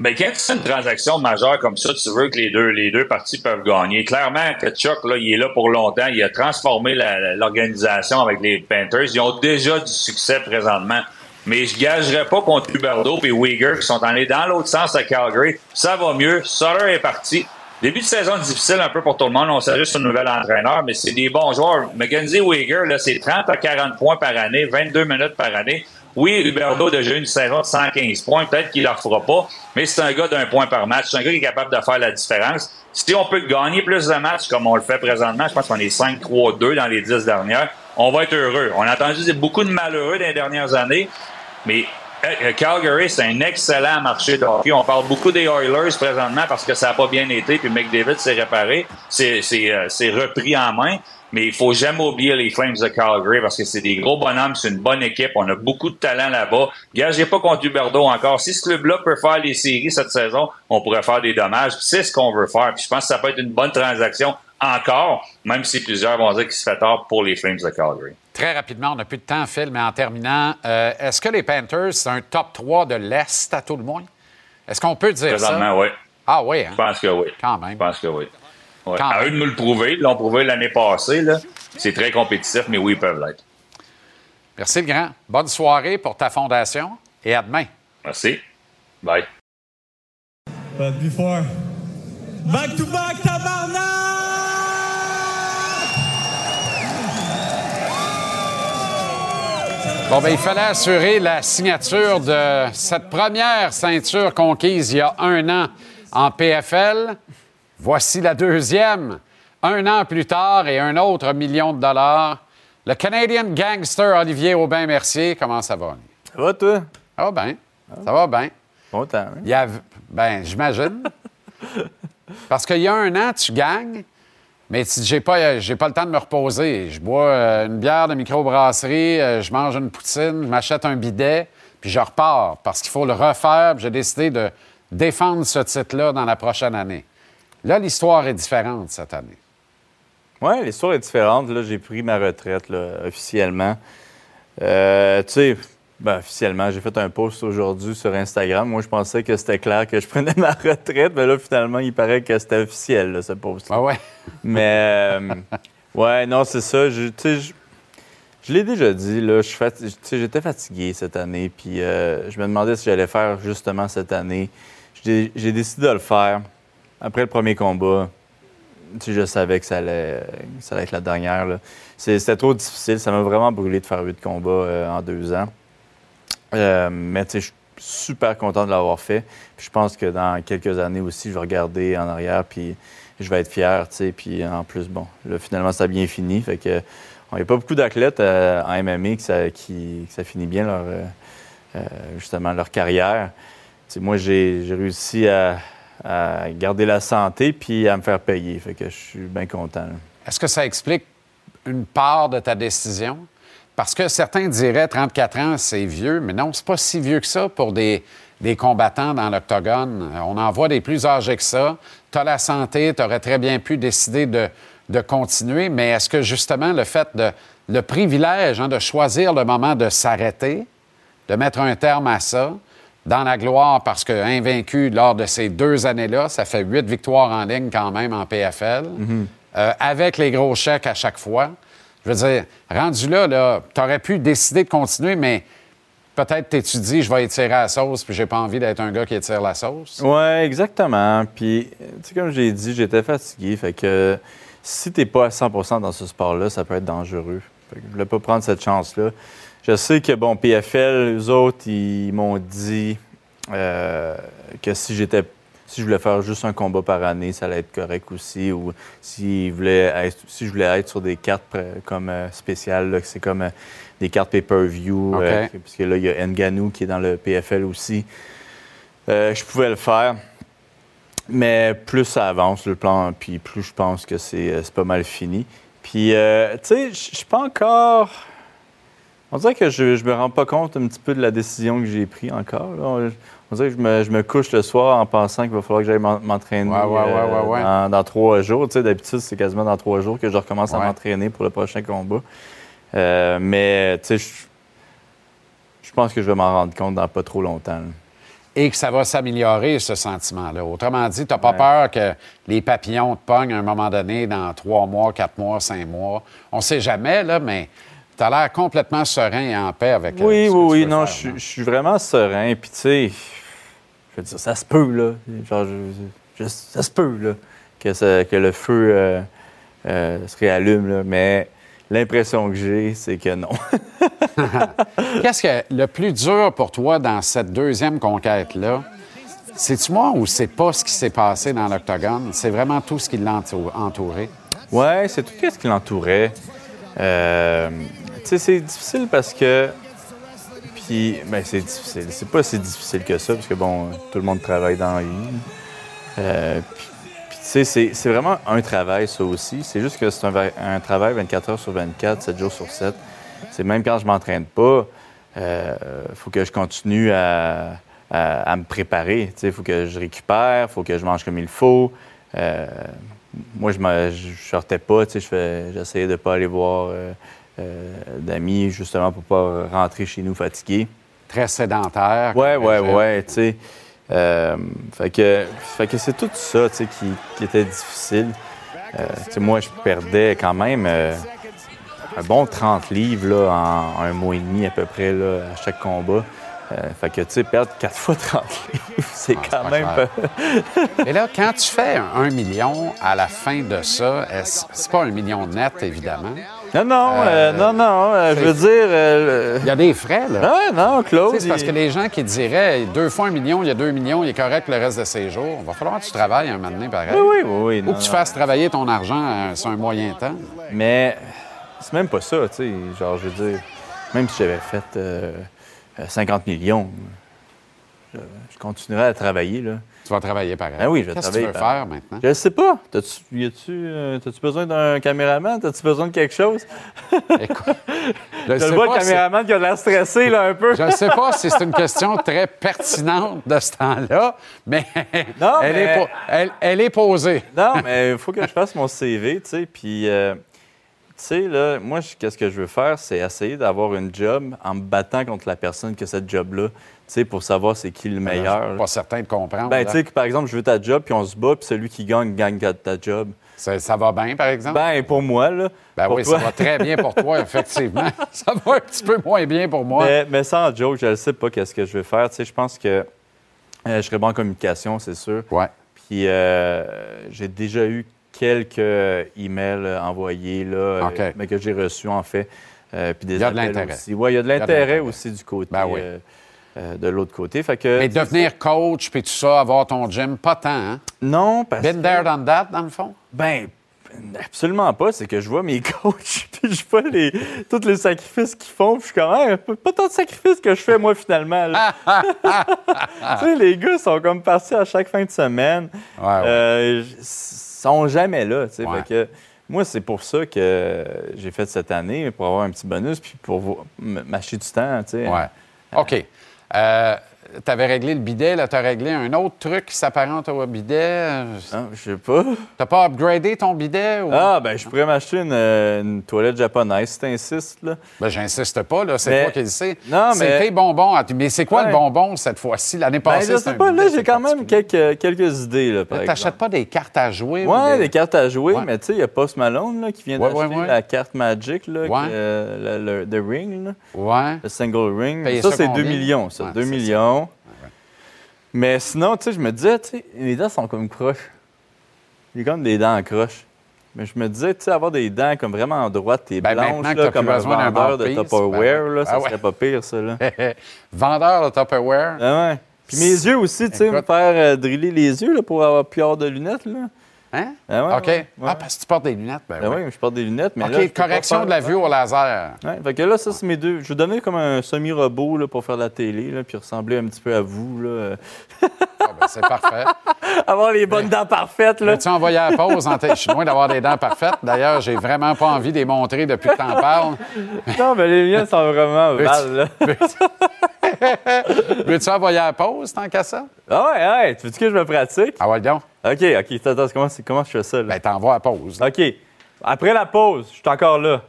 Mais quand tu fais une transaction majeure comme ça, tu veux que les deux, les deux parties peuvent gagner. Clairement, que Chuck, là, il est là pour longtemps. Il a transformé l'organisation avec les Panthers. Ils ont déjà du succès présentement. Mais je gagerais pas contre Huberdeau et Uyghur qui sont allés dans l'autre sens à Calgary. Ça va mieux. Sutter est parti. Début de saison difficile un peu pour tout le monde. On sur un nouvel entraîneur, mais c'est des bons joueurs. Mackenzie Uyghur, là, c'est 30 à 40 points par année, 22 minutes par année. Oui, Huberdeau a déjà une de 115 points. Peut-être qu'il ne le refera pas, mais c'est un gars d'un point par match. C'est un gars qui est capable de faire la différence. Si on peut gagner plus de matchs comme on le fait présentement, je pense qu'on est 5-3-2 dans les 10 dernières, on va être heureux. On a entendu beaucoup de malheureux dans les dernières années, mais euh, Calgary, c'est un excellent marché de hockey. On parle beaucoup des Oilers présentement parce que ça n'a pas bien été, puis McDavid s'est réparé, c'est, euh, repris en main. Mais il faut jamais oublier les Flames de Calgary parce que c'est des gros bonhommes, c'est une bonne équipe, on a beaucoup de talent là-bas. Gagez pas contre Huberdeau encore. Si ce club-là peut faire les séries cette saison, on pourrait faire des dommages. C'est ce qu'on veut faire. Puis je pense que ça peut être une bonne transaction encore, même si plusieurs vont dire qu'il se fait tard pour les Flames de Calgary. Très rapidement, on n'a plus de temps, Phil, mais en terminant, euh, est-ce que les Panthers, c'est un top 3 de l'Est à tout le moins? Est-ce qu'on peut dire ça? Présentement, oui. Ah oui, hein? Je pense que oui. Quand même. Je pense que oui. Ouais. À eux de nous le prouver. Ils l'ont prouvé l'année passée. C'est très compétitif, mais oui, ils peuvent l'être. Merci, le grand. Bonne soirée pour ta fondation et à demain. Merci. Bye. But before, back to back, tabarnak! Bon, ben, il fallait assurer la signature de cette première ceinture conquise il y a un an en PFL. Voici la deuxième. Un an plus tard et un autre million de dollars. Le Canadian gangster Olivier Aubin-Mercier, comment ça va? Ça va, toi? Ça va bien. Ça va bien. Bon temps, hein? Il y a... Ben, j'imagine. *laughs* Parce qu'il y a un an, tu gagnes, mais tu j'ai pas, j'ai pas le temps de me reposer. Je bois euh, une bière de microbrasserie, euh, je mange une poutine, je m'achète un bidet, puis je repars parce qu'il faut le refaire. J'ai décidé de défendre ce titre-là dans la prochaine année. Là, l'histoire est différente cette année. Oui, l'histoire est différente. Là, j'ai pris ma retraite là, officiellement. Euh, tu sais, ben, officiellement, j'ai fait un post aujourd'hui sur Instagram. Moi, je pensais que c'était clair que je prenais ma retraite, mais là, finalement, il paraît que c'était officiel, là, ce post. Ah ouais? Mais, euh, *laughs* ouais, non, c'est ça. Je, tu sais, je, je l'ai déjà dit, là, je j'étais fatigué cette année, puis euh, je me demandais si j'allais faire justement cette année. J'ai décidé de le faire. Après le premier combat, tu je savais que ça allait, ça allait être la dernière. C'était trop difficile. Ça m'a vraiment brûlé de faire huit combats euh, en deux ans. Euh, mais je suis super content de l'avoir fait. Je pense que dans quelques années aussi, je vais regarder en arrière, puis je vais être fier. Puis en plus, bon, là, finalement, ça a bien fini. Fait que il n'y a pas beaucoup d'athlètes euh, en MMA qui, que ça finit bien leur, justement leur carrière. Moi, j'ai réussi à, à garder la santé puis à me faire payer. Fait que je suis bien content. Est-ce que ça explique une part de ta décision? Parce que certains diraient 34 ans, c'est vieux, mais non, c'est pas si vieux que ça pour des, des combattants dans l'octogone. On en voit des plus âgés que ça. Tu as la santé, tu aurais très bien pu décider de, de continuer, mais est-ce que justement le fait de le privilège hein, de choisir le moment de s'arrêter, de mettre un terme à ça, dans la gloire, parce que invaincu lors de ces deux années-là, ça fait huit victoires en ligne quand même en PFL, euh, avec les gros chèques à chaque fois. Je veux dire, rendu là, là tu aurais pu décider de continuer, mais peut-être t'étudies, je vais étirer la sauce, puis j'ai pas envie d'être un gars qui étire la sauce. Ouais, exactement. Puis, tu sais, comme j'ai dit, j'étais fatigué. Fait que si tu n'es pas à 100% dans ce sport-là, ça peut être dangereux. Fait que je voulais pas prendre cette chance-là. Je sais que, bon, PFL, eux autres, ils m'ont dit euh, que si j'étais si je voulais faire juste un combat par année, ça allait être correct aussi. Ou si, être, si je voulais être sur des cartes comme euh, spéciales, c'est comme euh, des cartes pay-per-view, euh, parce que là, il y a Nganou qui est dans le PFL aussi. Euh, je pouvais le faire. Mais plus ça avance, le plan, puis plus je pense que c'est pas mal fini. Puis, euh, tu sais, je je suis pas encore. On dirait que je, je me rends pas compte un petit peu de la décision que j'ai prise encore. là. On, dirait que je me, je me couche le soir en pensant qu'il va falloir que j'aille m'en- m'entraîner Ouais, ouais, ouais, euh. Dans, dans trois jours. Tu sais, d'habitude, c'est quasiment dans trois jours que je recommence à m'entraîner pour le prochain combat. Euh, mais, tu sais, je, je pense que je vais m'en rendre compte dans pas trop longtemps. là. Et que ça va s'améliorer, ce sentiment-là. Autrement dit, tu n'as pas peur que les papillons te pognent à un moment donné dans trois mois, quatre mois, cinq mois. On ne sait jamais, là, mais tu as l'air complètement serein et en paix avec euh, Oui, que oui, tu oui. Non, faire, je suis- je suis vraiment serein. Puis, tu sais, je veux dire, ça se peut, là. Genre, je- je- ça se peut, là, que, ça- que le feu euh, euh, se réallume, là. Mais l'impression que j'ai, c'est que non. *laughs* Qu'est-ce que le plus dur pour toi dans cette deuxième conquête-là? C'est-tu moi ou c'est pas ce qui s'est passé dans l'octogone? C'est vraiment tout ce qui l'a entou- entouré? Ouais, c'est tout ce qui l'entourait. Euh, c'est difficile parce que. Puis, ben, c'est difficile. C'est pas si difficile que ça, parce que, bon, tout le monde travaille dans la vie. Euh, tu sais, c'est- vraiment un travail, ça aussi. C'est juste que c'est un, va- un travail 24 heures sur 24, 7 jours sur 7. C'est même quand je m'entraîne pas, il faut que je continue à, à- me préparer. Il faut que je récupère, faut que je mange comme il faut. Euh, moi, je ne sortais pas. J'essayais de ne pas aller voir euh, euh, d'amis, justement, pour pas rentrer chez nous fatigué. Très sédentaire. Ouais, ouais, régime. ouais, tu sais. Euh, fait que, fait que c'est tout ça, tu sais, qui, qui était difficile. Euh, tu sais, moi, je perdais quand même euh, un bon 30 livres là, en un mois et demi à peu près là, à chaque combat. Euh, fait que, tu sais, perdre 4 fois 30 livres, c'est quand Ah, pas même... Et *laughs* là, quand tu fais un, million à la fin de ça, c'est pas un million net, évidemment. Non, non, euh, non, non, euh, je veux dire... euh, Il y a des frais, là. Ah, non, Claude... C'est parce que les gens qui diraient deux fois un million, il y a deux millions, il est correct le reste de ses jours. Il va falloir que tu travailles un moment donné, pareil. Oui, oui, oui, oui, Ou non, que tu non. fasses travailler ton argent euh, sur un moyen temps. Mais c'est même pas ça, tu sais. Genre, je veux dire, même si j'avais fait euh, euh, 50 millions, je, je continuerais à travailler, là. Tu vas travailler pareil. Ah oui, je vais Qu'est-ce que tu veux faire maintenant? Je sais pas. T'as-tu, euh, t'as-tu besoin d'un caméraman? T'as-tu besoin de quelque chose? *laughs* Écoute, Je sais le vois, pas le caméraman qui a l'air stressé, là, un peu. Je ne sais pas si c'est une question très pertinente de ce temps-là, mais, Non, elle, mais- Est po- elle- elle est posée. Non, mais il faut que je fasse mon CV, tu sais. Puis, euh, sais, là, moi, qu'est-ce que je veux faire, c'est essayer d'avoir une job en me battant contre la personne qui a cette job-là, tu sais, pour savoir c'est qui le meilleur. Je suis pas certain de comprendre. Ben, tu sais, que, par exemple, je veux ta job, puis on se bat, puis celui qui gagne, gagne ta- ta job. ça, ça va bien, par exemple? Ben, pour moi, là. Ben pour oui, toi. ça va très bien pour toi, *laughs* effectivement. ça va un petit peu moins bien pour moi. Mais, mais sans joke, je ne sais pas qu'est-ce que je vais faire. Tu sais, je pense que euh, je serais bon en communication, c'est sûr. Ouais. Puis euh, j'ai déjà eu quelques emails euh, envoyés, là, euh, mais que j'ai reçus, en fait. Euh, puis des Il y a de l'intérêt. Oui, il y a de l'intérêt aussi du côté. Ben oui. euh, euh, de l'autre côté. Fait que, Mais devenir coach puis tout ça, avoir ton gym, pas tant, hein? Non, parce Been there, done that, dans le fond? Ben, absolument pas. C'est que je vois mes *laughs* coachs, puis je vois les, tous les sacrifices qu'ils font, puis je suis comme, Hey, pas tant de sacrifices que je fais, moi, finalement. *laughs* tu sais, les gars sont comme partis à chaque fin de semaine. Ouais, ouais. Euh, sont jamais là. Ouais. Fait que moi, c'est pour ça que j'ai fait cette année, pour avoir un petit bonus, puis pour m'acheter du temps. Ouais. OK. Euh, tu avais réglé le bidet, là, tu as réglé un autre truc qui s'apparente au bidet. Ah, je sais pas. T'as pas upgradé ton bidet? Ou... Ah, ben, je pourrais m'acheter une, euh, une toilette japonaise, si t'insistes, là. Ben, j'insiste pas, là, c'est Mais- toi qui le sais. Non, C'est mais- bonbons. à- Mais c'est quoi Ouais. le bonbon cette fois-ci? L'année Ben, passée, je c'était sais un pas, là, j'ai quand même quelques, quelques idées, là, par Là. T'achètes pas des cartes à jouer? ou Ouais, des- des cartes à jouer, Ouais. mais tu sais, il y a Post Malone là, qui vient Ouais, d'acheter la carte Magic, là, qui, euh, le, le- the Ring, là, Ouais. le single ring. Ça, c'est 2 combien? millions, ça. Ouais, 2 c'est ça. millions. Mais sinon, tu sais, je me disais, tu sais, les dents sont comme croches. J'ai comme des dents en croche. Mais je me disais, tu sais, avoir des dents comme vraiment droites et Ben, blanches, là, comme un vendeur de Tupperware, ben, là, ça ah ouais. serait pas pire, ça. Là. *laughs* Vendeur de Tupperware. Ah ouais. Puis mes yeux aussi, tu sais, me faire euh, driller les yeux là, pour avoir plus hors de lunettes. Là. Hein? Ah ouais, OK. ouais, ouais. Ah, parce que tu portes des lunettes. Ben, Ben oui. oui, je porte des lunettes, mais OK, là, correction faire- de la vue au laser. Ouais, fait que là, ça, c'est mes deux. Je vais donner comme un semi-robot là, pour faire de la télé, là, puis ressembler un petit peu à vous. Là. Ah, ben, c'est parfait. *laughs* avoir les bonnes dents parfaites. Là. Veux-tu envoyer à la pause? en tête? Je suis loin d'avoir des dents parfaites. D'ailleurs, j'ai vraiment pas envie de les montrer depuis que t'en parles. *laughs* non, mais les miennes sont vraiment mal. Là. *laughs* Veux-tu envoyer à la pause tant qu'à ça? Ah ouais, ouais. Tu veux que je me pratique? Ah ouais, donc. OK, OK. Attends, comment, comment je fais ça? Là? Ben, t'envoies à pause. OK. Après la pause, je suis encore là.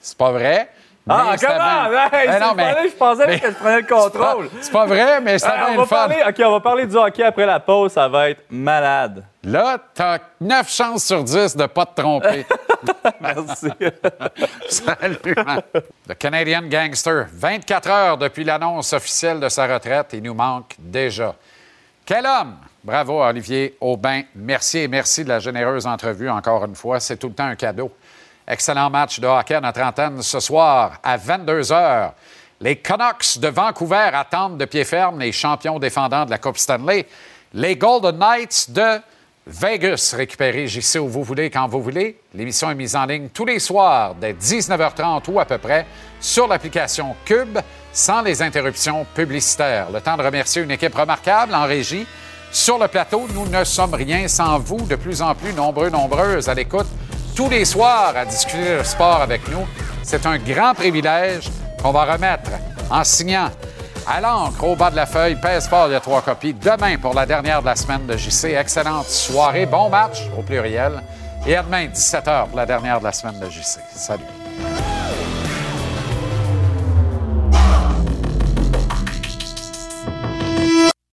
C'est pas vrai? Ah, comment? Ben c'est non, mais- je pensais mais- que je prenais le *laughs* contrôle. C'est pas vrai, mais ça va être parler, OK, on va parler du hockey après la pause. Ça va être malade. Là, t'as 9 chances sur 10 de pas te tromper. *laughs* Merci. *laughs* Salut. Le Canadian Gangster, 24 heures depuis l'annonce officielle de sa retraite, il nous manque déjà. Quel homme! Bravo Olivier Aubin. Merci et merci de la généreuse entrevue encore une fois. C'est tout le temps un cadeau. Excellent match de hockey à notre antenne ce soir à 22 heures. Les Canucks de Vancouver attendent de pied ferme les champions défendants de la Coupe Stanley. Les Golden Knights de Vegas, récupérez JC où vous voulez, quand vous voulez. L'émission est mise en ligne tous les soirs dès 19h30 ou à peu près sur l'application Cube sans les interruptions publicitaires. Le temps de remercier une équipe remarquable en régie. Sur le plateau, nous ne sommes rien sans vous, de plus en plus nombreux, nombreuses à l'écoute tous les soirs à discuter le sport avec nous. C'est un grand privilège qu'on va remettre en signant à l'encre au bas de la feuille. Pèse fort, a trois copies. Demain pour la dernière de la semaine de JC. Excellente soirée, bon match au pluriel. Et à demain, 17h pour la dernière de la semaine de JC. Salut.